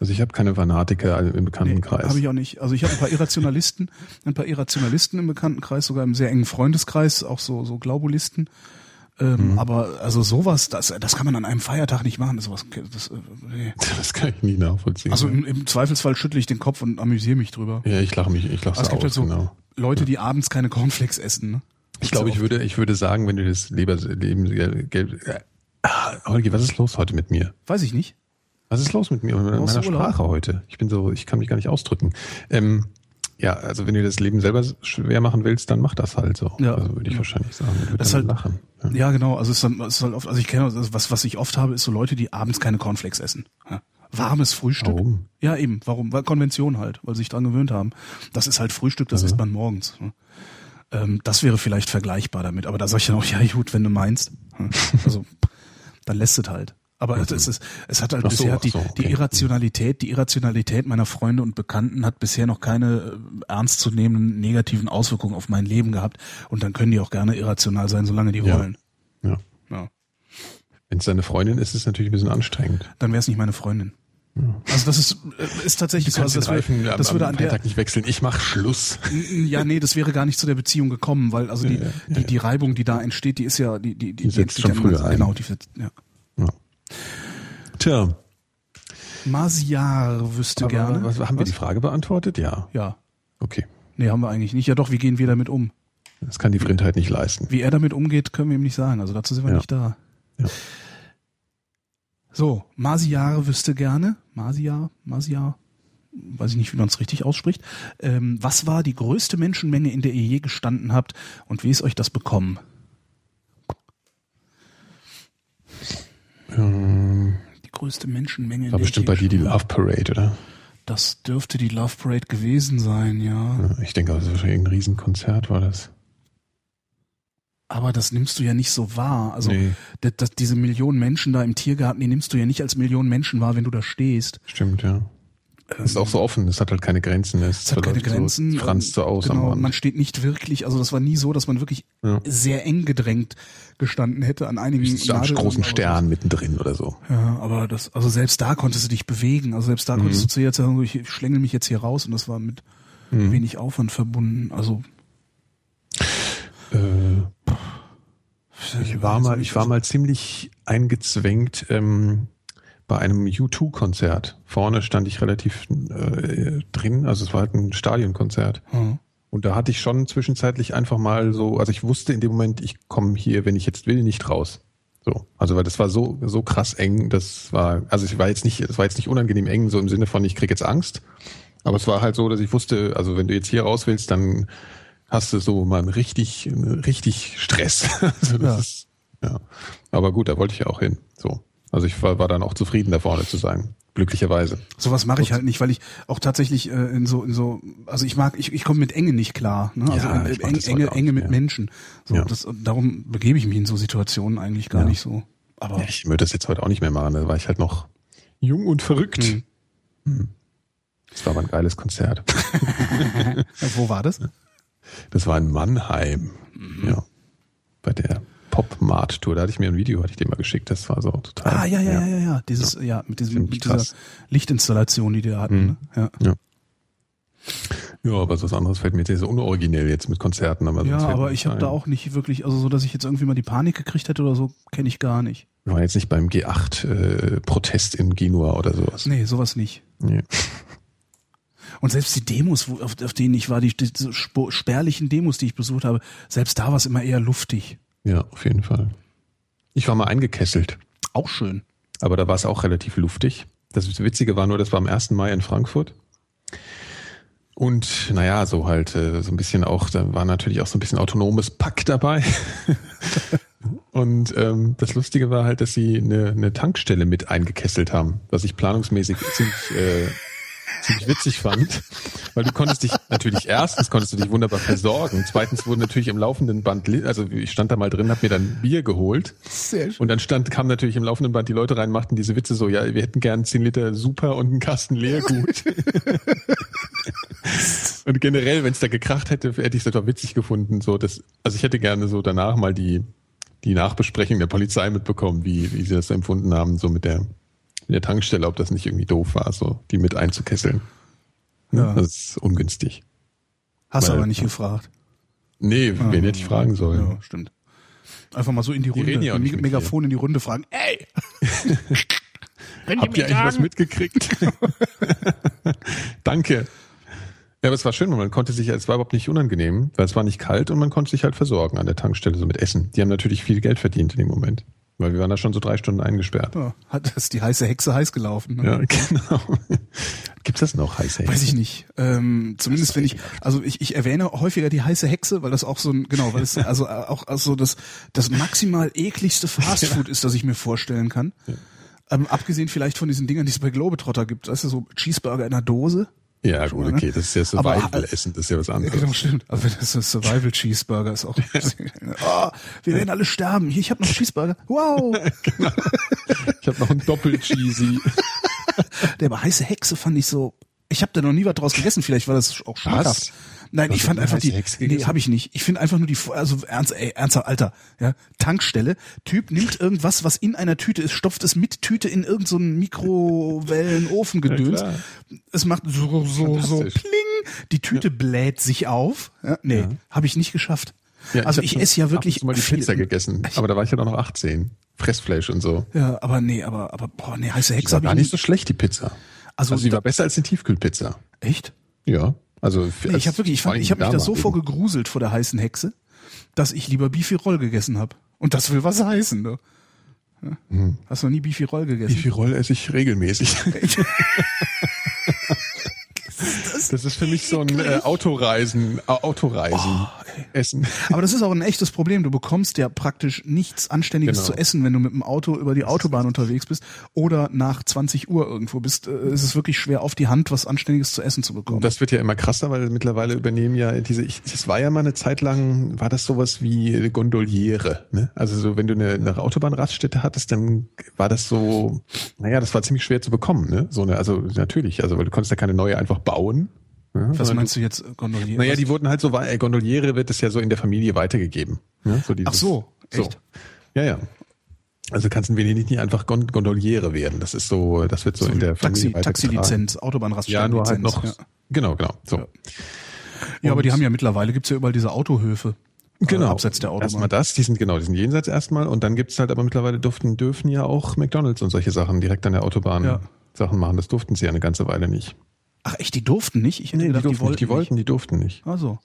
Also ich habe keine Fanatiker im Nee, Bekanntenkreis. habe ich auch nicht. Also ich habe ein paar Irrationalisten, <laughs> ein paar Irrationalisten im Bekanntenkreis, sogar im sehr engen Freundeskreis, auch so, so Glaubulisten. Ähm, Mhm. Aber also sowas, das, das kann man an einem Feiertag nicht machen. Das, sowas, das, äh, nee. <laughs> das kann ich nie nachvollziehen. Also im, im Zweifelsfall schüttle ich den Kopf und amüsiere mich drüber. ja, ich lache mich, ich lache Aber es aus, gibt halt so genau. Leute, die abends keine Cornflakes essen. Ne? Ich glaube, ich würde, ich würde sagen, wenn du das Leber, Leben, Geld, äh, ah, Holgi, was ist los heute mit mir? Weiß ich nicht. Was ist los mit mir und mit meiner? Sprache heute? Ich bin so, ich kann mich gar nicht ausdrücken. Ähm, ja, also wenn du das Leben selber schwer machen willst, dann mach das halt so. Ja. Also würde ich wahrscheinlich sagen. Ich Das halt- lachen. Ja. Ja, genau. Also es ist, dann, es ist halt oft, also ich kenne, also was, was ich oft habe, ist so Leute, die abends keine Cornflakes essen. Ja. Warmes Frühstück. Warum? Ja, eben. Warum? Weil Konvention halt, weil sie sich dran gewöhnt haben. Das ist halt Frühstück, das isst man morgens. Ähm, das wäre vielleicht vergleichbar damit. Aber da sag ich dann auch, <laughs> ja gut, wenn du meinst. Ja. Also, dann lässt es halt. Aber es, ist, es hat halt so, bisher die, so, die okay. Irrationalität, die Irrationalität meiner Freunde und Bekannten hat bisher noch keine äh, ernstzunehmenden negativen Auswirkungen auf mein Leben gehabt. Und dann können die auch gerne irrational sein, solange die Ja. wollen. Ja. Ja. Wenn es deine Freundin ist, ist es natürlich ein bisschen anstrengend. Dann wäre es nicht meine Freundin. Also das ist, äh, ist tatsächlich so. Also das, Reifen wär, das würde an der, Freitag nicht wechseln. Ich mach Schluss. ja, nee, das wäre gar nicht zu der Beziehung gekommen, weil also die, Ja, ja, ja, die, die Reibung, die da entsteht, die ist ja, die, die, die, setzt die schon entsteht ja früher ein. Genau, die, wird- ja. Ja. Tja, Masiar wüsste aber gerne. was, haben wir Was? die Frage beantwortet? Ja. Ja. Okay. Nee, haben wir eigentlich nicht. Ja doch, wie gehen wir damit um? Das kann die Vrindheit nicht leisten. Wie er damit umgeht, können wir ihm nicht sagen. Also dazu sind wir nicht da. Ja. So, Masiar wüsste gerne. Masiar, Masiar, weiß ich nicht, wie man es richtig ausspricht. Ähm, was war die größte Menschenmenge, in der ihr je gestanden habt und wie ist euch das bekommen? Ähm, Die größte Menschenmenge, in war bestimmt bei dir die Love Parade, oder? Das dürfte die Love Parade gewesen sein, ja. Ich denke, das ist wahrscheinlich ein Riesenkonzert, war das. Aber das nimmst du ja nicht so wahr. Also Nee. das, das, diese Millionen Menschen da im Tiergarten, die nimmst du ja nicht als Millionen Menschen wahr, wenn du da stehst. Stimmt, ja. Es ist auch so offen, es hat halt keine Grenzen. Es, Es hat keine Grenzen. So, franzt so aus genau, man steht nicht wirklich, also das war nie so, dass man wirklich Ja. sehr eng gedrängt gestanden hätte an einigen Nadeln, großen Stern mittendrin oder so. Ja, aber das, also selbst da konntest du dich bewegen. Also selbst da Mhm. konntest du zu jetzt sagen, ich schlängel mich jetzt hier raus und das war mit Mhm. wenig Aufwand verbunden. Also Äh, ich war mal, ich war mal ziemlich eingezwängt ähm, bei einem U2-Konzert. Vorne stand ich relativ äh, drin, also es war halt ein Stadionkonzert. Hm. Und da hatte ich schon zwischenzeitlich einfach mal so, also ich wusste in dem Moment, ich komme hier, wenn ich jetzt will, nicht raus. So, also weil das war so so krass eng, das war, also ich war jetzt nicht, es war jetzt nicht unangenehm eng, so im Sinne von ich krieg jetzt Angst, aber es war halt so, dass ich wusste, also wenn du jetzt hier raus willst, dann hast du so mal richtig richtig Stress. <laughs> also Ja. ist, ja. Aber gut, da wollte ich ja auch hin. So, also ich war, war dann auch zufrieden, da vorne zu sein, glücklicherweise. Sowas mache ich halt nicht, weil ich auch tatsächlich äh, in so in so also ich mag ich, ich komme mit Enge nicht klar, ne? Also Ja, mach eng, enge Enge mit mehr. Menschen. So Ja. das darum begebe ich mich in so Situationen eigentlich gar Ja. nicht so. Aber Ja, ich würde das jetzt heute auch nicht mehr machen, da war ich halt noch jung und verrückt. Hm. Hm. Das war aber ein geiles Konzert. <laughs> wo war das? <laughs> Das war in Mannheim. Mhm. Ja. Bei der Pop-Mart-Tour. Da hatte ich mir ein Video, hatte ich dir mal geschickt. Das war so total. Ah, ja, ja, ja, ja, ja. Dieses, ja, mit, diesem, mit dieser. Lichtinstallation, die die da hatten. Mhm. Ne? Ja, Ja, aber so was anderes fällt mir jetzt so unoriginell jetzt mit Konzerten. Aber ja aber ich habe da auch nicht wirklich, also so, dass ich jetzt irgendwie mal die Panik gekriegt hätte oder so, kenne ich gar nicht. Ich war jetzt nicht beim G8-Protest in Genua oder sowas. Nee, sowas nicht. Nee. Und selbst die Demos, wo, auf, auf denen ich war, die, die so spärlichen Demos, die ich besucht habe, selbst da war es immer eher luftig. Ja, auf jeden Fall. Ich war mal eingekesselt, Auch schön. aber da war es auch relativ luftig. Das Witzige war nur, das war am 1. Mai in Frankfurt. Und naja, so halt äh, so ein bisschen auch, da war natürlich auch so ein bisschen autonomes Pack dabei. <laughs> Und ähm, das Lustige war halt, dass sie eine, eine Tankstelle mit eingekesselt haben, was ich planungsmäßig ziemlich, äh, ziemlich witzig fand, weil du konntest dich natürlich erstens konntest du dich wunderbar versorgen, zweitens wurde natürlich im laufenden Band, also ich stand da mal drin, hab mir dann Bier geholt Sehr schön. und dann stand kam natürlich im laufenden Band die Leute rein, machten diese Witze so, ja, wir hätten gern 10 Liter Super und einen Kasten Leergut. <laughs> und generell, wenn es da gekracht hätte, hätte ich es doch witzig gefunden, so das, also ich hätte gerne so danach mal die die Nachbesprechung der Polizei mitbekommen, wie wie sie das empfunden haben, so mit der mit der Tankstelle, ob das nicht irgendwie doof war, so die mit einzukesseln. Ja. Das ist ungünstig. Hast Weil- aber nicht gefragt. Nee, wen hätte ich fragen sollen? Ja, stimmt. Einfach mal so in die Runde, ja die nicht Meg- mit dir. Megafon in die Runde fragen. Ey! <laughs> Wenn Habt ihr eigentlich was mitgekriegt? <laughs> Danke. Ja, aber es war schön, weil man konnte sich, es war überhaupt nicht unangenehm, weil es war nicht kalt und man konnte sich halt versorgen an der Tankstelle, so mit Essen. Die haben natürlich viel Geld verdient in dem Moment. Weil wir waren da schon so drei Stunden eingesperrt. Ja, hat das die heiße Hexe heiß gelaufen. Ne? Ja, <laughs> genau. Gibt's das noch, heiße Weiß ich nicht. Ähm, zumindest wenn ich, also ich, ich erwähne häufiger die heiße Hexe, weil das auch so ein, genau, weil es <laughs> also auch also das, das maximal ekligste Fastfood <laughs> ist, das ich mir vorstellen kann. Ähm, abgesehen vielleicht von diesen Dingern, die es bei Globetrotter gibt. Weißt du, so Cheeseburger in einer Dose. Ja, gut, ne? okay, das ist ja Survival-Essen, das ist ja was Ja, anderes. genau, stimmt. Aber das ist Survival Cheeseburger ist auch. <laughs> oh, wir werden alle sterben. Hier, ich habe noch Cheeseburger. Wow. <laughs> Ich habe noch einen Doppel-Cheesy. Der aber heiße Hexe fand ich so. Ich habe da noch nie was draus gegessen. Vielleicht war das auch schmackhaft. Nein, ich fand einfach die. Nee, habe ich nicht. Ich finde einfach nur die. Also ernst, ey, ernster Alter. Ja, Tankstelle. Typ nimmt irgendwas, was in einer Tüte ist, stopft es mit Tüte in irgendeinen so Mikrowellenofen gedöns. <laughs> klar. es macht so so so pling. Die Tüte bläht sich auf. Ja, nee, habe ich nicht geschafft. also hab ich schon esse ja wirklich zu mal die viel. Pizza gegessen, aber da war ich ja noch 18. Fressfleisch und so. Ja, aber nee, aber aber boah, nee, heiße Die Hexe war habe ich gar nicht so schlecht, die Pizza. Also, Also, die war besser als die Tiefkühlpizza. echt? Ja. Also Nee, ich habe wirklich, ich, fand, ich habe mich da so vor vorgegruselt vor der heißen Hexe, dass ich lieber Beefy-Roll gegessen habe. Und das will was heißen, ne? Ja? Hast du noch nie Beefy-Roll Wie gegessen? viel Roll esse ich regelmäßig? <laughs> das ist für mich so ein äh, Autoreisen, Au- Autoreisen Oh, <laughs> Essen. Aber das ist auch ein echtes Problem. Du bekommst ja praktisch nichts Anständiges Genau. zu essen, wenn du mit dem Auto über die Autobahn unterwegs bist oder nach 20 Uhr irgendwo bist. Äh, Es ist wirklich schwer, auf die Hand was Anständiges zu essen zu bekommen. Das wird ja immer krasser, weil mittlerweile übernehmen ja diese, ich, das war ja mal eine Zeit lang, war das sowas wie Gondoliere, ne? Also so, wenn du eine, eine Autobahnraststätte hattest, dann war das so, naja, das war ziemlich schwer zu bekommen, ne? So eine, also natürlich, also weil du konntest ja keine neue einfach bauen. Ja, was meinst du jetzt, äh, Gondolier? Naja, die wurden halt so, äh, Gondoliere wird es ja so in der Familie weitergegeben. Ne? So dieses, Ach so, echt? Ja, ja. Also kannst in Venedig nicht einfach Gon Gondoliere werden. Das ist so, das wird so, in der Taxi, Familie weitergetragen. Taxilizenz, Ja, Autobahnraststätten. nur halt noch, Ja. genau, genau, so. Ja. ja, aber die haben ja mittlerweile, gibt's ja überall diese Autohöfe. Genau. Äh, abseits der Autobahn. Erstmal das, die sind genau, die sind jenseits erstmal und dann gibt's halt aber mittlerweile durften, dürfen ja auch McDonalds und solche Sachen direkt an der Autobahn Ja. Sachen machen. Das durften sie ja eine ganze Weile nicht. Ach echt, die durften nicht? Ich die, gedacht, durften die wollten. nicht, die wollten, die durften nicht. Ach so.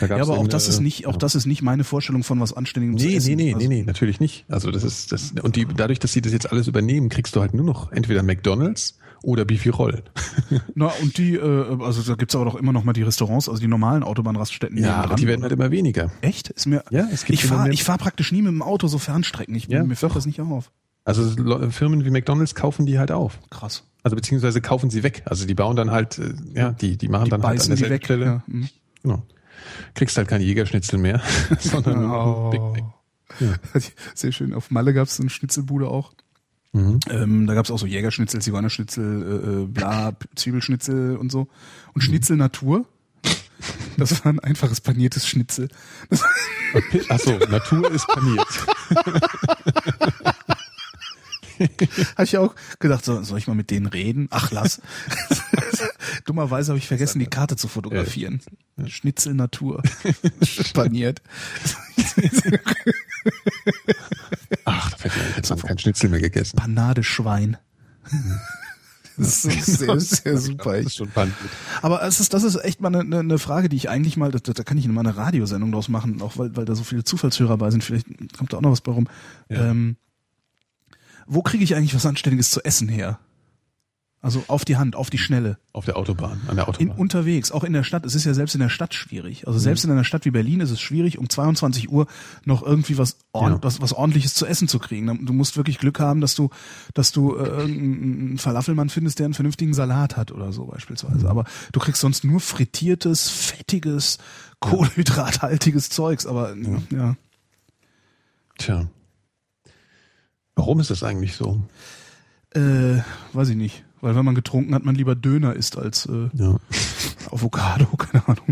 Da Ja, aber auch eben das eine- ist nicht, auch ja. das ist nicht meine Vorstellung von was Anständigem zu Nee, essen. nee, nee, also, nee, nee, natürlich nicht. Also das ist das und die dadurch, dass sie das jetzt alles übernehmen, kriegst du halt nur noch entweder McDonald's oder Beefy Roll. <laughs> Na, und die, äh, also da gibt's aber doch immer noch mal die Restaurants, also die normalen Autobahnraststätten. Ja, aber die werden halt immer weniger. Echt? Ist mir, Ja, es gibt ich fahre ich fahr praktisch nie mit dem Auto so Fernstrecken. Ich, Ja, mir fällt das nicht auf. Also Firmen wie McDonald's kaufen die halt auf. Krass. Also beziehungsweise kaufen sie weg. Also die bauen dann halt, äh, ja, die die machen Die dann halt an beißen die derselben. Stelle. Ja. hm. Genau. Kriegst halt kein Jägerschnitzel mehr, <laughs> sondern noch Big Mac. <laughs> Sehr schön. Auf Malle gab's so eine Schnitzelbude auch. Mhm. Ähm, da gab's auch so Jägerschnitzel, Zigeunerschnitzel, äh, äh, bla, Zwiebelschnitzel und so. Und Schnitzel Natur. Das war ein einfaches paniertes Schnitzel. Achso, Natur ist paniert. <laughs> <laughs> Habe ich auch gedacht, so, soll ich mal mit denen reden? Ach, lass. <laughs> Dummerweise habe ich vergessen, die Karte zu fotografieren. Schnitzel Natur. Paniert. <laughs> Ach, da ein, jetzt wir kein Schnitzel mehr gegessen. Panade Schwein. Das ist sehr, sehr super. Paniert. Aber es ist, das ist echt mal eine, eine Frage, die ich eigentlich mal, da, da kann ich mal eine Radiosendung draus machen, auch weil, weil da so viele Zufallshörer bei sind. Vielleicht kommt da auch noch was bei rum. Ja. Ähm, wo kriege ich eigentlich was Anständiges zu essen her? Also auf die Hand, auf die Schnelle. Auf der Autobahn, an der In, Autobahn. unterwegs, auch in der Stadt. Es ist ja selbst in der Stadt schwierig. Also selbst in einer Stadt wie Berlin ist es schwierig, um 22 Uhr noch irgendwie was, ordn Ja. was, was ordentliches zu essen zu kriegen. Du musst wirklich Glück haben, dass du, dass du äh, irgendeinen Falafelmann findest, der einen vernünftigen Salat hat oder so beispielsweise. Aber du kriegst sonst nur frittiertes, fettiges, kohlenhydrathaltiges Zeugs. Aber ja. Tja. Warum ist das eigentlich so? Äh, weiß ich nicht. Weil wenn man getrunken hat, man lieber Döner isst als äh, Ja. <laughs> Avocado, keine Ahnung.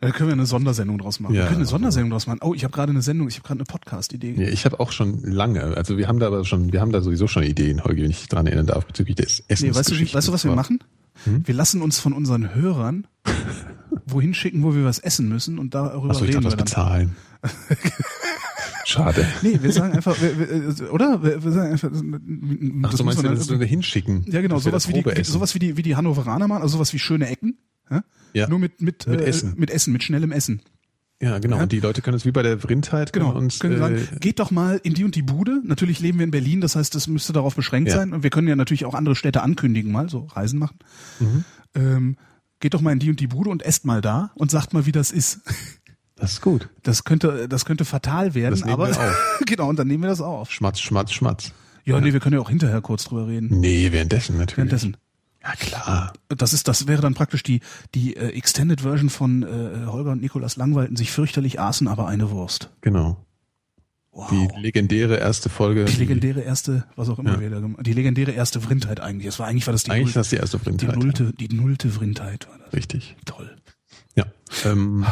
Da können wir eine Sondersendung draus machen. Ja. Wir können eine Sondersendung draus machen. Oh, ich habe gerade eine Sendung, ich habe gerade eine Podcast-Idee. Ja, ich habe auch schon lange, also wir haben da aber schon, wir haben da sowieso schon Ideen, Holger, wenn ich dran erinnern darf, bezüglich des Essens. Nee, weißt du, weißt du, was wir machen? Hm? Wir lassen uns von unseren Hörern <laughs> wohin schicken, wo wir was essen müssen und darüber Achso, ich reden dachte, wir das dann. bezahlen. <laughs> Schade. Nee, wir sagen einfach, wir, wir, oder? Wir, wir sagen einfach, Ach, so meinst du, das wir hinschicken? Ja, genau, sowas wie, die, essen? sowas wie die, wie die Hannoveraner machen, also sowas wie schöne Ecken. Ja? Ja. Nur mit, mit, Mit äh, Essen. mit Essen, mit schnellem Essen. Ja, genau. Ja. Und die Leute können es wie bei der Vrindheit Genau, uns, können sagen, äh, geht doch mal in die und die Bude. Natürlich leben wir in Berlin, das heißt, das müsste darauf beschränkt Ja. sein. Und wir können ja natürlich auch andere Städte ankündigen, mal so Reisen machen. Mhm. Ähm, geht doch mal in die und die Bude und esst mal da und sagt mal, wie das ist. Das ist gut. Das könnte, das könnte fatal werden, aber <laughs> genau, und dann nehmen wir das auf. Schmatz, Schmatz, Schmatz. Ja, nee, wir können ja auch hinterher kurz drüber reden. Nee, währenddessen natürlich. Währenddessen. Ja, klar. Das ist, das wäre dann praktisch die, die äh, Extended Version von äh, Holger und Nikolas Langweilten sich fürchterlich aßen, aber eine Wurst. Genau. Wow. Die legendäre erste Folge. Die legendäre erste, was auch immer Ja. wir da gemacht Die legendäre erste Vrindheit eigentlich. Das war eigentlich war das die, Eigentlich ist das die erste die Vrindheit. nullte, die nullte Vrindheit war das. Richtig. Toll. Ja. Ähm,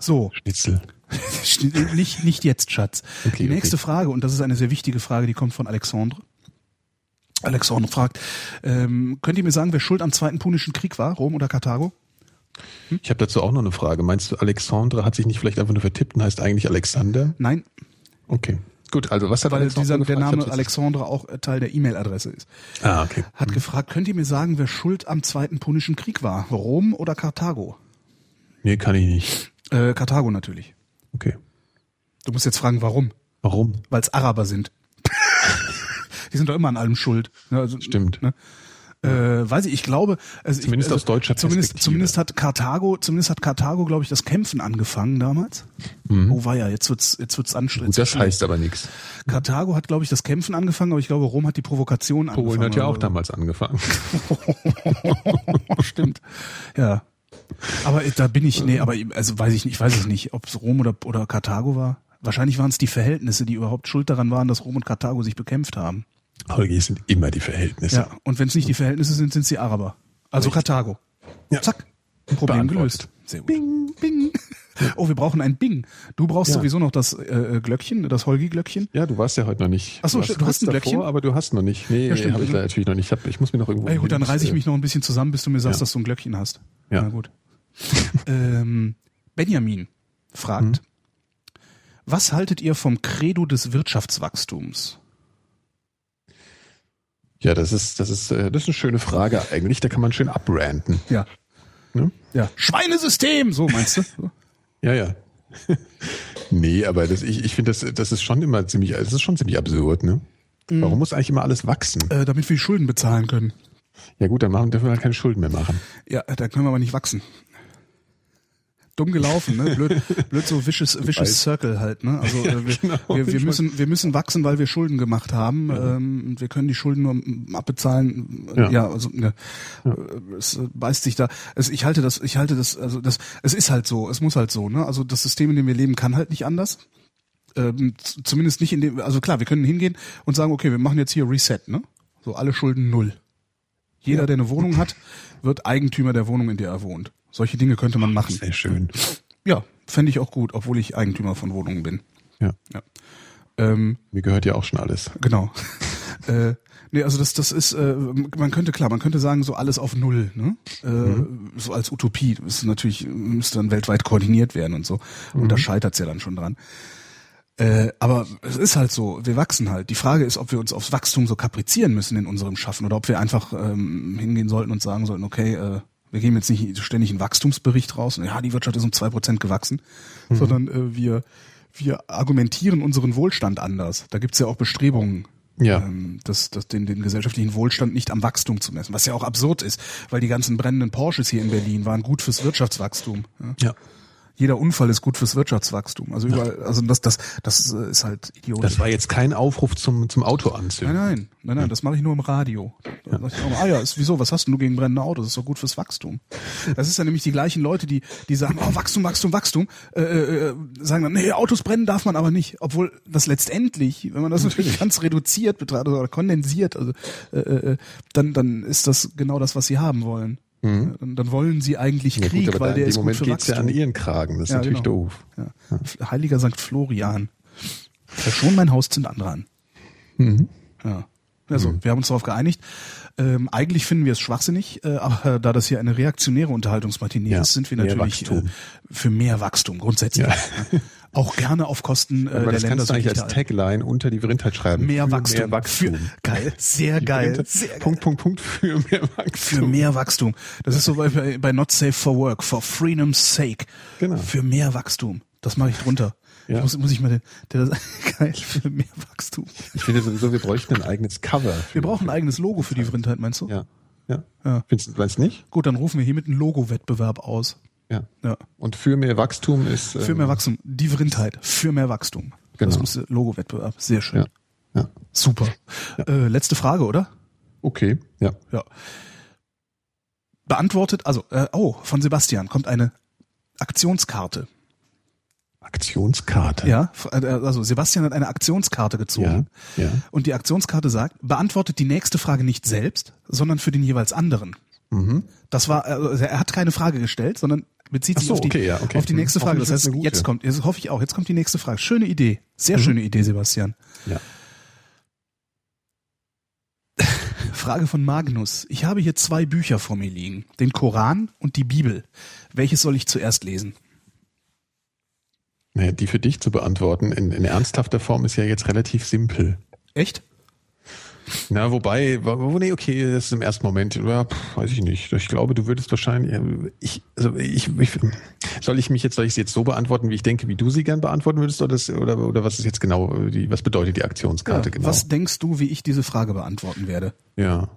So, Schnitzel. <laughs> nicht, nicht jetzt, Schatz. Okay, die nächste okay. Frage, und das ist eine sehr wichtige Frage, die kommt von Alexandre. Alexandre fragt, ähm, könnt ihr mir sagen, wer schuld am Zweiten Punischen Krieg war, Rom oder Karthago? Ich habe dazu auch noch eine Frage. Meinst du, Alexandre hat sich nicht vielleicht einfach nur vertippt und heißt eigentlich Alexander? Nein, Okay. Gut, also was hat weil Alexandre dieser, der gefragt? Name Alexandre auch äh, Teil der E-Mail-Adresse ist. Ah, okay. Hat gefragt, könnt ihr mir sagen, wer schuld am Zweiten Punischen Krieg war? Rom oder Karthago? Nee, kann ich nicht. Äh, Karthago natürlich. Okay. Du musst jetzt fragen, warum? Warum? Weil es Araber sind. <laughs> Die sind doch immer an allem schuld. Ne, also, Stimmt. Ne? Äh, weiß ich, ich glaube, also Zumindest ich, also, aus deutscher zumindest, zumindest hat Karthago, zumindest hat Karthago, glaube ich, das Kämpfen angefangen damals. Oh war ja, jetzt wird's, jetzt wird's anstrengend. Gut, das heißt aber nichts. Karthago hat, glaube ich, das Kämpfen angefangen, aber ich glaube, Rom hat die Provokation angefangen. Polen hat ja auch so. damals angefangen. <laughs> Stimmt. Ja. Aber da bin ich, nee, aber also weiß ich nicht, ich weiß es nicht, ob es Rom oder, oder Karthago war. Wahrscheinlich waren es die Verhältnisse, die überhaupt schuld daran waren, dass Rom und Karthago sich bekämpft haben. Holgi, es sind immer die Verhältnisse. Ja, und wenn es nicht die Verhältnisse sind, sind es die Araber. Also Karthago. Ja. Zack. Problem gelöst. Sehr gut. Bing, bing. Oh, wir brauchen ein Bing. Du brauchst Ja. sowieso noch das äh, Glöckchen, das Holgi-Glöckchen. Ja, du warst ja heute noch nicht. Ach so, warst stimmt, du hast ein davor, Glöckchen? aber du hast noch nicht. Nee, Ja, habe ich natürlich noch nicht. Ich, hab, ich muss mir noch irgendwo. Ey, gut, dann reiße ich äh, mich noch ein bisschen zusammen, bis du mir sagst, Ja. dass du ein Glöckchen hast. Ja. Na gut. <laughs> ähm, Benjamin fragt, Mhm. was haltet ihr vom Credo des Wirtschaftswachstums? Ja, das ist, das ist, äh, das ist eine schöne Frage eigentlich. Da kann man schön abranten. Ja. Ne? Ja. Schweinesystem, so meinst du? <laughs> Ja, ja. <laughs> nee, aber das, ich, ich finde, das, das ist schon immer ziemlich, das ist schon ziemlich absurd, ne? Mhm. Warum muss eigentlich immer alles wachsen? äh, damit wir die Schulden bezahlen können. Ja gut, dann machen, dürfen wir halt keine Schulden mehr machen. Ja, da können wir aber nicht wachsen. Dumm gelaufen, ne? Blöd, <laughs> blöd so vicious, vicious. Circle halt, ne? Also äh, wir, Genau, wir, wir müssen wir müssen wachsen, weil wir Schulden gemacht haben. Ähm, und wir können die Schulden nur abbezahlen. Ja. Ja, also ne, äh, es äh, beißt sich da. Also ich halte das, ich halte das, also das, es ist halt so, es muss halt so, ne? Also das System, in dem wir leben, kann halt nicht anders. Ähm, zumindest nicht in dem, also klar, wir können hingehen und sagen, okay, wir machen jetzt hier Reset, ne? So alle Schulden null. Jeder, der eine Wohnung hat, wird Eigentümer der Wohnung, in der er wohnt. Solche Dinge könnte man machen. Sehr schön. Ja, fände ich auch gut, obwohl ich Eigentümer von Wohnungen bin. Ja. Ja. Ähm, Mir gehört ja auch schon alles. genau. <laughs> äh, nee, also das, das ist, äh, man könnte klar, man könnte sagen, so alles auf Null, ne? Äh, So als Utopie. Das ist natürlich, müsste dann weltweit koordiniert werden und so. Und da scheitert's ja dann schon dran. Äh, aber es ist halt so, wir wachsen halt. Die Frage ist, ob wir uns aufs Wachstum so kaprizieren müssen in unserem Schaffen oder ob wir einfach ähm, hingehen sollten und sagen sollten, okay, äh, wir geben jetzt nicht ständig einen Wachstumsbericht raus und ja, die Wirtschaft ist um zwei Prozent gewachsen, sondern äh, wir, wir argumentieren unseren Wohlstand anders. Da gibt's ja auch Bestrebungen Ja. Ähm, das, das, den, den gesellschaftlichen Wohlstand nicht am Wachstum zu messen, was ja auch absurd ist, weil die ganzen brennenden Porsches hier in Berlin waren gut fürs Wirtschaftswachstum. Ja. Ja. Jeder Unfall ist gut fürs Wirtschaftswachstum. Also überall, also das, das, das äh, ist halt idiotisch. Das war jetzt kein Aufruf zum, zum Auto Nein, anzünden. nein, nein, nein, das mache ich nur im Radio. Ich auch, ah ja, ist, wieso, was hast denn du gegen brennende Autos? Das ist doch gut fürs Wachstum. Das ist ja nämlich die gleichen Leute, die, die sagen, oh, Wachstum, Wachstum, Wachstum, äh, äh, sagen dann, nee, Autos brennen darf man aber nicht. Obwohl das letztendlich, wenn man das natürlich ganz reduziert betrachtet oder kondensiert, also äh, äh, dann, dann ist das genau das, was sie haben wollen. Dann, dann wollen sie eigentlich Mhm. Ja, Krieg, gut, aber weil der in ist dem gut Moment für geht's ja an ihren Kragen. Das ist Ja, natürlich genau. doof. Ja. Heiliger Sankt Florian. Schon mein Haus zünd andere an. Mhm. Ja. Also, wir haben uns darauf geeinigt. Ähm, eigentlich finden wir es schwachsinnig, äh, aber da das hier eine reaktionäre Unterhaltungsmatinee Ja, ist, sind wir mehr natürlich äh, für mehr Wachstum grundsätzlich. Ja. Auch gerne auf Kosten äh, Aber der das Länder kannst du eigentlich als Tagline unter die Vrindheit schreiben. mehr Wachstum. Mehr Wachstum. Für, geil, sehr geil, Vrindheit- sehr geil. Punkt, Punkt, Punkt für mehr Wachstum. Für mehr Wachstum. Das ist so bei, bei Not Safe for Work, for freedom's sake. Genau. Für mehr Wachstum. Das mache ich drunter. Ja. Muss, muss ich mal den, der, <laughs> geil, für mehr Wachstum. Ich finde sowieso, wir bräuchten ein eigenes Cover. Wir brauchen ein eigenes Logo für die Vrindheit, meinst du? Ja. Ja. Ja. Findest du du nicht? Gut, dann rufen wir hiermit einen Logo-Wettbewerb aus. Ja. Ja. Und für mehr Wachstum ist. Für ähm, mehr Wachstum. Die Vrindheit. Für mehr Wachstum. Das Genau. muss der Logo-Wettbewerb. Sehr schön. Ja. Ja. Super. Äh, letzte Frage, oder? Okay. Ja. Ja. Beantwortet, also, äh, oh, von Sebastian kommt eine Aktionskarte. Aktionskarte. Ja, äh, also Sebastian hat eine Aktionskarte Ja. gezogen. Ja. Und die Aktionskarte sagt, beantwortet die nächste Frage nicht selbst, sondern für den jeweils anderen. Mhm. Das war, also er hat keine Frage gestellt, sondern bezieht sich so, auf die, okay, ja, okay. auf die nächste Mhm. Frage. Das heißt, jetzt kommt, jetzt hoffe ich auch, jetzt kommt die nächste Frage. Schöne Idee. Mhm. Sehr schöne Idee, Sebastian. Ja. <laughs> Frage von Magnus. Ich habe hier zwei Bücher vor mir liegen. Den Koran und die Bibel. Welches soll ich zuerst lesen? Naja, die für dich zu beantworten in, in ernsthafter Form ist ja jetzt relativ simpel. Echt? Na, wobei, wo, wo- nee, okay, das ist im ersten Moment, ja, weiß ich nicht. Ich glaube, du würdest wahrscheinlich, ich, also ich, ich, soll ich mich jetzt, soll ich sie jetzt so beantworten, wie ich denke, wie du sie gern beantworten würdest, oder, das, oder, oder was ist jetzt genau, die, was bedeutet die Aktionskarte Ja, genau? Was denkst du, wie ich diese Frage beantworten werde? Ja.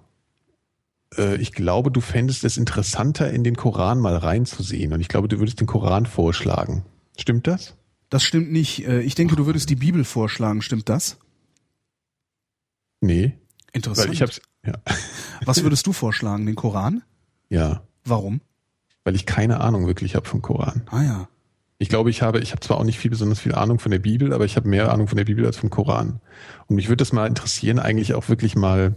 Äh, Ich glaube, du fändest es interessanter, in den Koran mal reinzusehen. Und ich glaube, du würdest den Koran vorschlagen. Stimmt das? Das stimmt nicht. Äh, Ich denke, du würdest die Bibel vorschlagen. Stimmt das? Nee. Interessant. Weil ich hab's, ja. <laughs> Was würdest du vorschlagen? Den Koran? Ja. Warum? Weil ich keine Ahnung wirklich habe vom Koran. Ah ja. Ich glaube, ich habe, ich habe zwar auch nicht viel besonders viel Ahnung von der Bibel, aber ich habe mehr Ahnung von der Bibel als vom Koran. Und mich würde das mal interessieren, eigentlich auch wirklich mal,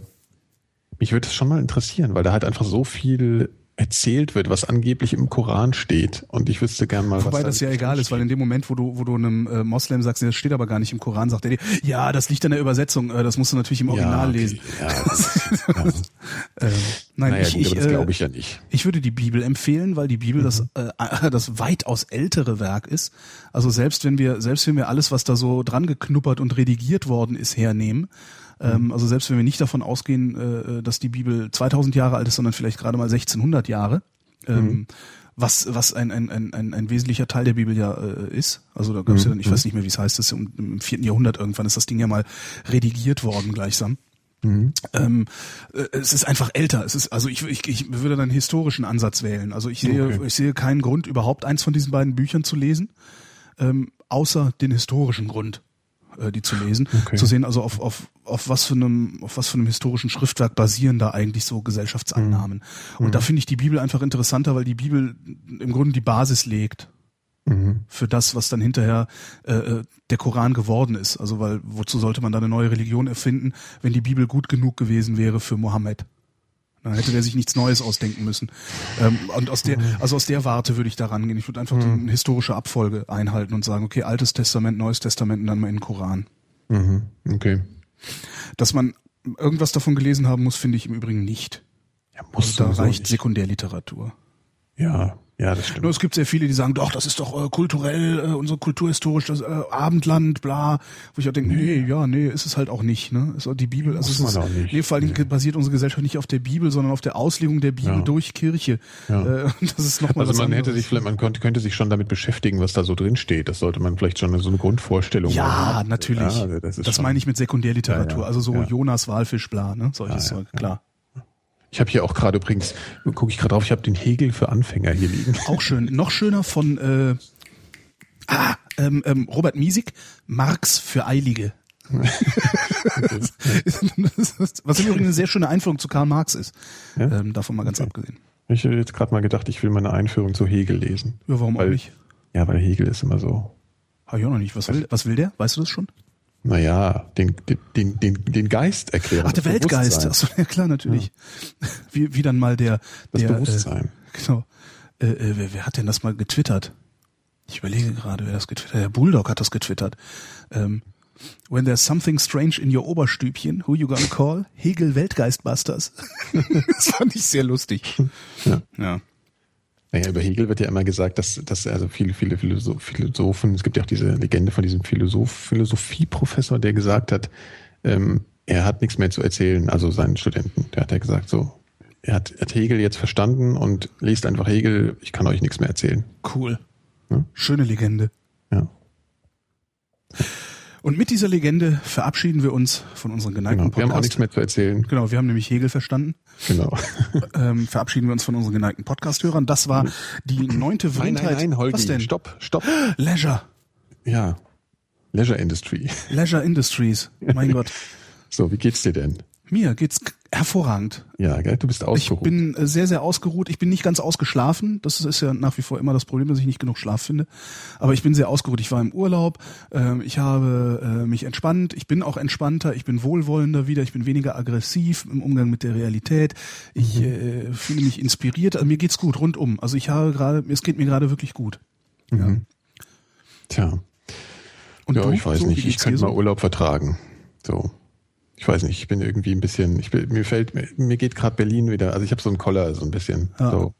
mich würde das schon mal interessieren, weil da halt einfach so viel erzählt wird, was angeblich im Koran steht. Und ich wüsste gern mal, Wobei was da das ja egal ist, weil in dem Moment, wo du, wo du einem äh, Moslem sagst, nee, das steht aber gar nicht im Koran, sagt er dir, ja, das liegt an der Übersetzung, äh, das musst du natürlich im Original okay. lesen. Ja, das, <laughs> ja. Äh, nein, Naja, ich, gut, ich, aber das äh, glaube ich ja nicht. Ich würde die Bibel empfehlen, weil die Bibel das, äh, das weitaus ältere Werk ist. Also selbst wenn wir, selbst wenn wir alles, was da so dran geknuppert und redigiert worden ist, hernehmen, ähm, also selbst wenn wir nicht davon ausgehen, äh, dass die Bibel 2000 Jahre alt ist, sondern vielleicht gerade mal 1600 Jahre, ähm, was, was ein, ein, ein, ein, ein wesentlicher Teil der Bibel ja äh, ist. Also da gab es ja dann, ich weiß nicht mehr, wie es heißt, das um, im vierten Jahrhundert irgendwann ist das Ding ja mal redigiert worden gleichsam. Ähm, äh, es ist einfach älter. Es ist, also ich, ich, ich würde dann einen historischen Ansatz wählen. Also ich sehe, Okay. ich sehe keinen Grund, überhaupt eins von diesen beiden Büchern zu lesen, ähm, außer den historischen Grund, äh, die zu lesen. Okay. Zu sehen, also auf, auf, auf was für einem, auf was für einem historischen Schriftwerk basieren da eigentlich so Gesellschaftsannahmen. Mhm. Und da finde ich die Bibel einfach interessanter, weil die Bibel im Grunde die Basis legt Mhm. für das, was dann hinterher äh, äh, der Koran geworden ist. Also weil wozu sollte man da eine neue Religion erfinden, wenn die Bibel gut genug gewesen wäre für Mohammed? Dann hätte der sich nichts Neues ausdenken müssen. Ähm, und aus der, also aus der Warte würde ich da rangehen. Ich würde einfach die eine historische Abfolge einhalten und sagen, okay, Altes Testament, Neues Testament und dann mal in den Koran. Mhm. Okay. Dass man irgendwas davon gelesen haben muss, finde ich im Übrigen nicht. Ja, Also da reicht nicht. Sekundärliteratur. Ja, Ja, das stimmt. Nur es gibt sehr viele, die sagen, doch, das ist doch äh, kulturell, äh, unsere kulturhistorisch, das äh, Abendland, bla. Wo ich auch denke, nee, ja, nee, ist es halt auch nicht. Ne? Ist auch die Bibel, also Muss es man ist, auch nicht. Nee, vor allem basiert unsere Gesellschaft nicht auf der Bibel, sondern auf der Auslegung der Bibel Ja. durch Kirche. Ja. Äh, <laughs> das ist nochmal Also man hätte anderes. sich vielleicht, man könnte, könnte sich schon damit beschäftigen, was da so drin steht. Das sollte man vielleicht schon so eine Grundvorstellung Ja, haben. natürlich. Ja, das ist das schon- meine ich mit Sekundärliteratur. Ja, also so. Jonas, Walfisch, bla, ne? Solches Zeug, klar. Ich habe hier auch gerade übrigens, gucke ich gerade drauf, ich habe den Hegel für Anfänger hier liegen. <laughs> Auch schön. Noch schöner von äh, ah, ähm, ähm, Robert Miesig, Marx für Eilige. <laughs> Was im Übrigen eine sehr schöne Einführung zu Karl Marx ist. Ja? Ähm, davon mal ganz abgesehen. Ich hätte jetzt gerade mal gedacht, ich will mal eine Einführung zu Hegel lesen. Ja, warum Weil- auch nicht? Ja, weil Hegel ist immer so, Habe ich auch noch nicht. Was will, was will der? Weißt du das schon? Naja, den, den, den, den Geist erklären. Ach, der Weltgeist. Achso, ja klar, natürlich. Wie, wie dann mal der, Das der Bewusstsein. Äh, genau. Äh, äh, wer, wer hat denn das mal getwittert? Ich überlege gerade, wer das getwittert hat. Der Bulldog hat das getwittert. Ähm, When there's something strange in your Oberstübchen, who you gonna call? Hegel Weltgeistbusters. <laughs> das fand ich sehr lustig. Ja. Ja. Naja, über Hegel wird ja immer gesagt, dass, dass also viele, viele Philosoph Philosophen, es gibt ja auch diese Legende von diesem Philosoph Philosophieprofessor, der gesagt hat, ähm, er hat nichts mehr zu erzählen, also seinen Studenten. Der hat ja gesagt, so, er hat, hat Hegel jetzt verstanden und liest einfach Hegel, ich kann euch nichts mehr erzählen. Cool. Ja. Schöne Legende. Ja, Und mit dieser Legende verabschieden wir uns von unserem geneigten genau. Wir haben auch nichts mehr zu erzählen. Genau, wir haben nämlich Hegel verstanden. Genau. <laughs> ähm, verabschieden wir uns von unseren geneigten Podcast-Hörern. Das war die neunte Nein, Vrindheit. nein, nein, Holgi, Was denn? stopp, stopp. Leisure. Ja. Leisure Industry. Leisure Industries. Mein <laughs> Gott. So, wie geht's dir denn? Mir geht's hervorragend. Ja, gell? du bist Ich ausgeruht. bin äh, sehr, sehr ausgeruht. Ich bin nicht ganz ausgeschlafen. Das ist ja nach wie vor immer das Problem, dass ich nicht genug Schlaf finde. Aber ich bin sehr ausgeruht. Ich war im Urlaub. Ähm, ich habe äh, mich entspannt. Ich bin auch entspannter. Ich bin wohlwollender wieder. Ich bin weniger aggressiv im Umgang mit der Realität. Ich Mhm. äh, fühle mich inspiriert. Also mir geht's gut rundum. Also ich habe gerade, es geht mir gerade wirklich gut. Ja. Tja. Und ja, du? ich weiß So, nicht. Ich könnte mal? Urlaub vertragen. So. Ich weiß nicht, ich bin irgendwie ein bisschen, ich bin, mir fällt, mir, mir geht gerade Berlin wieder, also ich habe so einen Koller, so ein bisschen. Ja. So,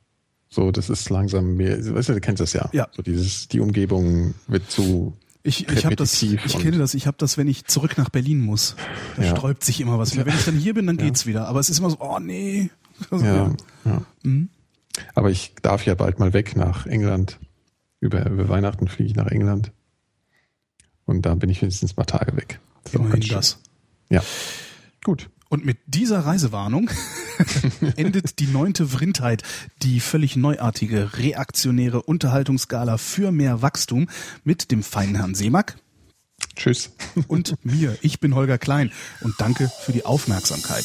so, das ist langsam mehr, weißt du, du kennst das ja. Ja. So dieses, die Umgebung wird zu, Ich, ich habe das, ich kenne das, ich habe das, wenn ich zurück nach Berlin muss. Da Ja. sträubt sich immer was. Wenn ich dann hier bin, dann geht's wieder. Aber es ist immer so, oh nee. Also, ja, ja. Mhm. Aber ich darf ja bald mal weg nach England. Über, über Weihnachten fliege ich nach England. Und da bin ich wenigstens ein paar Tage weg. Das Immerhin das. Ja. Gut. Und mit dieser Reisewarnung <laughs> endet die neunte Vrindheit, die völlig neuartige, reaktionäre Unterhaltungsskala für mehr Wachstum mit dem feinen Herrn Seemack Tschüss. und mir. Ich bin Holger Klein und danke für die Aufmerksamkeit.